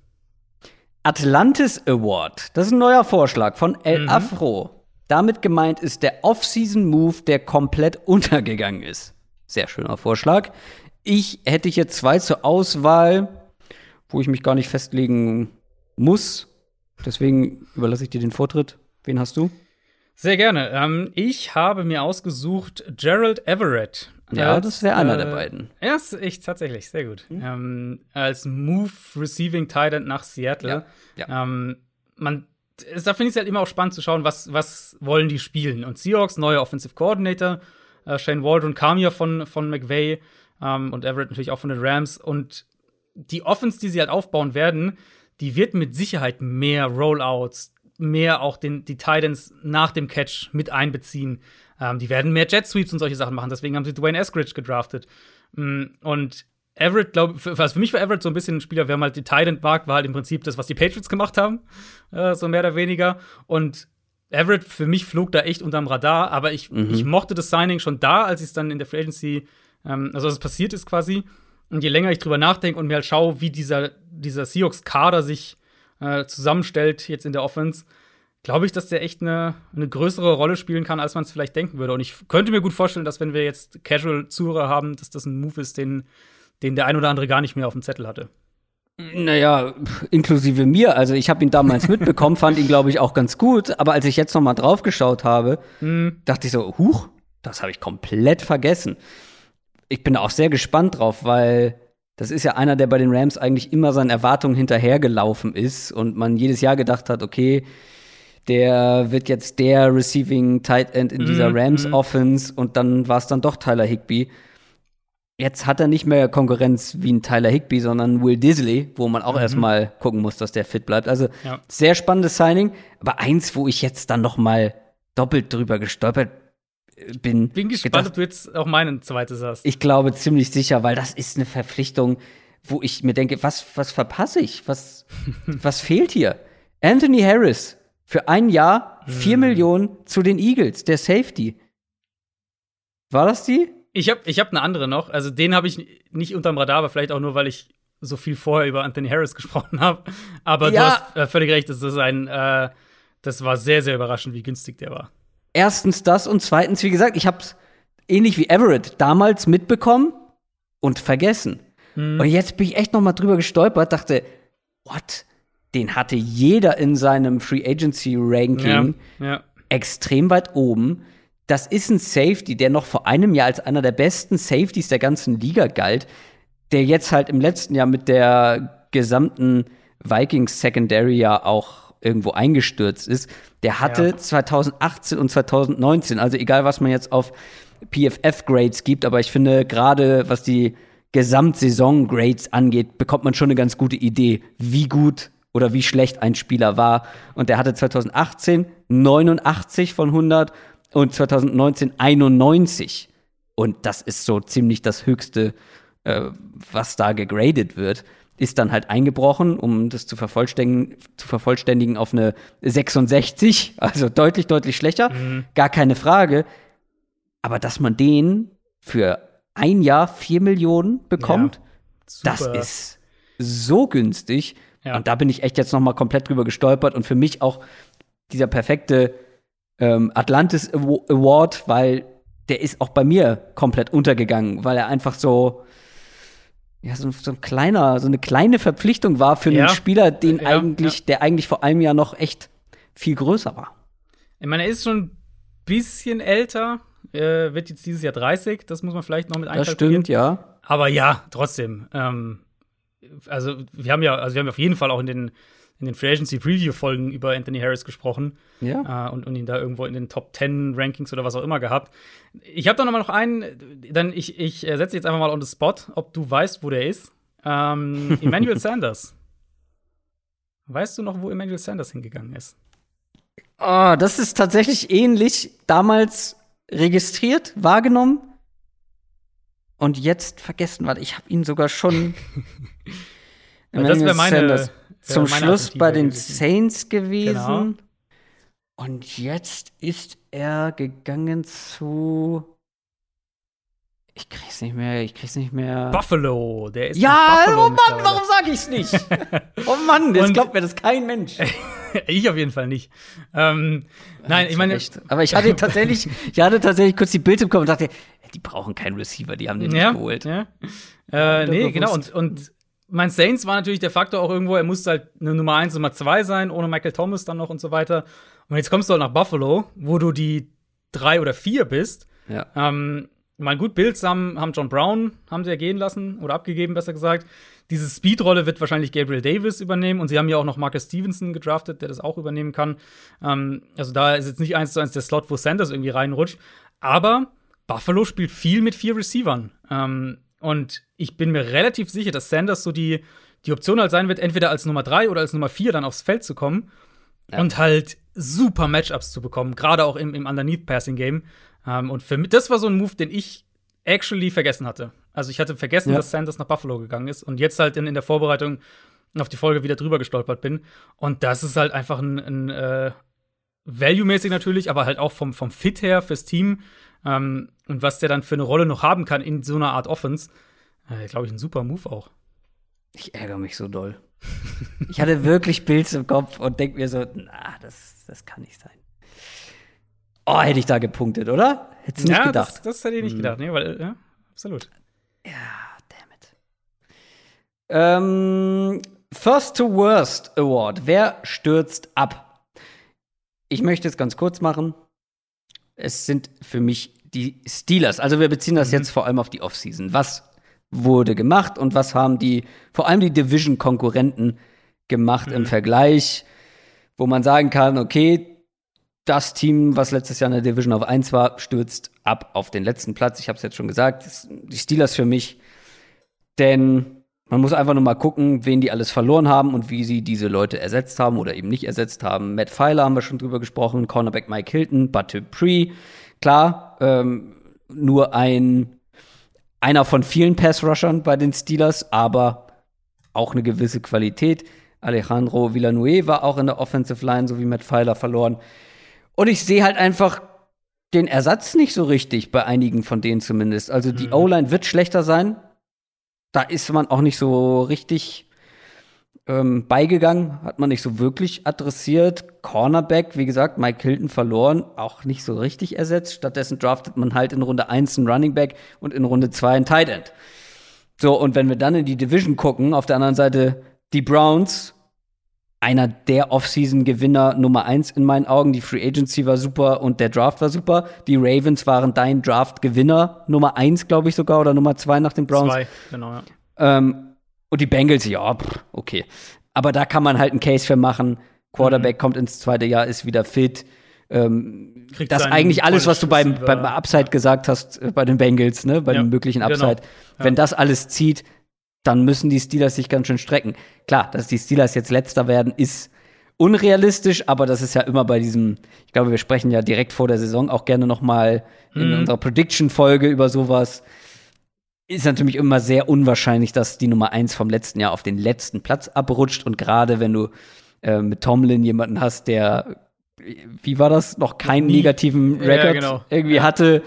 [SPEAKER 1] Atlantis Award. Das ist ein neuer Vorschlag von El
[SPEAKER 2] Mhm.
[SPEAKER 1] Afro. Damit gemeint ist der Off-Season-Move, der komplett [laughs] untergegangen ist. Sehr schöner Vorschlag. Ich hätte hier zwei zur Auswahl, wo ich mich gar nicht festlegen muss. Deswegen überlasse ich dir den Vortritt. Wen hast du?
[SPEAKER 2] Sehr gerne. Ähm, ich habe mir ausgesucht Gerald Everett.
[SPEAKER 1] Ja,
[SPEAKER 2] als,
[SPEAKER 1] das wäre einer
[SPEAKER 2] äh,
[SPEAKER 1] der beiden.
[SPEAKER 2] Ja, ist echt tatsächlich sehr gut. Ähm, als Move Receiving Tight End nach Seattle.
[SPEAKER 1] Ja,
[SPEAKER 2] Ähm, man, da finde ich es halt immer auch spannend zu schauen, was, was wollen die spielen. Und Seahawks, neuer Offensive Coordinator, äh, Shane Waldron kam ja von, von McVay ähm, und Everett natürlich auch von den Rams. Und die Offense, die sie halt aufbauen werden, die wird mit Sicherheit mehr Rollouts, mehr auch den, die Titans nach dem Catch mit einbeziehen. Ähm, die werden mehr Jet Sweeps und solche Sachen machen. Deswegen haben sie Dwayne Eskridge gedraftet. Mm, Und Everett, glaube für, also für mich war Everett so ein bisschen ein Spieler, wer mal die Titan mag, war halt im Prinzip das, was die Patriots gemacht haben, äh, so mehr oder weniger. Und Everett für mich flog da echt unterm Radar, aber ich, ich mochte das Signing schon da, als es dann in der Free Agency, ähm, also als es passiert ist quasi. Und je länger ich drüber nachdenke und mir halt schaue, wie dieser, dieser Seahawks-Kader sich äh, zusammenstellt jetzt in der Offense, glaube ich, dass der echt eine, eine größere Rolle spielen kann, als man es vielleicht denken würde. Und ich könnte mir gut vorstellen, dass wenn wir jetzt Casual-Zuhörer haben, dass das ein Move ist, den, den der ein oder andere gar nicht mehr auf dem Zettel hatte.
[SPEAKER 1] Naja, inklusive mir. Also ich habe ihn damals [laughs] mitbekommen, fand ihn, glaube ich, auch ganz gut. Aber als ich jetzt noch mal drauf geschaut habe, dachte ich so, huch, das habe ich komplett vergessen. Ich bin auch sehr gespannt drauf, weil das ist ja einer, der bei den Rams eigentlich immer seinen Erwartungen hinterhergelaufen ist und man jedes Jahr gedacht hat, okay, der wird jetzt der Receiving Tight End in dieser Rams Offense und dann war es dann doch Tyler Higby. Jetzt hat er nicht mehr Konkurrenz wie ein Tyler Higby, sondern Will Disley, wo man auch erstmal gucken muss, dass der fit bleibt. Also
[SPEAKER 2] Ja.
[SPEAKER 1] sehr spannendes Signing, aber eins, wo ich jetzt dann noch mal doppelt drüber gestolpert bin.
[SPEAKER 2] Bin gespannt,
[SPEAKER 1] gedacht,
[SPEAKER 2] ob du jetzt auch meinen zweites hast.
[SPEAKER 1] ich glaube ziemlich sicher, weil das ist eine Verpflichtung, wo ich mir denke, was, was verpasse ich? Was, [laughs] was fehlt hier? Anthony Harris für ein Jahr vier
[SPEAKER 2] Hm.
[SPEAKER 1] Millionen zu den Eagles, der Safety. War das die?
[SPEAKER 2] Ich habe ich hab eine andere noch. Also den habe ich nicht unterm Radar, aber vielleicht auch nur, weil ich so viel vorher über Anthony Harris [laughs] gesprochen habe. Aber du
[SPEAKER 1] Ja.
[SPEAKER 2] hast äh, völlig recht, das ist ein, äh, das war sehr, sehr überraschend, wie günstig der war.
[SPEAKER 1] Erstens das und zweitens, wie gesagt, ich habe es ähnlich wie Everett damals mitbekommen und vergessen.
[SPEAKER 2] Hm.
[SPEAKER 1] Und jetzt bin ich echt noch mal drüber gestolpert, dachte, what? Den hatte jeder in seinem Free Agency Ranking
[SPEAKER 2] Ja, ja.
[SPEAKER 1] extrem weit oben. Das ist ein Safety, der noch vor einem Jahr als einer der besten Safeties der ganzen Liga galt. der jetzt halt im letzten Jahr mit der gesamten Vikings Secondary ja auch irgendwo eingestürzt ist, der hatte ja. 2018 und 2019, also egal was man jetzt auf PFF-Grades gibt, aber ich finde gerade, was die Gesamtsaison-Grades angeht, bekommt man schon eine ganz gute Idee, wie gut oder wie schlecht ein Spieler war. Und der hatte 2018 89 von 100 und 2019 91. Und das ist so ziemlich das Höchste, äh, was da gegradet wird. Ist dann halt eingebrochen, um das zu vervollständigen, zu vervollständigen auf eine 66, also deutlich, deutlich schlechter. Mhm. Gar keine Frage. Aber dass man den für ein Jahr vier Millionen bekommt, ja, das ist so günstig. Ja. Und da bin ich echt jetzt noch mal komplett drüber gestolpert und für mich auch dieser perfekte ähm, Atlantis Award, weil der ist auch bei mir komplett untergegangen, weil er einfach so ja, so, so ein kleiner, so eine kleine Verpflichtung war für ja. einen Spieler, den ja, eigentlich, der eigentlich vor einem Jahr noch echt viel größer war.
[SPEAKER 2] Ich meine, er ist schon ein bisschen älter, äh, wird jetzt dieses Jahr 30, das muss man vielleicht noch mit
[SPEAKER 1] einkalkulieren. Das stimmt, ja.
[SPEAKER 2] Aber ja, trotzdem. Ähm, also wir haben ja, also wir haben auf jeden Fall auch in den in den Free Agency Preview Folgen über Anthony Harris gesprochen
[SPEAKER 1] ja.
[SPEAKER 2] Äh, und, und ihn da irgendwo in den Top 10 Rankings oder was auch immer gehabt. Ich habe da noch mal noch einen, dann ich, ich äh, setze jetzt einfach mal on the spot, ob du weißt, wo der ist. Ähm, [laughs] Emmanuel Sanders. Weißt du noch, wo Emmanuel Sanders hingegangen ist?
[SPEAKER 1] Oh, das ist tatsächlich ähnlich. Damals registriert, wahrgenommen und jetzt vergessen, weil ich habe ihn sogar schon. [laughs]
[SPEAKER 2] das wäre meine, Sanders
[SPEAKER 1] zum Schluss bei den gewesen. Saints gewesen. Genau. Und jetzt ist er gegangen zu. Ich krieg's nicht mehr, ich krieg's nicht mehr.
[SPEAKER 2] Buffalo, der ist.
[SPEAKER 1] Ja, oh Mann, warum sag ich's nicht? [laughs] oh Mann, das glaubt mir das kein Mensch. [laughs]
[SPEAKER 2] ich auf jeden Fall nicht. Ähm, nein, ich meine. Echt.
[SPEAKER 1] Aber ich hatte tatsächlich, [laughs] ich hatte tatsächlich kurz die Bild im Kopf und dachte, die brauchen keinen Receiver, die haben den ja, nicht geholt.
[SPEAKER 2] Ja. Äh, nee, genau. Und, und mein Saints war natürlich der Faktor auch irgendwo, er musste halt eine Nummer 1, Nummer 2 sein, ohne Michael Thomas dann noch und so weiter. Und jetzt kommst du halt nach Buffalo, wo du die 3 oder 4 bist.
[SPEAKER 1] Ja.
[SPEAKER 2] Ähm, mal gut, Bills haben, haben John Brown, haben sie ja gehen lassen oder abgegeben, besser gesagt. Diese Speedrolle wird wahrscheinlich Gabriel Davis übernehmen und sie haben ja auch noch Marcus Stevenson gedraftet, der das auch übernehmen kann. Ähm, also da ist jetzt nicht eins zu eins der Slot, wo Sanders irgendwie reinrutscht. Aber Buffalo spielt viel mit vier Receivern. Ähm, und ich bin mir relativ sicher, dass Sanders so die, die Option halt sein wird, entweder als Nummer drei oder als Nummer vier dann aufs Feld zu kommen ja. und halt super Matchups zu bekommen, gerade auch im, im Underneath-Passing-Game. Ähm, und für mich, das war so ein Move, den ich actually vergessen hatte. Also ich hatte vergessen, ja. dass Sanders nach Buffalo gegangen ist und jetzt halt in, in der Vorbereitung auf die Folge wieder drüber gestolpert bin. Und das ist halt einfach ein, ein äh, Value-mäßig natürlich, aber halt auch vom, vom Fit her fürs Team ähm, und was der dann für eine Rolle noch haben kann in so einer Art Offense, äh, glaube ich, ein super Move auch.
[SPEAKER 1] Ich ärgere mich so doll. [laughs] ich hatte wirklich Bills im Kopf und denke mir so, na, das, das kann nicht sein. Oh, hätte ich da gepunktet, oder? Hättest du
[SPEAKER 2] ja,
[SPEAKER 1] nicht gedacht?
[SPEAKER 2] Das, das hätte ich nicht hm. gedacht, nee, weil, ja, absolut.
[SPEAKER 1] Ja, damn it. Ähm, First to Worst Award. Wer stürzt ab? Ich möchte es ganz kurz machen es sind für mich die Steelers. Also wir beziehen das mhm. jetzt vor allem auf die Offseason. Was wurde gemacht und was haben die, vor allem die Division-Konkurrenten gemacht mhm. im Vergleich, wo man sagen kann, okay, das Team, was letztes Jahr in der Division auf 1 war, stürzt ab auf den letzten Platz. Ich habe es jetzt schon gesagt, die Steelers für mich. Denn man muss einfach nur mal gucken, wen die alles verloren haben und wie sie diese Leute ersetzt haben oder eben nicht ersetzt haben. Matt Pfeiler haben wir schon drüber gesprochen, Cornerback Mike Hilton, Bud Dupree. Klar, ähm, nur ein einer von vielen Pass-Rushern bei den Steelers, aber auch eine gewisse Qualität. Alejandro Villanueva war auch in der Offensive Line, so wie Matt Pfeiler verloren. Und ich sehe halt einfach den Ersatz nicht so richtig bei einigen von denen zumindest. Also die mhm. O-Line wird schlechter sein, da ist man auch nicht so richtig ähm, beigegangen, hat man nicht so wirklich adressiert. Cornerback, wie gesagt, Mike Hilton verloren, auch nicht so richtig ersetzt. Stattdessen draftet man halt in Runde 1 einen Running Back und in Runde 2 einen Tight End. So, und wenn wir dann in die Division gucken, auf der anderen Seite die Browns, einer der Offseason-Gewinner Nummer eins in meinen Augen. Die Free Agency war super und der Draft war super. Die Ravens waren dein Draft-Gewinner Nummer eins, glaube ich sogar, oder Nummer zwei nach den Browns. Zwei,
[SPEAKER 2] genau, ja.
[SPEAKER 1] Ähm, und die Bengals, ja, pff, okay. Aber da kann man halt einen Case für machen. Quarterback mhm. kommt ins zweite Jahr, ist wieder fit. Ähm, das eigentlich alles, was du beim, beim Upside ja. gesagt hast, äh, bei den Bengals, ne, bei ja, dem möglichen genau. Upside. Genau. Ja. Wenn das alles zieht, dann müssen die Steelers sich ganz schön strecken. Klar, dass die Steelers jetzt letzter werden, ist unrealistisch, aber das ist ja immer bei diesem, ich glaube, wir sprechen ja direkt vor der Saison auch gerne noch mal in mhm. unserer Prediction-Folge über sowas. Ist natürlich immer sehr unwahrscheinlich, dass die Nummer eins vom letzten Jahr auf den letzten Platz abrutscht. Und gerade wenn du äh, mit Tomlin jemanden hast, der wie war das, noch keinen Nie. negativen Rekord ja, genau. irgendwie ja. hatte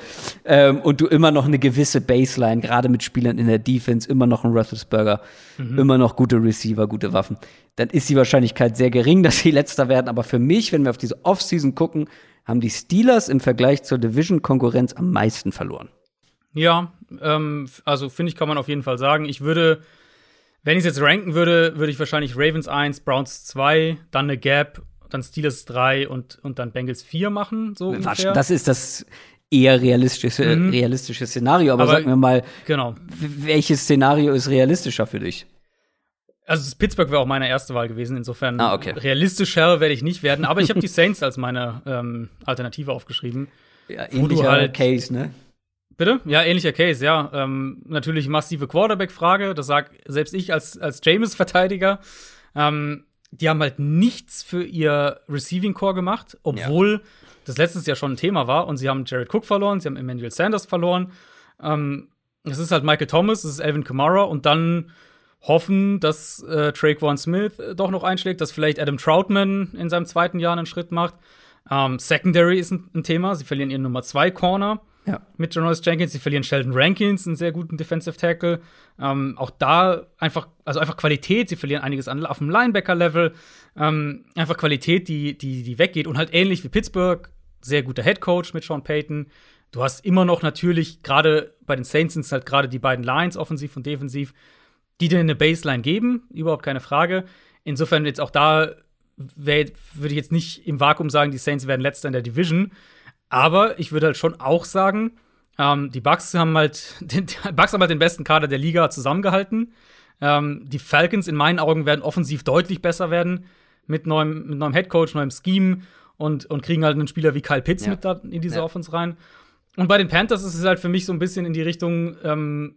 [SPEAKER 1] ähm, und du immer noch eine gewisse Baseline, gerade mit Spielern in der Defense, immer noch ein Roethlisberger, mhm. immer noch gute Receiver, gute Waffen, dann ist die Wahrscheinlichkeit sehr gering, [laughs] dass sie letzter werden. Aber für mich, wenn wir auf diese Offseason gucken, haben die Steelers im Vergleich zur Division-Konkurrenz am meisten verloren.
[SPEAKER 2] Ja, ähm, also finde ich, kann man auf jeden Fall sagen. Ich würde, wenn ich es jetzt ranken würde, würde ich wahrscheinlich Ravens 1, Browns 2, dann eine Gap dann Steelers 3 und, und dann Bengals 4 machen, so ungefähr.
[SPEAKER 1] Das ist das eher realistische, mhm. realistische Szenario. Aber, aber sag mir mal,
[SPEAKER 2] genau.
[SPEAKER 1] welches Szenario ist realistischer für dich?
[SPEAKER 2] Also Pittsburgh wäre auch meine erste Wahl gewesen. Insofern
[SPEAKER 1] ah, okay.
[SPEAKER 2] realistischer werde ich nicht werden. Aber ich habe die Saints als meine ähm, Alternative aufgeschrieben.
[SPEAKER 1] Ja, ähnlicher halt, Case, ne?
[SPEAKER 2] Bitte? Ja, ähnlicher Case, ja. Ähm, natürlich massive Quarterback-Frage. Das sag selbst ich als, als James-Verteidiger. Ähm, die haben halt nichts für ihr Receiving Core gemacht, obwohl ja. das letztes Jahr schon ein Thema war. Und sie haben Jared Cook verloren, sie haben Emmanuel Sanders verloren. Ähm, es ist halt Michael Thomas, es ist Alvin Kamara und dann hoffen, dass äh, Traquan Smith äh, doch noch einschlägt, dass vielleicht Adam Troutman in seinem zweiten Jahr einen Schritt macht. Ähm, Secondary ist ein, ein, Thema. Sie verlieren ihren Nummer 2 Corner
[SPEAKER 1] ja.
[SPEAKER 2] mit Jonas Jenkins. Sie verlieren Sheldon Rankins, einen sehr guten Defensive Tackle. Ähm, auch da einfach, also einfach Qualität. Sie verlieren einiges an, auf dem Linebacker-Level. Ähm, einfach Qualität, die, die, die weggeht. Und halt ähnlich wie Pittsburgh, sehr guter Head Coach mit Sean Payton. Du hast immer noch natürlich, gerade bei den Saints sind es halt gerade die beiden Lines, offensiv und defensiv, die dir eine Baseline geben, überhaupt keine Frage. Insofern jetzt auch da würde ich jetzt nicht im Vakuum sagen, die Saints werden letzter in der Division. Aber ich würde halt schon auch sagen, ähm, die Bucks haben halt [laughs] den, die Bucks haben halt den besten Kader der Liga zusammengehalten. Ähm, die Falcons in meinen Augen werden offensiv deutlich besser werden mit neuem, mit neuem Headcoach, neuem Scheme und, und kriegen halt einen Spieler wie Kyle Pitts ja. mit da in diese ja. Offense rein. Und bei den Panthers ist es halt für mich so ein bisschen in die Richtung ähm,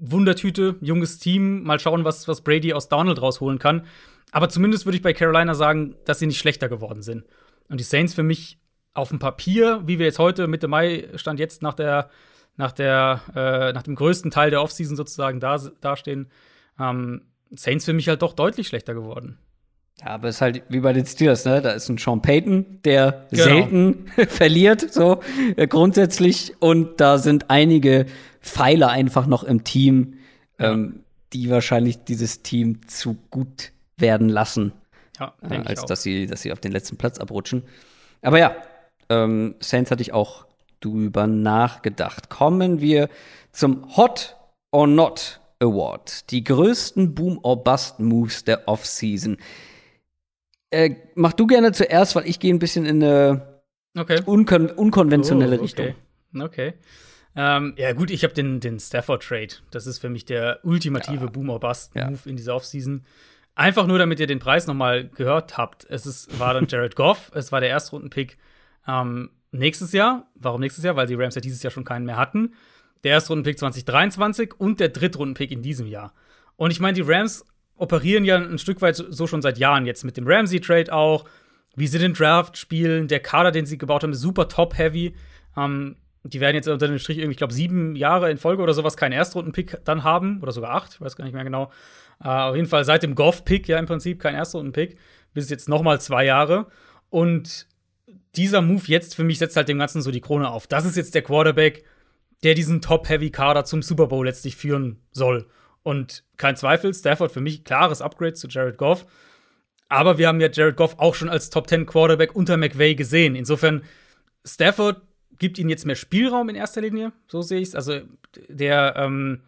[SPEAKER 2] Wundertüte, junges Team, mal schauen, was, was Brady aus Donald rausholen kann. Aber zumindest würde ich bei Carolina sagen, dass sie nicht schlechter geworden sind. Und die Saints für mich auf dem Papier, wie wir jetzt heute Mitte Mai stand jetzt nach der nach der äh, nach dem größten Teil der Offseason sozusagen da dastehen, ähm, Saints für mich halt doch deutlich schlechter geworden.
[SPEAKER 1] Ja, aber es ist halt wie bei den Steelers, ne? Da ist ein Sean Payton, der genau. selten [laughs] verliert, so äh, grundsätzlich. Und da sind einige Pfeiler einfach noch im Team, ja. ähm, die wahrscheinlich dieses Team zu gut werden lassen,
[SPEAKER 2] ja,
[SPEAKER 1] äh, als dass sie, dass sie auf den letzten Platz abrutschen. Aber ja, ähm, Saints hatte ich auch drüber nachgedacht. Kommen wir zum Hot or Not Award. Die größten Boom or Bust Moves der Offseason. Äh, mach du gerne zuerst, weil ich gehe ein bisschen in eine
[SPEAKER 2] okay.
[SPEAKER 1] unkon unkonventionelle
[SPEAKER 2] oh, okay.
[SPEAKER 1] Richtung.
[SPEAKER 2] Okay. Ähm, ja, gut, ich habe den, den Stafford-Trade. Das ist für mich der ultimative ja. Boom or Bust-Move ja. in dieser Offseason. Einfach nur, damit ihr den Preis noch mal gehört habt. Es ist, war dann Jared Goff, es war der Erstrunden-Pick ähm, nächstes Jahr. Warum nächstes Jahr? Weil die Rams ja dieses Jahr schon keinen mehr hatten. Der Erstrunden-Pick 2023 und der Drittrunden-Pick in diesem Jahr. Und ich meine, die Rams operieren ja ein Stück weit so schon seit Jahren jetzt mit dem Ramsey-Trade auch, wie sie den Draft spielen. Der Kader, den sie gebaut haben, ist super top-heavy. Ähm, die werden jetzt unter dem Strich irgendwie, ich glaube, sieben Jahre in Folge oder sowas keinen Erstrunden-Pick dann haben. Oder sogar acht, ich weiß gar nicht mehr genau. Äh, auf jeden Fall seit dem Goff-Pick ja im Prinzip kein Erstrunden-Pick. Bis jetzt noch mal zwei Jahre. Und dieser Move jetzt für mich setzt halt dem Ganzen so die Krone auf. Das ist jetzt der Quarterback, der diesen Top-Heavy-Kader zum Super Bowl letztlich führen soll. Und kein Zweifel, Stafford für mich klares Upgrade zu Jared Goff. Aber wir haben ja Jared Goff auch schon als Top 10 Quarterback unter McVay gesehen. Insofern, Stafford gibt ihnen jetzt mehr Spielraum in erster Linie, so sehe ich es. Also der, ähm,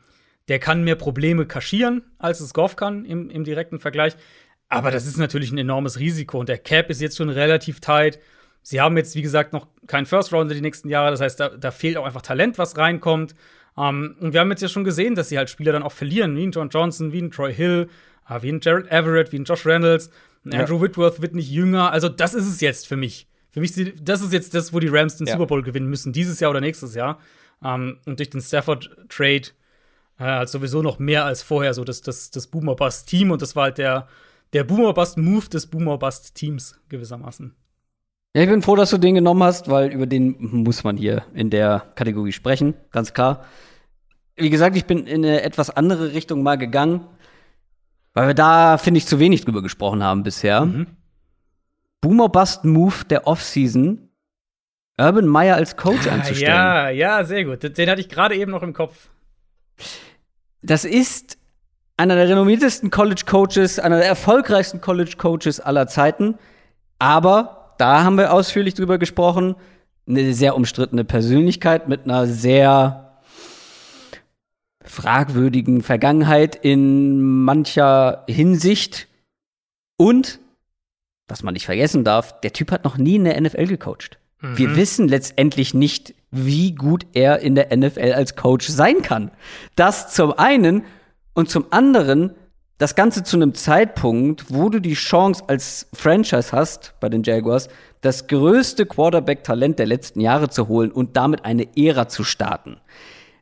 [SPEAKER 2] der kann mehr Probleme kaschieren, als es Goff kann im, im direkten Vergleich. Aber das ist natürlich ein enormes Risiko und der Cap ist jetzt schon relativ tight. Sie haben jetzt, wie gesagt, noch keinen First Rounder die nächsten Jahre. Das heißt, da, da fehlt auch einfach Talent, was reinkommt. Ähm, und wir haben jetzt ja schon gesehen, dass sie halt Spieler dann auch verlieren, wie ein John Johnson, wie ein Troy Hill, äh, wie ein Jared Everett, wie ein Josh Reynolds. Ja. Andrew Whitworth wird nicht jünger. Also, das ist es jetzt für mich. Für mich, das ist jetzt das, wo die Rams den ja. Super Bowl gewinnen müssen, dieses Jahr oder nächstes Jahr. Ähm, und durch den Stafford-Trade äh, halt sowieso noch mehr als vorher so das, das, das Boomer-Bust-Team. Und das war halt der, der Boomer-Bust-Move des Boomer-Bust-Teams gewissermaßen.
[SPEAKER 1] Ja, ich bin froh, dass du den genommen hast, weil über den muss man hier in der Kategorie sprechen, ganz klar. Wie gesagt, ich bin in eine etwas andere Richtung mal gegangen, weil wir da, finde ich, zu wenig drüber gesprochen haben bisher. Mhm. Boomer Bust Move der Offseason, Urban Meyer als Coach anzustellen.
[SPEAKER 2] Ja, ja, sehr gut. Den hatte ich gerade eben noch im Kopf.
[SPEAKER 1] Das ist einer der renommiertesten College Coaches, einer der erfolgreichsten College Coaches aller Zeiten. Aber da haben wir ausführlich drüber gesprochen. Eine sehr umstrittene Persönlichkeit mit einer sehr fragwürdigen Vergangenheit in mancher Hinsicht. Und, was man nicht vergessen darf, der Typ hat noch nie in der NFL gecoacht. Mhm. Wir wissen letztendlich nicht, wie gut er in der NFL als Coach sein kann. Das zum einen und zum anderen das Ganze zu einem Zeitpunkt, wo du die Chance als Franchise hast bei den Jaguars, das größte Quarterback-Talent der letzten Jahre zu holen und damit eine Ära zu starten.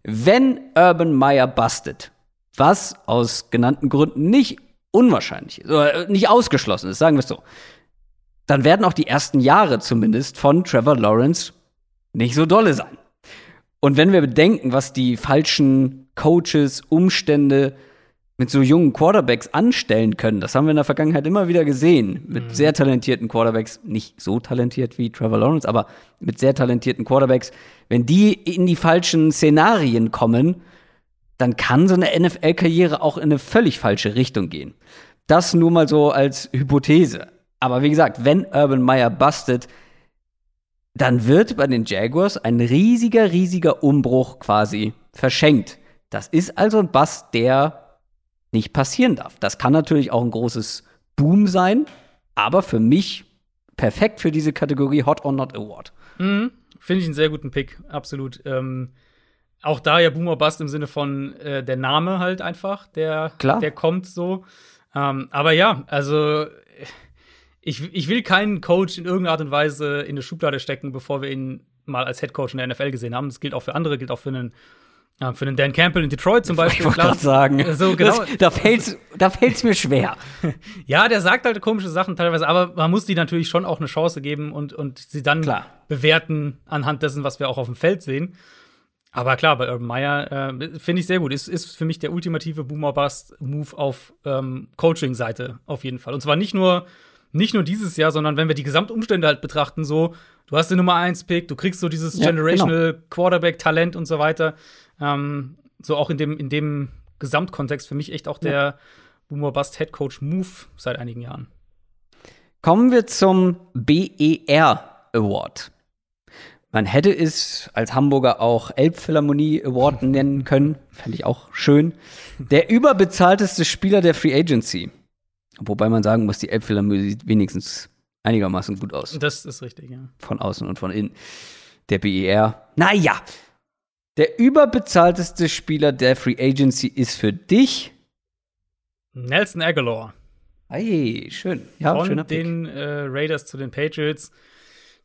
[SPEAKER 1] Wenn Urban Meyer bustet, was aus genannten Gründen nicht unwahrscheinlich ist, oder nicht ausgeschlossen ist, sagen wir es so, dann werden auch die ersten Jahre zumindest von Trevor Lawrence nicht so dolle sein. Und wenn wir bedenken, was die falschen Coaches, Umstände, mit so jungen Quarterbacks anstellen können. Das haben wir in der Vergangenheit immer wieder gesehen. Mit mhm. sehr talentierten Quarterbacks, nicht so talentiert wie Trevor Lawrence, aber mit sehr talentierten Quarterbacks. Wenn die in die falschen Szenarien kommen, dann kann so eine NFL-Karriere auch in eine völlig falsche Richtung gehen. Das nur mal so als Hypothese. Aber wie gesagt, wenn Urban Meyer bustet, dann wird bei den Jaguars ein riesiger, riesiger Umbruch quasi verschenkt. Das ist also ein Bust, der nicht passieren darf. Das kann natürlich auch ein großes Boom sein, aber für mich perfekt für diese Kategorie Hot or Not Award.
[SPEAKER 2] Mhm. Finde ich einen sehr guten Pick, absolut. Ähm, auch da ja Boomer Bust im Sinne von äh, der Name halt einfach, der, Klar. der kommt so. Ähm, aber ja, also ich, ich will keinen Coach in irgendeiner Art und Weise in eine Schublade stecken, bevor wir ihn mal als Head Coach in der NFL gesehen haben. Das gilt auch für andere, gilt auch für einen ja, für den Dan Campbell in Detroit zum [laughs] Beispiel.
[SPEAKER 1] Ich wollte sagen. So, genau. Das, da fällt's, da fällt's mir schwer. [laughs]
[SPEAKER 2] ja, der sagt halt komische Sachen teilweise, aber man muss die natürlich schon auch eine Chance geben und, und sie dann klar. bewerten anhand dessen, was wir auch auf dem Feld sehen. Aber klar, bei Urban Meyer äh, finde ich sehr gut. Ist, ist für mich der ultimative Boomer-Bust-Move auf ähm, Coaching-Seite auf jeden Fall. Und zwar nicht nur, nicht nur dieses Jahr, sondern wenn wir die Gesamtumstände halt betrachten, so, du hast den Nummer 1-Pick, du kriegst so dieses ja, Generational genau. Quarterback-Talent und so weiter ähm, so auch in dem, in dem Gesamtkontext für mich echt auch der ja. Boomer Bust Head Coach Move seit einigen Jahren.
[SPEAKER 1] Kommen wir zum BER Award. Man hätte es als Hamburger auch Elbphilharmonie Award [laughs] nennen können. Fände ich auch schön. Der überbezahlteste Spieler der Free Agency. Wobei man sagen muss, die Elbphilharmonie sieht wenigstens einigermaßen gut aus.
[SPEAKER 2] Das ist richtig, ja.
[SPEAKER 1] Von außen und von innen. Der BER. Naja, der überbezahlteste Spieler der Free Agency ist für dich
[SPEAKER 2] Nelson Aguilar.
[SPEAKER 1] Hey, schön.
[SPEAKER 2] Ja, Von den äh, Raiders zu den Patriots.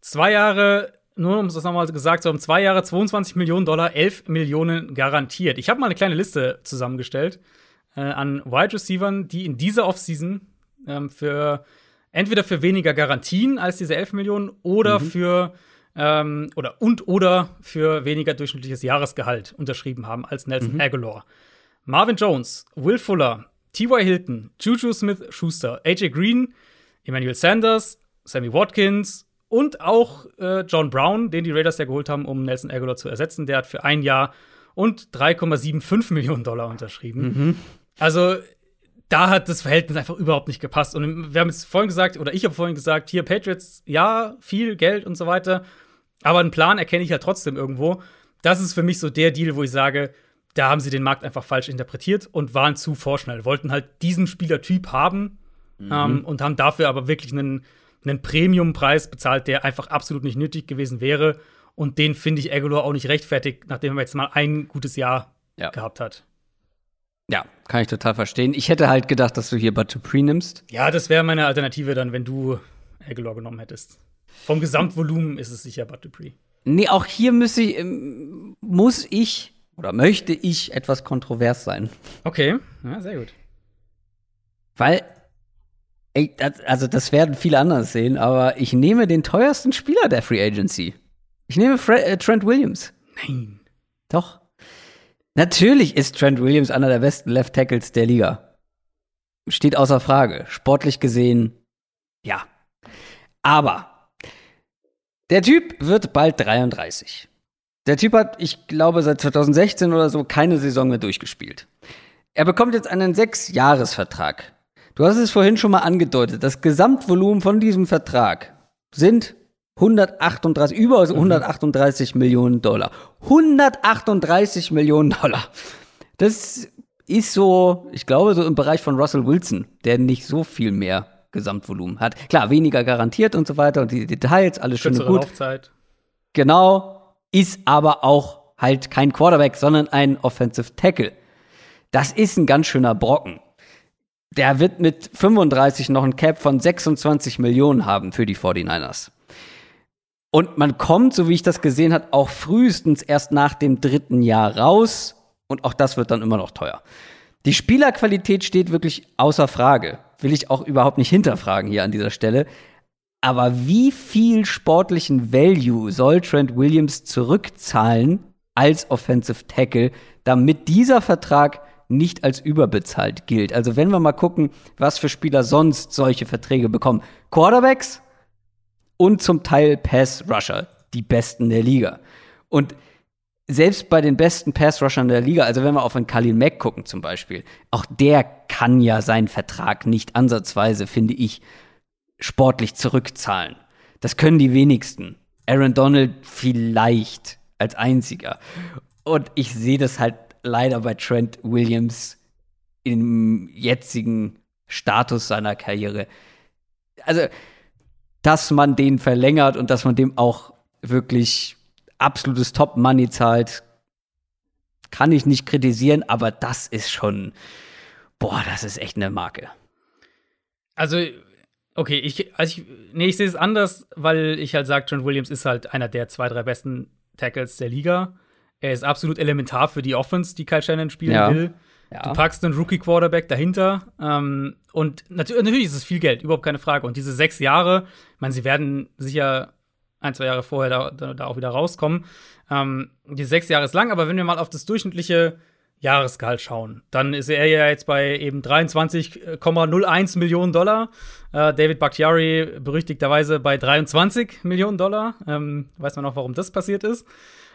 [SPEAKER 2] Zwei Jahre, nur um es nochmal gesagt zu haben, zwei Jahre 22 Millionen Dollar, 11 Millionen garantiert. Ich habe mal eine kleine Liste zusammengestellt äh, an Wide Receivern, die in dieser Offseason ähm, für entweder für weniger Garantien als diese 11 Millionen oder mhm. für ähm, oder und oder für weniger durchschnittliches Jahresgehalt unterschrieben haben als Nelson mhm. Aguilar. Marvin Jones, Will Fuller, T.Y. Hilton, Juju Smith-Schuster, AJ Green, Emmanuel Sanders, Sammy Watkins und auch äh, John Brown, den die Raiders ja geholt haben, um Nelson Aguilar zu ersetzen. Der hat für ein Jahr und 3,75 Millionen Dollar unterschrieben. Mhm. Also da hat das Verhältnis einfach überhaupt nicht gepasst. Und wir haben es vorhin gesagt, oder ich habe vorhin gesagt, hier Patriots, ja, viel Geld und so weiter. Aber einen Plan erkenne ich halt trotzdem irgendwo. Das ist für mich so der Deal, wo ich sage, da haben sie den Markt einfach falsch interpretiert und waren zu vorschnell. Wollten halt diesen Spielertyp haben mhm. ähm, und haben dafür aber wirklich einen, einen Premiumpreis bezahlt, der einfach absolut nicht nötig gewesen wäre. Und den finde ich Aguilar auch nicht rechtfertigt, nachdem er jetzt mal ein gutes Jahr ja. gehabt hat.
[SPEAKER 1] Ja, kann ich total verstehen. Ich hätte halt gedacht, dass du hier Batupri nimmst.
[SPEAKER 2] Ja, das wäre meine Alternative dann, wenn du Aguilar genommen hättest. Vom Gesamtvolumen ist es sicher Batupri.
[SPEAKER 1] Nee, auch hier muss ich, ähm, muss ich oder möchte ich etwas kontrovers sein.
[SPEAKER 2] Okay, ja, sehr gut.
[SPEAKER 1] Weil, ey, also das werden viele anders sehen, aber ich nehme den teuersten Spieler der Free Agency. Ich nehme Fre äh, Trent Williams.
[SPEAKER 2] Nein.
[SPEAKER 1] Doch. Natürlich ist Trent Williams einer der besten Left Tackles der Liga. Steht außer Frage. Sportlich gesehen, ja. Aber der Typ wird bald 33. Der Typ hat, ich glaube, seit 2016 oder so keine Saison mehr durchgespielt. Er bekommt jetzt einen Sechs-Jahres-Vertrag. Du hast es vorhin schon mal angedeutet. Das Gesamtvolumen von diesem Vertrag sind 138, über 138 mhm. Millionen Dollar. 138 Millionen Dollar. Das ist so, ich glaube, so im Bereich von Russell Wilson, der nicht so viel mehr Gesamtvolumen hat. Klar, weniger garantiert und so weiter und die Details, alles schön und gut.
[SPEAKER 2] Laufzeit.
[SPEAKER 1] Genau, ist aber auch halt kein Quarterback, sondern ein Offensive Tackle. Das ist ein ganz schöner Brocken. Der wird mit 35 noch ein Cap von 26 Millionen haben für die 49ers. Und man kommt, so wie ich das gesehen habe, auch frühestens erst nach dem dritten Jahr raus. Und auch das wird dann immer noch teuer. Die Spielerqualität steht wirklich außer Frage. Will ich auch überhaupt nicht hinterfragen hier an dieser Stelle. Aber wie viel sportlichen Value soll Trent Williams zurückzahlen als Offensive Tackle, damit dieser Vertrag nicht als überbezahlt gilt? Also wenn wir mal gucken, was für Spieler sonst solche Verträge bekommen. Quarterbacks und zum Teil Pass-Rusher, die besten der Liga. Und selbst bei den besten Pass-Rushern der Liga, also wenn wir auf einen Khalil Mack gucken zum Beispiel, auch der kann ja seinen Vertrag nicht ansatzweise, finde ich, sportlich zurückzahlen. Das können die wenigsten. Aaron Donald vielleicht als einziger. Und ich sehe das halt leider bei Trent Williams im jetzigen Status seiner Karriere. Also, dass man den verlängert und dass man dem auch wirklich absolutes Top-Money zahlt, kann ich nicht kritisieren, aber das ist schon, boah, das ist echt eine Marke.
[SPEAKER 2] Also, okay, ich, also ich, nee, ich sehe es anders, weil ich halt sage, John Williams ist halt einer der zwei, drei besten Tackles der Liga. Er ist absolut elementar für die Offense, die Kyle Shannon spielen ja. will. Ja. Du packst einen Rookie-Quarterback dahinter. Ähm, und natürlich, natürlich ist es viel Geld, überhaupt keine Frage. Und diese sechs Jahre, ich meine, sie werden sicher ein, zwei Jahre vorher da, da, auch wieder rauskommen. Ähm, die sechs Jahre ist lang, aber wenn wir mal auf das durchschnittliche Jahresgehalt schauen, dann ist er ja jetzt bei eben 23,01 Millionen Dollar. Äh, David Bakhtiari berüchtigterweise bei 23 Millionen Dollar. Ähm, weiß man auch, warum das passiert ist.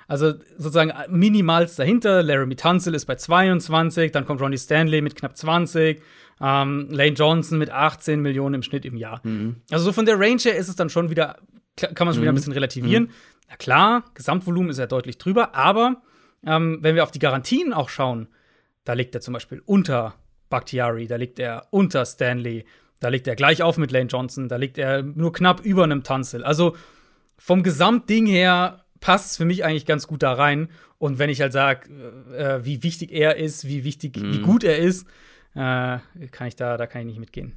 [SPEAKER 2] Also sozusagen minimals dahinter. Laramie Tunsil ist bei 22, dann kommt Ronnie Stanley mit knapp 20, ähm, Lane Johnson mit 18 Millionen im Schnitt im Jahr. Mhm. Also so von der Range her ist es dann schon wieder, kann man schon mhm. wieder ein mhm. bisschen relativieren. Mhm. Na klar, Gesamtvolumen ist ja deutlich drüber, aber ähm, wenn wir auf die Garantien auch schauen, da liegt er zum Beispiel unter Bakhtiari, da liegt er unter Stanley, da liegt er gleich auf mit Lane Johnson, da liegt er nur knapp über einem Tunsil. Also vom Gesamtding her passt für mich eigentlich ganz gut da rein. Und wenn ich halt sage, äh, wie wichtig er ist, wie wichtig, mhm. wie gut er ist, äh, kann ich da, da kann ich nicht mitgehen.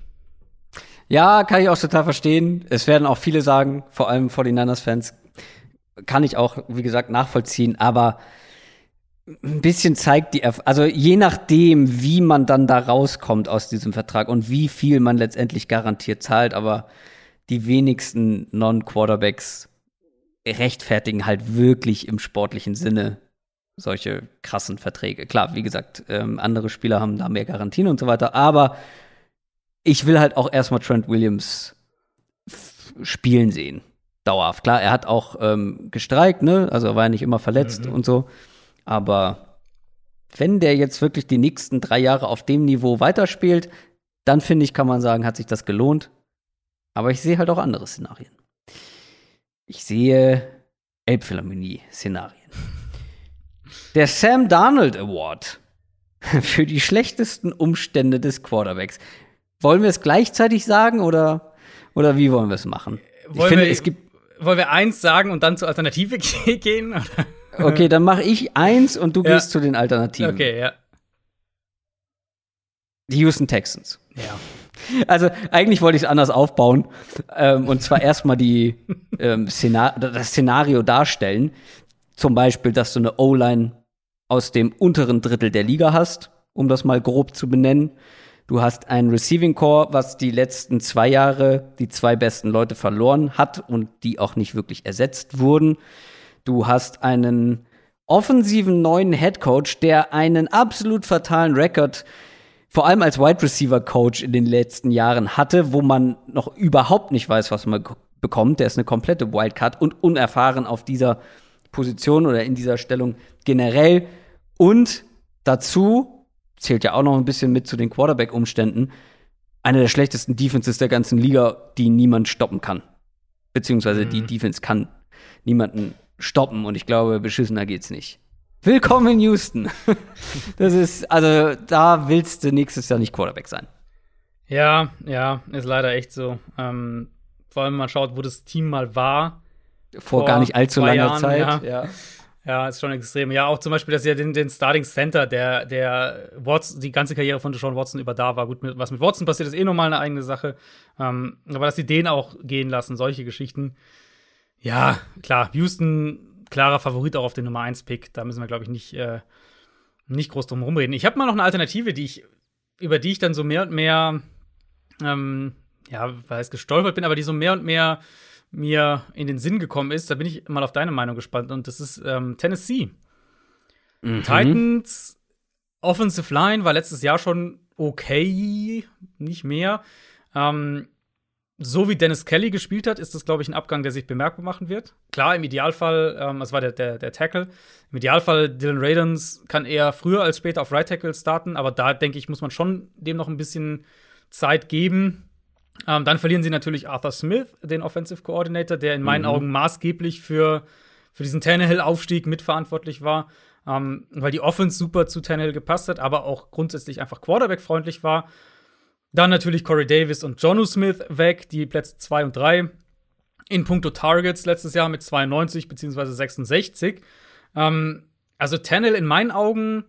[SPEAKER 1] Ja, kann ich auch total verstehen. Es werden auch viele sagen, vor allem 49ers-Fans, kann ich auch, wie gesagt, nachvollziehen, aber ein bisschen zeigt die, Erf also je nachdem, wie man dann da rauskommt aus diesem Vertrag und wie viel man letztendlich garantiert zahlt, aber die wenigsten Non-Quarterbacks rechtfertigen halt wirklich im sportlichen Sinne solche krassen Verträge. Klar, wie gesagt, ähm, andere Spieler haben da mehr Garantien und so weiter, aber ich will halt auch erstmal Trent Williams spielen sehen. Dauerhaft. Klar, er hat auch ähm, gestreikt, ne? Also er war ja nicht immer verletzt mhm. und so. Aber wenn der jetzt wirklich die nächsten drei Jahre auf dem Niveau weiterspielt, dann finde ich, kann man sagen, hat sich das gelohnt. Aber ich sehe halt auch andere Szenarien. Ich sehe Elbphilharmonie-Szenarien. Der Sam Darnold Award [laughs] für die schlechtesten Umstände des Quarterbacks. Wollen wir es gleichzeitig sagen oder, oder wie wollen wir es machen?
[SPEAKER 2] Wollen ich finde, wir, es gibt. wollen wir eins sagen und dann zur Alternative [laughs] gehen?
[SPEAKER 1] Okay, dann mache ich eins und du ja. gehst zu den Alternativen.
[SPEAKER 2] Okay, ja.
[SPEAKER 1] Die Houston Texans.
[SPEAKER 2] Ja.
[SPEAKER 1] Also eigentlich wollte ich es anders aufbauen ähm, und zwar erstmal die ähm, Szenar das Szenario darstellen. Zum Beispiel, dass du eine O-Line aus dem unteren Drittel der Liga hast, um das mal grob zu benennen. Du hast ein Receiving Core, was die letzten zwei Jahre die zwei besten Leute verloren hat und die auch nicht wirklich ersetzt wurden. Du hast einen offensiven neuen Head Coach, der einen absolut fatalen Rekord vor allem als Wide Receiver Coach in den letzten Jahren hatte, wo man noch überhaupt nicht weiß, was man bekommt. Der ist eine komplette Wildcard und unerfahren auf dieser Position oder in dieser Stellung generell. Und dazu zählt ja auch noch ein bisschen mit zu den Quarterback-Umständen. Eine der schlechtesten Defenses der ganzen Liga, die niemand stoppen kann. Beziehungsweise mhm. die Defense kann niemanden stoppen und ich glaube, beschissener geht's nicht. Willkommen in Houston. [laughs] Das ist, also da willst du nächstes Jahr nicht Quarterback sein.
[SPEAKER 2] Ja, ja, ist leider echt so. Ähm, vor allem, wenn man schaut, wo das Team mal war.
[SPEAKER 1] Vor, vor gar nicht allzu langer Jahren, Zeit.
[SPEAKER 2] Ja. ja. ja. ist schon extrem. Ja, auch zum Beispiel, dass ja den, den Starting Center, der, der Watson, die ganze Karriere von Deshaun Watson über da war. Gut, mit, was mit Watson passiert, ist eh nochmal eine eigene Sache. Ähm, aber dass sie den auch gehen lassen, solche Geschichten. Ja, klar, Houston klarer Favorit auch auf den Nummer 1-Pick. Da müssen wir, glaube ich, nicht, äh, nicht groß drum rumreden. Ich habe mal noch eine Alternative, die ich, über die ich dann so mehr und mehr, ähm, ja, weiß gestolpert bin, aber die so mehr und mehr mir in den Sinn gekommen ist. Da bin ich mal auf deine Meinung gespannt. Und das ist ähm, Tennessee. Mhm. Titans Offensive Line war letztes Jahr schon okay, nicht mehr. Ähm, so wie Dennis Kelly gespielt hat, ist das, glaube ich, ein Abgang, der sich bemerkbar machen wird. Klar, im Idealfall, ähm, das war der, der, der Tackle. Im Idealfall, Dylan Radens kann eher früher als später auf Right Tackle starten, aber da denke ich, muss man schon dem noch ein bisschen Zeit geben. Ähm, dann verlieren sie natürlich Arthur Smith, den Offensive Coordinator, der in meinen mhm. Augen maßgeblich für, für diesen Tannehill-Aufstieg mitverantwortlich war, ähm, weil die Offense super zu Tannehill gepasst hat, aber auch grundsätzlich einfach Quarterback-freundlich war. Dann natürlich Corey Davis und Jonu Smith weg, die Plätze 2 und 3. In puncto Targets letztes Jahr mit 92 bzw. 66. Ähm, also Tennell in meinen Augen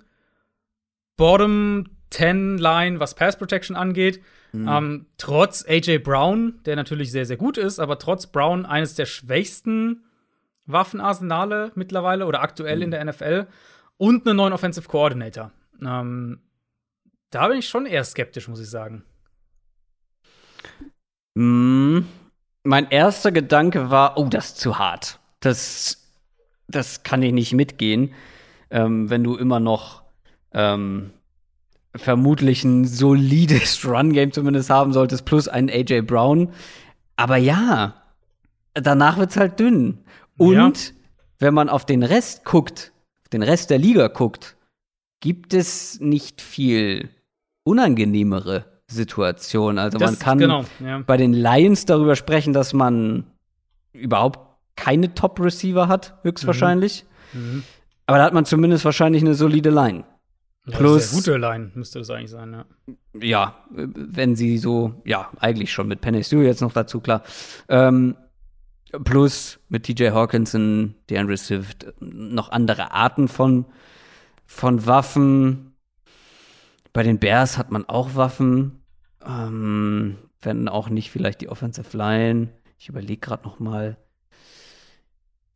[SPEAKER 2] Bottom 10 Line, was Pass Protection angeht. Mhm. Ähm, trotz AJ Brown, der natürlich sehr, sehr gut ist, aber trotz Brown eines der schwächsten Waffenarsenale mittlerweile oder aktuell mhm. in der NFL und einen neuen Offensive Coordinator. Ähm, da bin ich schon eher skeptisch, muss ich sagen.
[SPEAKER 1] Mm, mein erster Gedanke war, oh, das ist zu hart. Das, das kann ich nicht mitgehen, ähm, wenn du immer noch ähm, vermutlich ein solides [laughs] Run-Game zumindest haben solltest, plus einen AJ Brown. Aber ja, danach wird's halt dünn. Und ja. wenn man auf den Rest guckt, den Rest der Liga guckt, gibt es nicht viel unangenehmere Situation. Also das, man kann genau, ja. bei den Lions darüber sprechen, dass man überhaupt keine Top-Receiver hat, höchstwahrscheinlich. Mhm. Mhm. Aber da hat man zumindest wahrscheinlich eine solide Line.
[SPEAKER 2] Ja, Plus, gute Line müsste das eigentlich sein, ja.
[SPEAKER 1] Ja, wenn sie so, ja, eigentlich schon mit Penny Sue jetzt noch dazu, klar. Ähm, plus mit TJ Hawkinson, DeAndre Swift, noch andere Arten von, von Waffen. Bei den Bears hat man auch Waffen. Ähm, wenn auch nicht vielleicht die Offensive Line. Ich überlege gerade noch mal.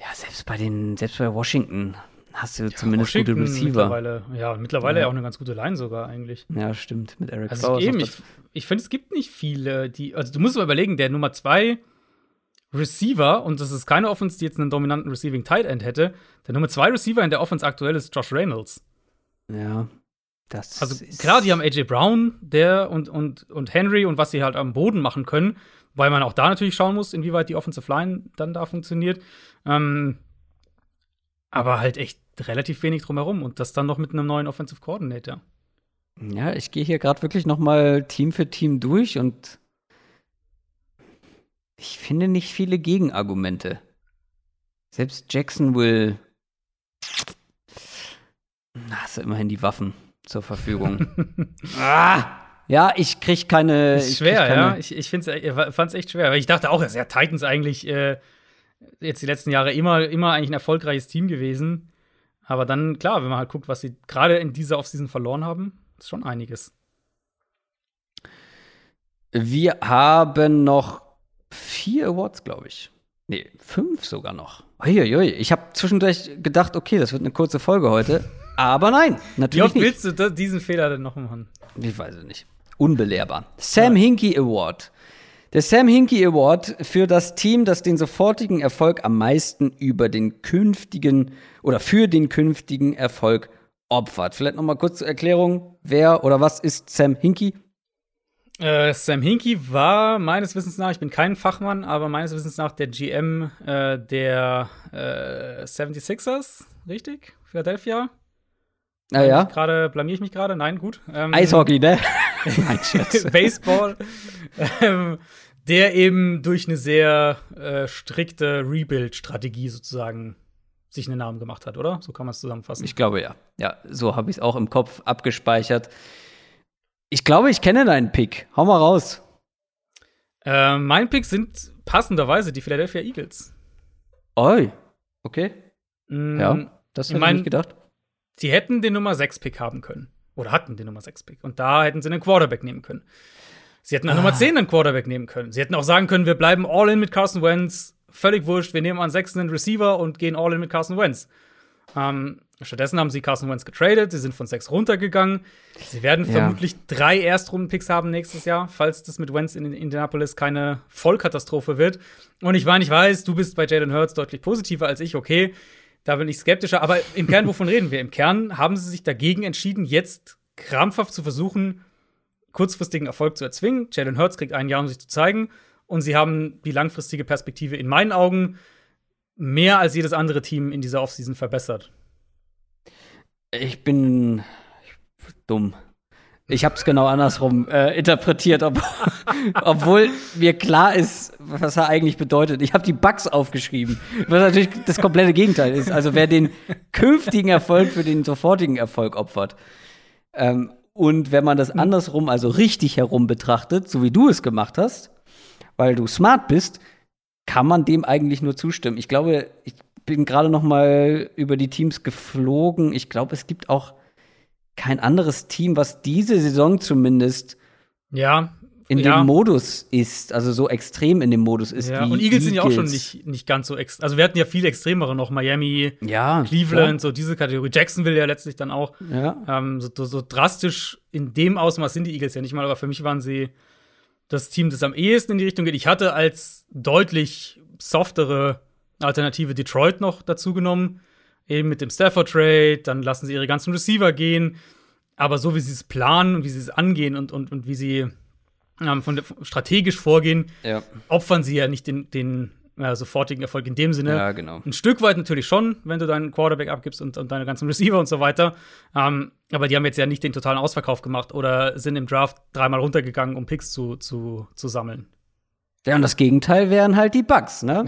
[SPEAKER 1] Ja, selbst bei den, selbst bei Washington hast du ja, zumindest Washington gute Receiver.
[SPEAKER 2] Mittlerweile, ja, mittlerweile ja. auch eine ganz gute Line sogar eigentlich.
[SPEAKER 1] Ja, stimmt. Mit Eric
[SPEAKER 2] also. Eben, ich, ich finde, es gibt nicht viele, die. Also du musst mal überlegen, der Nummer zwei Receiver, und das ist keine Offense, die jetzt einen dominanten Receiving Tight End hätte. Der Nummer zwei Receiver in der Offense aktuell ist Josh Reynolds.
[SPEAKER 1] Ja.
[SPEAKER 2] Das also klar, die haben AJ Brown, der und, und, und Henry und was sie halt am Boden machen können, weil man auch da natürlich schauen muss, inwieweit die Offensive Line dann da funktioniert. Ähm, aber halt echt relativ wenig drumherum und das dann noch mit einem neuen Offensive Coordinator.
[SPEAKER 1] Ja, ich gehe hier gerade wirklich noch mal Team für Team durch und ich finde nicht viele Gegenargumente. Selbst Jacksonville hast du immerhin die Waffen zur Verfügung. [laughs] ah! Ja, ich krieg keine.
[SPEAKER 2] Ist schwer, ich keine, ja. Ich, ich fand's, fand's echt schwer. Weil ich dachte auch, ja, Titans eigentlich äh, jetzt die letzten Jahre immer, immer eigentlich ein erfolgreiches Team gewesen. Aber dann, klar, wenn man halt guckt, was sie gerade in dieser Offseason verloren haben, ist schon einiges.
[SPEAKER 1] Wir haben noch vier Awards, glaube ich. Nee, fünf sogar noch. Uiuiui. Ich habe zwischendurch gedacht, okay, das wird eine kurze Folge heute. Aber nein, natürlich
[SPEAKER 2] Wie oft willst du diesen Fehler denn noch machen?
[SPEAKER 1] Ich weiß es nicht. Unbelehrbar. Sam Hinkie Award. Der Sam Hinkie Award für das Team, das den sofortigen Erfolg am meisten über den künftigen oder für den künftigen Erfolg opfert. Vielleicht noch mal kurz zur Erklärung, wer oder was ist Sam Hinkie?
[SPEAKER 2] Äh, Sam Hinkie war meines Wissens nach, ich bin kein Fachmann, aber meines Wissens nach der GM äh, der äh, 76ers, richtig? Philadelphia?
[SPEAKER 1] Naja,
[SPEAKER 2] Gerade blamier ich mich gerade? Nein, gut. Ähm,
[SPEAKER 1] Eishockey, ne? [laughs] [laughs] Nein, Scherz.
[SPEAKER 2] Baseball, ähm, der eben durch eine sehr äh, strikte Rebuild-Strategie sozusagen sich einen Namen gemacht hat, oder? So kann man es zusammenfassen.
[SPEAKER 1] Ich glaube ja. Ja, so habe ich es auch im Kopf abgespeichert. Ich glaube, ich kenne deinen Pick. Hau mal raus.
[SPEAKER 2] Äh, mein Pick sind passenderweise die Philadelphia Eagles.
[SPEAKER 1] Oi. Okay.
[SPEAKER 2] Mm,
[SPEAKER 1] Ja, das hätte ich
[SPEAKER 2] mein-
[SPEAKER 1] nicht gedacht.
[SPEAKER 2] Sie hätten den Nummer 6 Pick haben können. Oder hatten den Nummer 6 Pick. Und da hätten sie einen Quarterback nehmen können. Sie hätten an
[SPEAKER 1] Ah.
[SPEAKER 2] Nummer 10 einen Quarterback nehmen können. Sie hätten auch sagen können, wir bleiben all in mit Carson Wentz. Völlig wurscht, wir nehmen an 6 einen Receiver und gehen all in mit Carson Wentz. Ähm, stattdessen haben sie Carson Wentz getradet. Sie sind von 6 runtergegangen. Sie werden
[SPEAKER 1] Ja.
[SPEAKER 2] vermutlich drei Erstrunden-Picks haben nächstes Jahr, falls das mit Wentz in Indianapolis keine Vollkatastrophe wird. Und ich meine, ich weiß, du bist bei Jalen Hurts deutlich positiver als ich, okay. Da bin ich skeptischer. Aber im Kern, wovon reden wir? Im Kern haben sie sich dagegen entschieden, jetzt krampfhaft zu versuchen, kurzfristigen Erfolg zu erzwingen. Jalen Hurts kriegt ein Jahr, um sich zu zeigen. Und sie haben die langfristige Perspektive in meinen Augen mehr als jedes andere Team in dieser Offseason verbessert.
[SPEAKER 1] Ich bin dumm. Ich habe es genau andersrum äh, interpretiert, ob, [laughs] obwohl mir klar ist, was er eigentlich bedeutet. Ich habe die Bugs aufgeschrieben, was natürlich das komplette Gegenteil ist. Also wer den künftigen Erfolg für den sofortigen Erfolg opfert. Ähm, und wenn man das andersrum, also richtig herum betrachtet, so wie du es gemacht hast, weil du smart bist, kann man dem eigentlich nur zustimmen. Ich glaube, ich bin gerade noch mal über die Teams geflogen. Ich glaube, es gibt auch kein anderes Team, was diese Saison zumindest
[SPEAKER 2] Ja.
[SPEAKER 1] in
[SPEAKER 2] ja.
[SPEAKER 1] dem Modus ist, also so extrem in dem Modus ist.
[SPEAKER 2] Ja,
[SPEAKER 1] wie
[SPEAKER 2] und Eagles sind ja auch schon nicht, nicht ganz so extrem. Also wir hatten ja viel extremere noch. Miami,
[SPEAKER 1] Ja,
[SPEAKER 2] Cleveland, so diese Kategorie. Jacksonville ja letztlich dann auch. Ähm, so, so, so drastisch in dem Ausmaß sind die Eagles ja nicht mal, aber für mich waren sie das Team, das am ehesten in die Richtung geht. Ich hatte als deutlich softere Alternative Detroit noch dazu genommen. Eben mit dem Stafford Trade, dann lassen sie ihre ganzen Receiver gehen. Aber so wie sie es planen und wie sie es angehen und, und, und wie sie ähm, von der, strategisch vorgehen,
[SPEAKER 1] ja.
[SPEAKER 2] opfern sie ja nicht den, den äh, sofortigen Erfolg in dem Sinne.
[SPEAKER 1] Ja, genau.
[SPEAKER 2] Ein Stück weit natürlich schon, wenn du deinen Quarterback abgibst und, und deine ganzen Receiver und so weiter. Ähm, aber die haben jetzt ja nicht den totalen Ausverkauf gemacht oder sind im Draft dreimal runtergegangen, um Picks zu, zu, zu sammeln.
[SPEAKER 1] Ja, und das Gegenteil wären halt die Bugs, ne?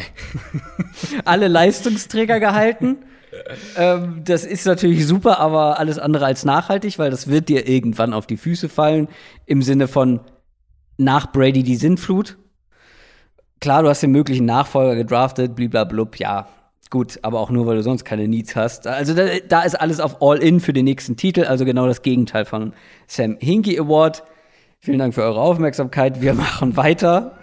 [SPEAKER 1] [laughs] Alle Leistungsträger gehalten. Ähm, das ist natürlich super, aber alles andere als nachhaltig, weil das wird dir irgendwann auf die Füße fallen. Im Sinne von nach Brady die Sintflut. Klar, du hast den möglichen Nachfolger gedraftet, bliblablub, ja. Gut, aber auch nur, weil du sonst keine Needs hast. Also da, da ist alles auf All-In für den nächsten Titel, also genau das Gegenteil von Sam Hinkie Award. Vielen Dank für eure Aufmerksamkeit. Wir [laughs] machen weiter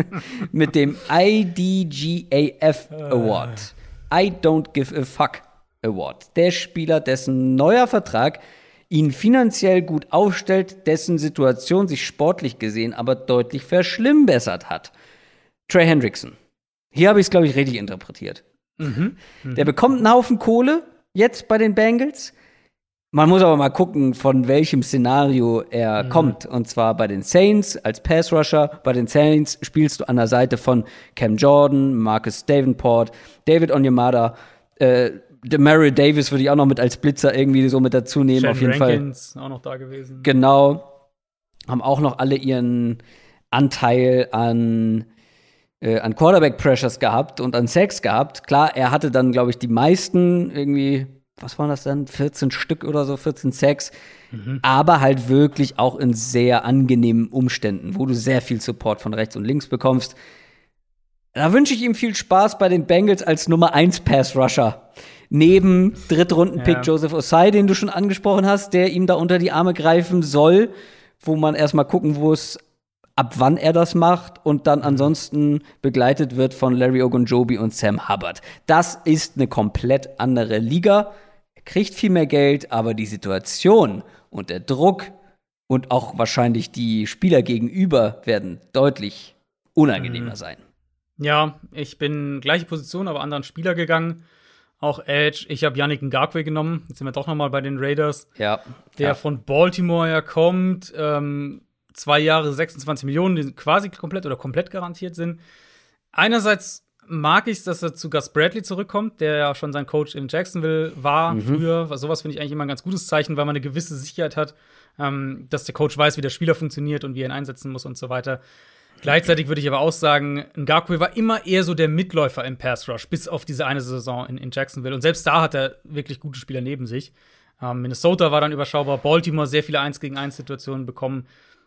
[SPEAKER 1] [laughs] mit dem IDGAF Award. I Don't Give a Fuck Award. Der Spieler, dessen neuer Vertrag ihn finanziell gut aufstellt, dessen Situation sich sportlich gesehen aber deutlich verschlimmbessert hat. Trey Hendrickson. Hier habe ich es, glaube ich, richtig interpretiert. Der bekommt einen Haufen Kohle jetzt bei den Bengals. Man muss aber mal gucken, von welchem Szenario er kommt. Und zwar bei den Saints als Pass Rusher. Bei den Saints spielst du an der Seite von Cam Jordan, Marcus Davenport, David Onyemada, äh, Demario Davis würde ich auch noch mit als Blitzer irgendwie so mit dazu nehmen. auf jeden Fall.
[SPEAKER 2] Rankins auch noch da gewesen.
[SPEAKER 1] Genau. Haben auch noch alle ihren Anteil an, äh, an Quarterback-Pressures gehabt und an Sacks gehabt. Klar, er hatte dann, glaube ich, die meisten irgendwie, was waren das dann? 14 Stück oder so, 14 Sacks. Aber halt wirklich auch in sehr angenehmen Umständen, wo du sehr viel Support von rechts und links bekommst. Da wünsche ich ihm viel Spaß bei den Bengals als Nummer 1 Pass Rusher. Neben Drittrunden-Pick
[SPEAKER 2] Ja.
[SPEAKER 1] Joseph Osai, den du schon angesprochen hast, der ihm da unter die Arme greifen soll, wo man erstmal gucken muss, ab wann er das macht und dann ansonsten begleitet wird von Larry Ogunjobi und Sam Hubbard. Das ist eine komplett andere Liga. Kriegt viel mehr Geld, aber die Situation und der Druck und auch wahrscheinlich die Spieler gegenüber werden deutlich unangenehmer sein.
[SPEAKER 2] Ja, ich bin gleiche Position, aber anderen Spieler gegangen. Auch Edge. Ich habe Yannick Ngakwe genommen. Jetzt sind wir doch noch mal bei den Raiders.
[SPEAKER 1] Ja.
[SPEAKER 2] Der
[SPEAKER 1] ja.
[SPEAKER 2] von Baltimore ja kommt. Ähm, zwei Jahre 26 Millionen, die quasi komplett oder komplett garantiert sind. Einerseits mag ich es, dass er zu Gus Bradley zurückkommt, der ja schon sein Coach in Jacksonville war
[SPEAKER 1] Mhm.
[SPEAKER 2] früher. Was sowas finde ich eigentlich immer ein ganz gutes Zeichen, weil man eine gewisse Sicherheit hat, ähm, dass der Coach weiß, wie der Spieler funktioniert und wie er ihn einsetzen muss und so weiter. Gleichzeitig würde ich aber auch sagen, Ngakwe war immer eher so der Mitläufer im Pass Rush, bis auf diese eine Saison in, in Jacksonville. Und selbst da hat er wirklich gute Spieler neben sich. Ähm, Minnesota war dann überschaubar, Baltimore sehr viele 1 gegen 1 Situationen bekommen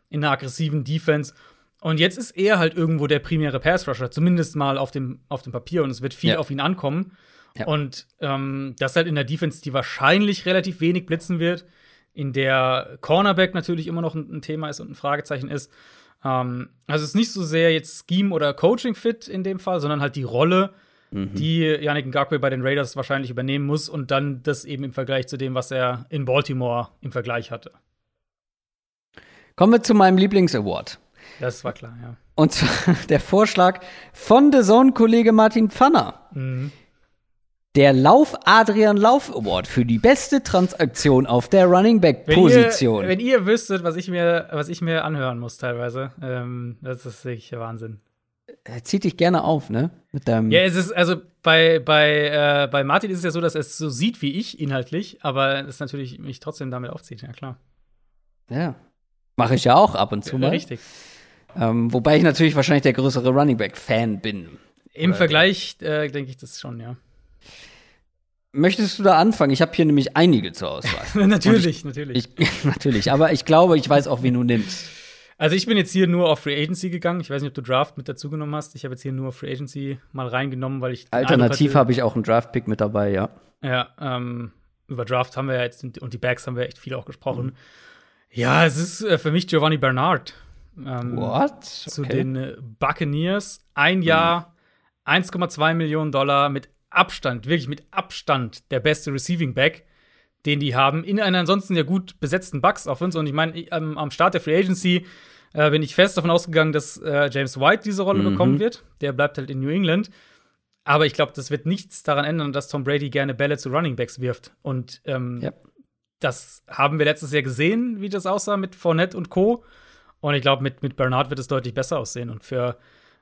[SPEAKER 2] in einer aggressiven Defense. Und jetzt ist er halt irgendwo der primäre Pass Rusher, zumindest mal auf dem, auf dem Papier. Und es wird viel
[SPEAKER 1] Ja.
[SPEAKER 2] auf ihn ankommen.
[SPEAKER 1] Ja.
[SPEAKER 2] Und ähm, das halt in der Defense, die wahrscheinlich relativ wenig blitzen wird, in der Cornerback natürlich immer noch ein, ein Thema ist und ein Fragezeichen ist. Ähm, also es ist nicht so sehr jetzt Scheme oder Coaching fit in dem Fall, sondern halt die Rolle, die Yannick Ngakwe bei den Raiders wahrscheinlich übernehmen muss und dann das eben im Vergleich zu dem, was er in Baltimore im Vergleich hatte.
[SPEAKER 1] Kommen wir zu meinem Lieblingsaward.
[SPEAKER 2] Das war klar, ja.
[SPEAKER 1] Und zwar [laughs] der Vorschlag von The Zone-Kollege Martin Pfanner.
[SPEAKER 2] Mhm.
[SPEAKER 1] Der Lauf Adrian Lauf Award für die beste Transaktion auf der Running Back
[SPEAKER 2] Wenn
[SPEAKER 1] Position.
[SPEAKER 2] Ihr, wenn ihr wüsstet, was ich mir, was ich mir anhören muss teilweise, ähm, das ist wirklich Wahnsinn.
[SPEAKER 1] Er zieht dich gerne auf, ne? Mit deinem
[SPEAKER 2] Ja, es ist, also bei, bei, äh, bei Martin ist es ja so, dass er es so sieht wie ich inhaltlich, aber es natürlich mich trotzdem damit aufzieht, ja klar.
[SPEAKER 1] Ja. Mache ich ja auch ab und zu
[SPEAKER 2] Ja,
[SPEAKER 1] mal.
[SPEAKER 2] richtig.
[SPEAKER 1] Ähm, wobei ich natürlich wahrscheinlich der größere Running Back Fan bin.
[SPEAKER 2] Im
[SPEAKER 1] Oder-
[SPEAKER 2] Vergleich äh, denke ich das schon, ja.
[SPEAKER 1] Möchtest du da anfangen? Ich habe hier nämlich einige zur [laughs] Auswahl.
[SPEAKER 2] natürlich, natürlich.
[SPEAKER 1] ich, [laughs] natürlich, aber ich glaube, ich weiß auch, wen du nimmst.
[SPEAKER 2] Also ich bin jetzt hier nur auf Free Agency gegangen. Ich weiß nicht, ob du Draft mit dazu genommen hast. Ich habe jetzt hier nur Free Agency mal reingenommen, weil ich
[SPEAKER 1] Alternativ habe ich auch einen Draft-Pick mit dabei, ja.
[SPEAKER 2] Ja, ähm, über Draft haben wir ja jetzt und die Bags haben wir echt viel auch gesprochen.
[SPEAKER 1] Mhm.
[SPEAKER 2] Ja, es ist äh, für mich Giovanni Bernard. Ähm,
[SPEAKER 1] What?
[SPEAKER 2] Zu
[SPEAKER 1] Okay.
[SPEAKER 2] den Buccaneers. Ein Jahr, 1,2 Millionen Dollar mit Abstand, wirklich mit Abstand der beste Receiving Back, den die haben, in einer ansonsten ja gut besetzten Bucks Offense. Und ich meine, am, am Start der Free Agency äh, bin ich fest davon ausgegangen, dass äh, James White diese Rolle
[SPEAKER 1] Mhm.
[SPEAKER 2] bekommen wird. Der bleibt halt in New England. Aber ich glaube, das wird nichts daran ändern, dass Tom Brady gerne Bälle zu Running Backs wirft. Und ähm,
[SPEAKER 1] Ja.
[SPEAKER 2] das haben wir letztes Jahr gesehen, wie das aussah mit Fournette und Co. Und ich glaube, mit, mit Bernard wird es deutlich besser aussehen. Und für,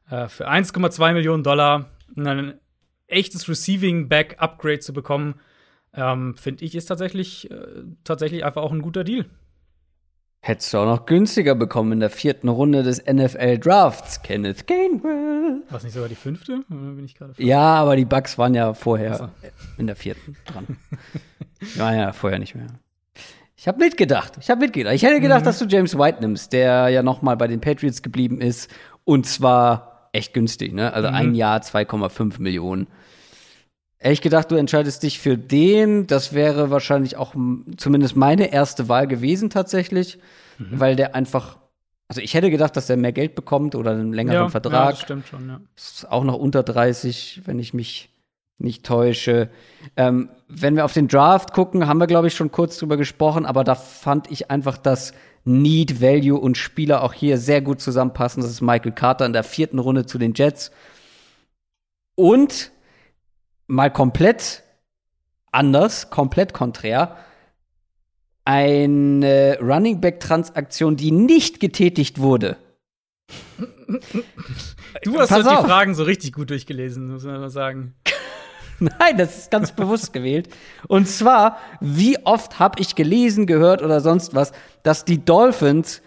[SPEAKER 2] äh, für 1,2 Millionen Dollar ein echtes Receiving-Back-Upgrade zu bekommen, ähm, finde ich, ist tatsächlich, äh, tatsächlich einfach auch ein guter Deal.
[SPEAKER 1] Hättest du auch noch günstiger bekommen in der vierten Runde des NFL Drafts. Kenneth Gainwell.
[SPEAKER 2] Was nicht sogar die fünfte? Oder bin ich gerade
[SPEAKER 1] Ja, aber die Bucks waren ja vorher
[SPEAKER 2] so.
[SPEAKER 1] in der vierten dran. Die waren ja vorher nicht mehr. Ich habe mitgedacht. Ich habe mitgedacht. Ich hätte gedacht, dass du James White nimmst, der ja noch mal bei den Patriots geblieben ist und zwar echt günstig, ne? Also ein Jahr 2,5 Millionen. Hätte ich gedacht, du entscheidest dich für den. Das wäre wahrscheinlich auch zumindest meine erste Wahl gewesen tatsächlich, weil der einfach also ich hätte gedacht, dass der mehr Geld bekommt oder einen längeren
[SPEAKER 2] ja,
[SPEAKER 1] Vertrag.
[SPEAKER 2] Ja, das stimmt schon, ja.
[SPEAKER 1] Ist auch noch unter 30, wenn ich mich nicht täusche. Ähm, wenn wir auf den Draft gucken, haben wir, glaube ich, schon kurz drüber gesprochen, aber da fand ich einfach, dass Need, Value und Spieler auch hier sehr gut zusammenpassen. Das ist Michael Carter in der vierten Runde zu den Jets. Und mal komplett anders, komplett konträr, eine Running Back Transaktion, die nicht getätigt wurde.
[SPEAKER 2] Du hast
[SPEAKER 1] Pass
[SPEAKER 2] die. Fragen so richtig gut durchgelesen, muss man mal sagen. [laughs] [laughs]
[SPEAKER 1] Nein, das ist ganz bewusst gewählt. Und zwar, wie oft habe ich gelesen, gehört oder sonst was, dass die Dolphins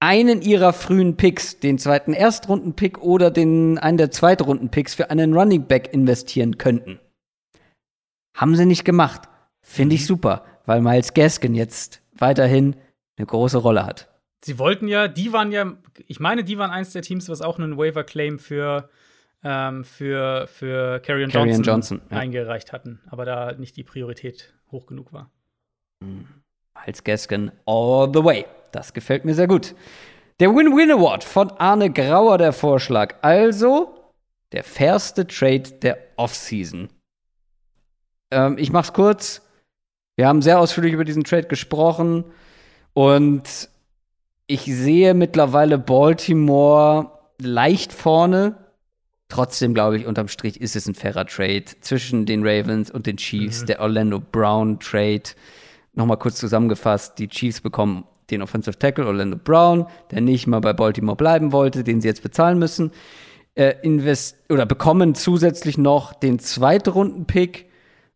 [SPEAKER 1] einen ihrer frühen Picks, den zweiten Erstrunden-Pick oder den einen der Zweitrunden-Picks für einen Running Back investieren könnten. Haben sie nicht gemacht. Finde ich super, weil Miles Gaskin jetzt weiterhin eine große Rolle hat.
[SPEAKER 2] Sie wollten ja, die waren ja, ich meine, die waren eins der Teams, was auch einen Waiver-Claim für ähm, für, für Carrion Johnson,
[SPEAKER 1] Johnson, ja.
[SPEAKER 2] eingereicht hatten, aber da nicht die Priorität hoch genug war.
[SPEAKER 1] Als Gaskin all the way. Das gefällt mir sehr gut. Der Win-Win Award von Arne Grauer, der Vorschlag. Also der fairste Trade der Offseason. Ähm, ich mach's kurz. Wir haben sehr ausführlich über diesen Trade gesprochen und ich sehe mittlerweile Baltimore leicht vorne. Trotzdem glaube ich, unterm Strich ist es ein fairer Trade zwischen den Ravens und den Chiefs. Der Orlando Brown Trade. Nochmal kurz zusammengefasst: Die Chiefs bekommen den Offensive Tackle Orlando Brown, der nicht mal bei Baltimore bleiben wollte, den sie jetzt bezahlen müssen. Äh, invest oder bekommen zusätzlich noch den Zweitrunden-Pick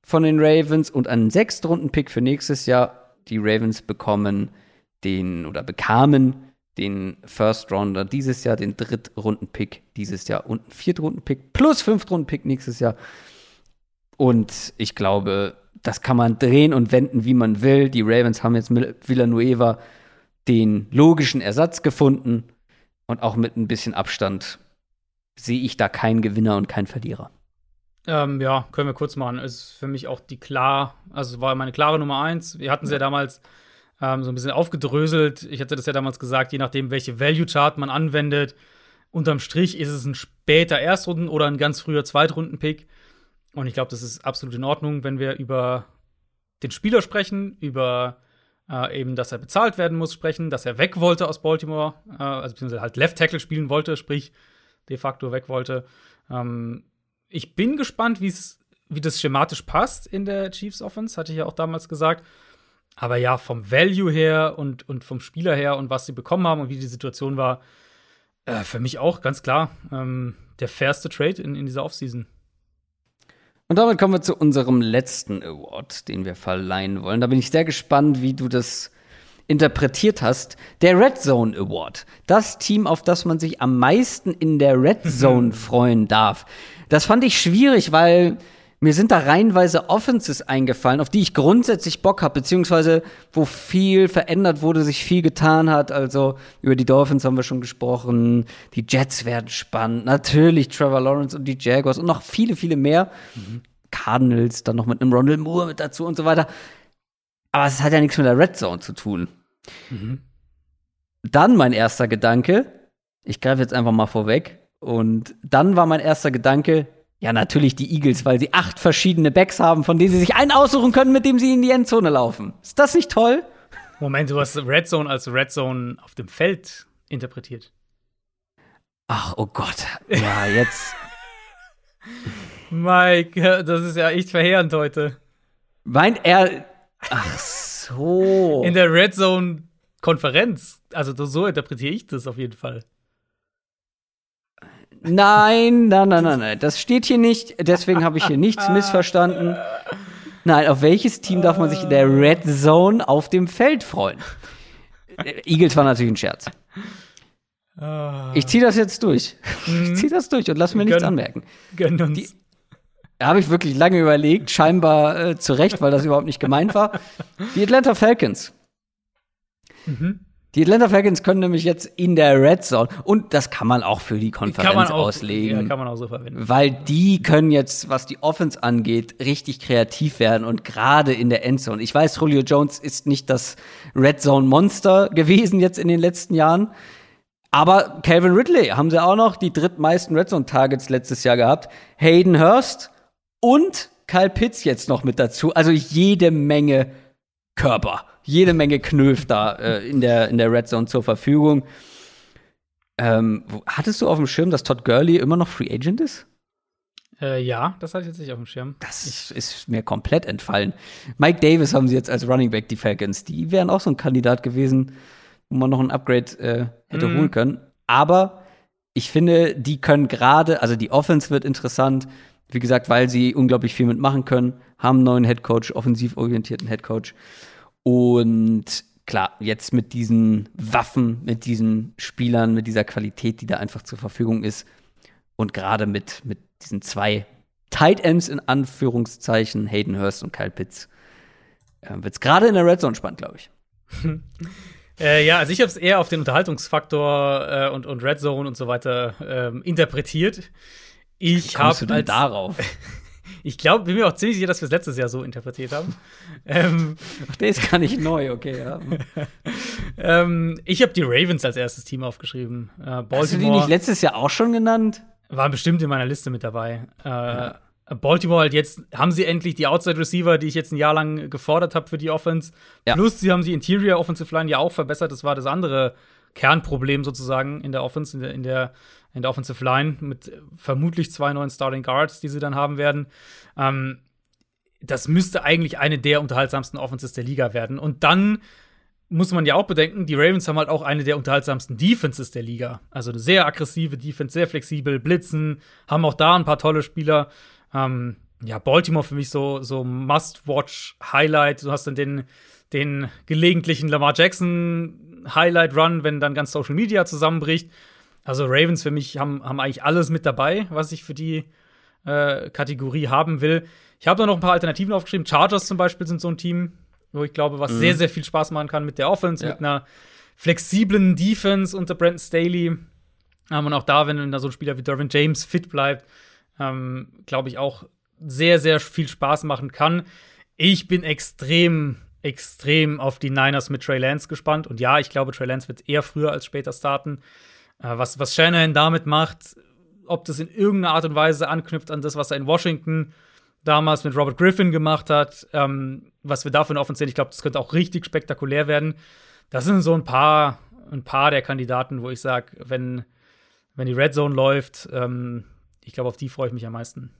[SPEAKER 1] von den Ravens und einen Sechstrunden-Pick für nächstes Jahr. Die Ravens bekommen den oder bekamen den First Rounder dieses Jahr, den Drittrunden-Pick dieses Jahr und einen Viertrunden-Pick plus Fünftrunden-Pick nächstes Jahr. Und ich glaube, das kann man drehen und wenden, wie man will. Die Ravens haben jetzt mit Villanueva den logischen Ersatz gefunden und auch mit ein bisschen Abstand sehe ich da keinen Gewinner und keinen Verlierer.
[SPEAKER 2] Ähm, ja, können wir kurz machen. Ist für mich auch die klar, also war meine klare Nummer eins. Wir hatten sie ja damals ähm, so ein bisschen aufgedröselt. Ich hatte das ja damals gesagt, je nachdem, welche Value-Chart man anwendet. Unterm Strich ist es ein später Erstrunden- oder ein ganz früher Zweitrunden-Pick. Und ich glaube, das ist absolut in Ordnung, wenn wir über den Spieler sprechen, über äh, eben, dass er bezahlt werden muss, sprechen, dass er weg wollte aus Baltimore, äh, also beziehungsweise halt Left Tackle spielen wollte, sprich de facto weg wollte. Ähm, ich bin gespannt, wie das schematisch passt in der Chiefs Offense, hatte ich ja auch damals gesagt. Aber ja, vom Value her und, und vom Spieler her und was sie bekommen haben und wie die Situation war, äh, für mich auch ganz klar ähm, der fairste Trade in, in dieser Offseason.
[SPEAKER 1] Und damit kommen wir zu unserem letzten Award, den wir verleihen wollen. Da bin ich sehr gespannt, wie du das interpretiert hast. Der Red Zone Award. Das Team, auf das man sich am meisten in der Red [laughs] Zone freuen darf. Das fand ich schwierig, weil mir sind da reihenweise Offenses eingefallen, auf die ich grundsätzlich Bock habe, beziehungsweise wo viel verändert wurde, sich viel getan hat. Also über die Dolphins haben wir schon gesprochen. Die Jets werden spannend. Natürlich Trevor Lawrence und die Jaguars und noch viele, viele mehr. Cardinals, dann noch mit einem Ronald Moore mit dazu und so weiter. Aber es hat ja nichts mit der Red Zone zu tun. Dann mein erster Gedanke, ich greife jetzt einfach mal vorweg. Und dann war mein erster Gedanke, ja, natürlich die Eagles, weil sie acht verschiedene Backs haben, von denen sie sich einen aussuchen können, mit dem sie in die Endzone laufen. Ist das nicht toll?
[SPEAKER 2] Moment, du hast Red Zone als Red Zone auf dem Feld interpretiert.
[SPEAKER 1] Ach, oh Gott. Ja, jetzt. [laughs]
[SPEAKER 2] Mike, das ist ja echt verheerend heute.
[SPEAKER 1] Meint er. Ach so.
[SPEAKER 2] In der Red Zone Konferenz. Also so interpretiere ich das auf jeden Fall.
[SPEAKER 1] Nein, nein, nein, nein, nein. Das steht hier nicht. Deswegen habe ich hier nichts [laughs] missverstanden. Nein, auf welches Team darf man sich in der Red Zone auf dem Feld freuen? Äh, Eagles war natürlich ein Scherz. Ich ziehe das jetzt durch. [laughs] Ich ziehe das durch und lass mir nichts
[SPEAKER 2] Gönn-
[SPEAKER 1] anmerken.
[SPEAKER 2] Gönn uns.
[SPEAKER 1] Die- Da habe ich wirklich lange überlegt, scheinbar äh, zu Recht, weil das überhaupt nicht gemeint war. Die Atlanta Falcons. Die Atlanta Falcons können nämlich jetzt in der Red Zone, und das kann man auch für die Konferenz
[SPEAKER 2] auch,
[SPEAKER 1] auslegen.
[SPEAKER 2] Ja, kann man auch so verwenden.
[SPEAKER 1] Weil die können jetzt, was die Offense angeht, richtig kreativ werden und gerade in der Endzone. Ich weiß, Julio Jones ist nicht das Red Zone Monster gewesen jetzt in den letzten Jahren. Aber Calvin Ridley haben sie auch noch die drittmeisten Red Zone Targets letztes Jahr gehabt. Hayden Hurst und Kyle Pitts jetzt noch mit dazu. Also jede Menge Körper, jede Menge Knöf da äh, in, der, in der Red Zone zur Verfügung. Ähm, hattest du auf dem Schirm, dass Todd Gurley immer noch Free Agent ist?
[SPEAKER 2] Äh, ja, das hatte ich jetzt nicht auf dem Schirm.
[SPEAKER 1] Das ist mir komplett entfallen. Mike Davis haben sie jetzt als Running Back, die Falcons. Die wären auch so ein Kandidat gewesen, wo man noch ein Upgrade äh, hätte
[SPEAKER 2] Mhm.
[SPEAKER 1] holen können. Aber ich finde, die können gerade, also die Offense wird interessant, wie gesagt, weil sie unglaublich viel mitmachen können, haben einen neuen Headcoach, offensiv orientierten Headcoach. Und klar, jetzt mit diesen Waffen, mit diesen Spielern, mit dieser Qualität, die da einfach zur Verfügung ist, und gerade mit, mit diesen zwei Tight Ends in Anführungszeichen, Hayden Hurst und Kyle Pitts, äh, wird es gerade in der Red Zone spannend, glaube ich. [laughs]
[SPEAKER 2] Äh, ja, also ich habe es eher auf den Unterhaltungsfaktor äh, und, und Red Zone und so weiter ähm, interpretiert. Ich habe
[SPEAKER 1] als darauf. [laughs]
[SPEAKER 2] ich glaube, bin mir auch ziemlich sicher, dass wir es letztes Jahr so interpretiert haben. [laughs]
[SPEAKER 1] ähm, Ach, der ist gar nicht neu, okay, ja. [laughs]
[SPEAKER 2] ähm, ich habe die Ravens als erstes Team aufgeschrieben.
[SPEAKER 1] Äh, Baltimore, Hast du die nicht letztes Jahr auch schon genannt?
[SPEAKER 2] War bestimmt in meiner Liste mit dabei. Äh, ja. Baltimore halt jetzt, haben sie endlich die Outside Receiver, die ich jetzt ein Jahr lang gefordert habe für die Offense. Ja. Plus, sie haben die Interior Offensive Line ja auch verbessert. Das war das andere Kernproblem sozusagen in der Offense, in der, in der, in der Offensive Line mit vermutlich zwei neuen Starting Guards, die sie dann haben werden. Ähm, das müsste eigentlich eine der unterhaltsamsten Offenses der Liga werden. Und dann muss man ja auch bedenken, die Ravens haben halt auch eine der unterhaltsamsten Defenses der Liga. Also eine sehr aggressive Defense, sehr flexibel, blitzen, haben auch da ein paar tolle Spieler. Ähm, ja, Baltimore für mich so, so Must-Watch-Highlight. Du hast dann den, den gelegentlichen Lamar Jackson Highlight-Run, wenn dann ganz Social Media zusammenbricht. Also Ravens für mich haben, haben eigentlich alles mit dabei, was ich für die äh, Kategorie haben will. Ich habe da noch ein paar Alternativen aufgeschrieben. Chargers zum Beispiel sind so ein Team, wo ich glaube, was mhm. sehr, sehr viel Spaß machen kann mit der Offense, ja. mit einer flexiblen Defense unter Brandon Staley. Ähm, und auch da, wenn da so ein Spieler wie Dervin James fit bleibt, ähm, glaube ich, auch sehr, sehr viel Spaß machen kann. Ich bin extrem, extrem auf die Niners mit Trey Lance gespannt. Und ja, ich glaube, Trey Lance wird eher früher als später starten. Äh, was, was Shanahan damit macht, ob das in irgendeiner Art und Weise anknüpft an das, was er in Washington damals mit Robert Griffin gemacht hat, ähm, was wir davon offen sehen, ich glaube, das könnte auch richtig spektakulär werden. Das sind so ein paar, ein paar der Kandidaten, wo ich sage, wenn, wenn die Red Zone läuft, ähm, ich glaube, auf die freue ich mich am meisten.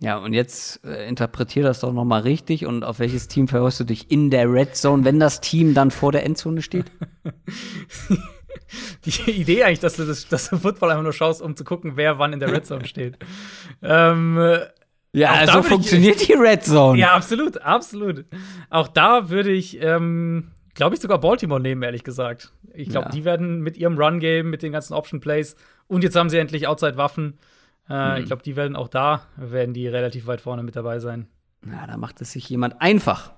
[SPEAKER 1] Ja, und jetzt äh, interpretier das doch noch mal richtig und auf welches Team verhörst du dich in der Red Zone, wenn das Team dann vor der Endzone steht? [laughs] [laughs]
[SPEAKER 2] Die Idee eigentlich, dass du, das, dass du Football einfach nur schaust, um zu gucken, wer wann in der Red Zone steht. ähm,
[SPEAKER 1] ja, also funktioniert ich, die Red Zone.
[SPEAKER 2] Ja, absolut, absolut. Auch da würde ich, ähm, glaube ich, sogar Baltimore nehmen, ehrlich gesagt. Ich glaube, ja. die werden mit ihrem Run-Game, mit den ganzen Option-Plays und jetzt haben sie endlich Outside-Waffen äh, mhm. Ich glaube, die werden auch da, werden die relativ weit vorne mit dabei sein.
[SPEAKER 1] Na, da macht es sich jemand einfach.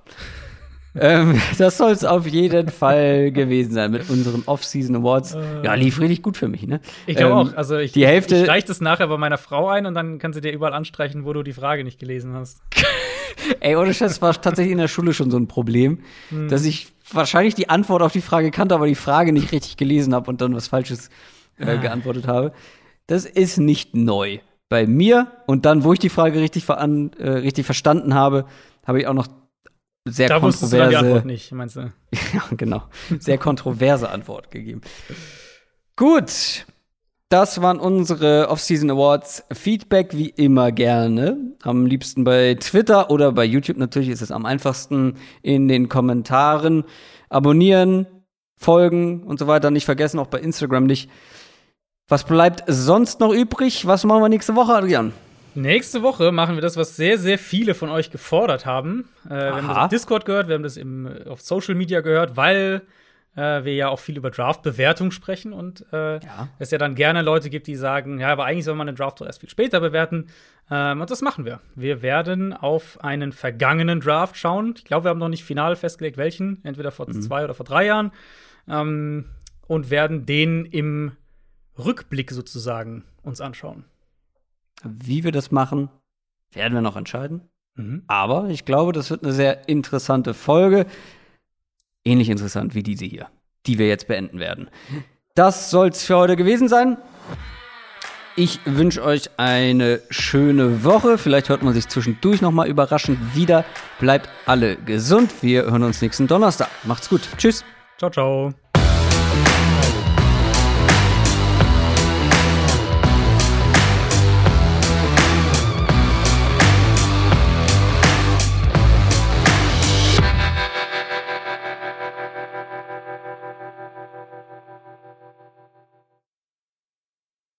[SPEAKER 1] Ähm, [laughs] das soll es auf jeden Fall gewesen sein mit unseren Off-Season Awards. Äh, ja, lief richtig gut für mich, ne?
[SPEAKER 2] Ich glaube ähm, auch. Also ich, die Hälfte ich reiche das nachher bei meiner Frau ein und dann kann sie dir überall anstreichen, wo du die Frage nicht gelesen hast. [laughs]
[SPEAKER 1] Ey, ohne Scheiß, war tatsächlich in der Schule schon so ein Problem, hm. dass ich wahrscheinlich die Antwort auf die Frage kannte, aber die Frage nicht richtig gelesen habe und dann was Falsches äh, ah. geantwortet habe. Das ist nicht neu. Bei mir und dann, wo ich die Frage richtig, äh, richtig verstanden habe, habe ich auch noch sehr da kontroverse. Du die Antwort
[SPEAKER 2] nicht, meinst du? [laughs]
[SPEAKER 1] ja, genau. Sehr kontroverse Antwort gegeben. Gut. Das waren unsere Off-Season Awards. Feedback wie immer gerne. Am liebsten bei Twitter oder bei YouTube natürlich ist es am einfachsten in den Kommentaren. Abonnieren, folgen und so weiter. Nicht vergessen, auch bei Instagram nicht. Was bleibt sonst noch übrig? Was machen wir nächste Woche, Adrian?
[SPEAKER 2] Nächste Woche machen wir das, was sehr, sehr viele von euch gefordert haben. Äh, wir haben das auf Discord gehört, wir haben das im, auf Social Media gehört, weil äh, wir ja auch viel über Draft-Bewertung sprechen und äh, ja. es ja dann gerne Leute gibt, die sagen, ja, aber eigentlich soll man den Draft doch erst viel später bewerten. Ähm, und das machen wir. Wir werden auf einen vergangenen Draft schauen. Ich glaube, wir haben noch nicht final festgelegt, welchen, entweder vor mhm. zwei oder vor drei Jahren. Ähm, und werden den im Rückblick sozusagen uns anschauen.
[SPEAKER 1] Wie wir das machen, werden wir noch entscheiden. Mhm. Aber ich glaube, das wird eine sehr interessante Folge. Ähnlich interessant wie diese hier, die wir jetzt beenden werden. Das soll es für heute gewesen sein. Ich wünsche euch eine schöne Woche. Vielleicht hört man sich zwischendurch nochmal überraschend wieder. Bleibt alle gesund. Wir hören uns nächsten Donnerstag. Macht's gut. Tschüss.
[SPEAKER 2] Ciao, ciao.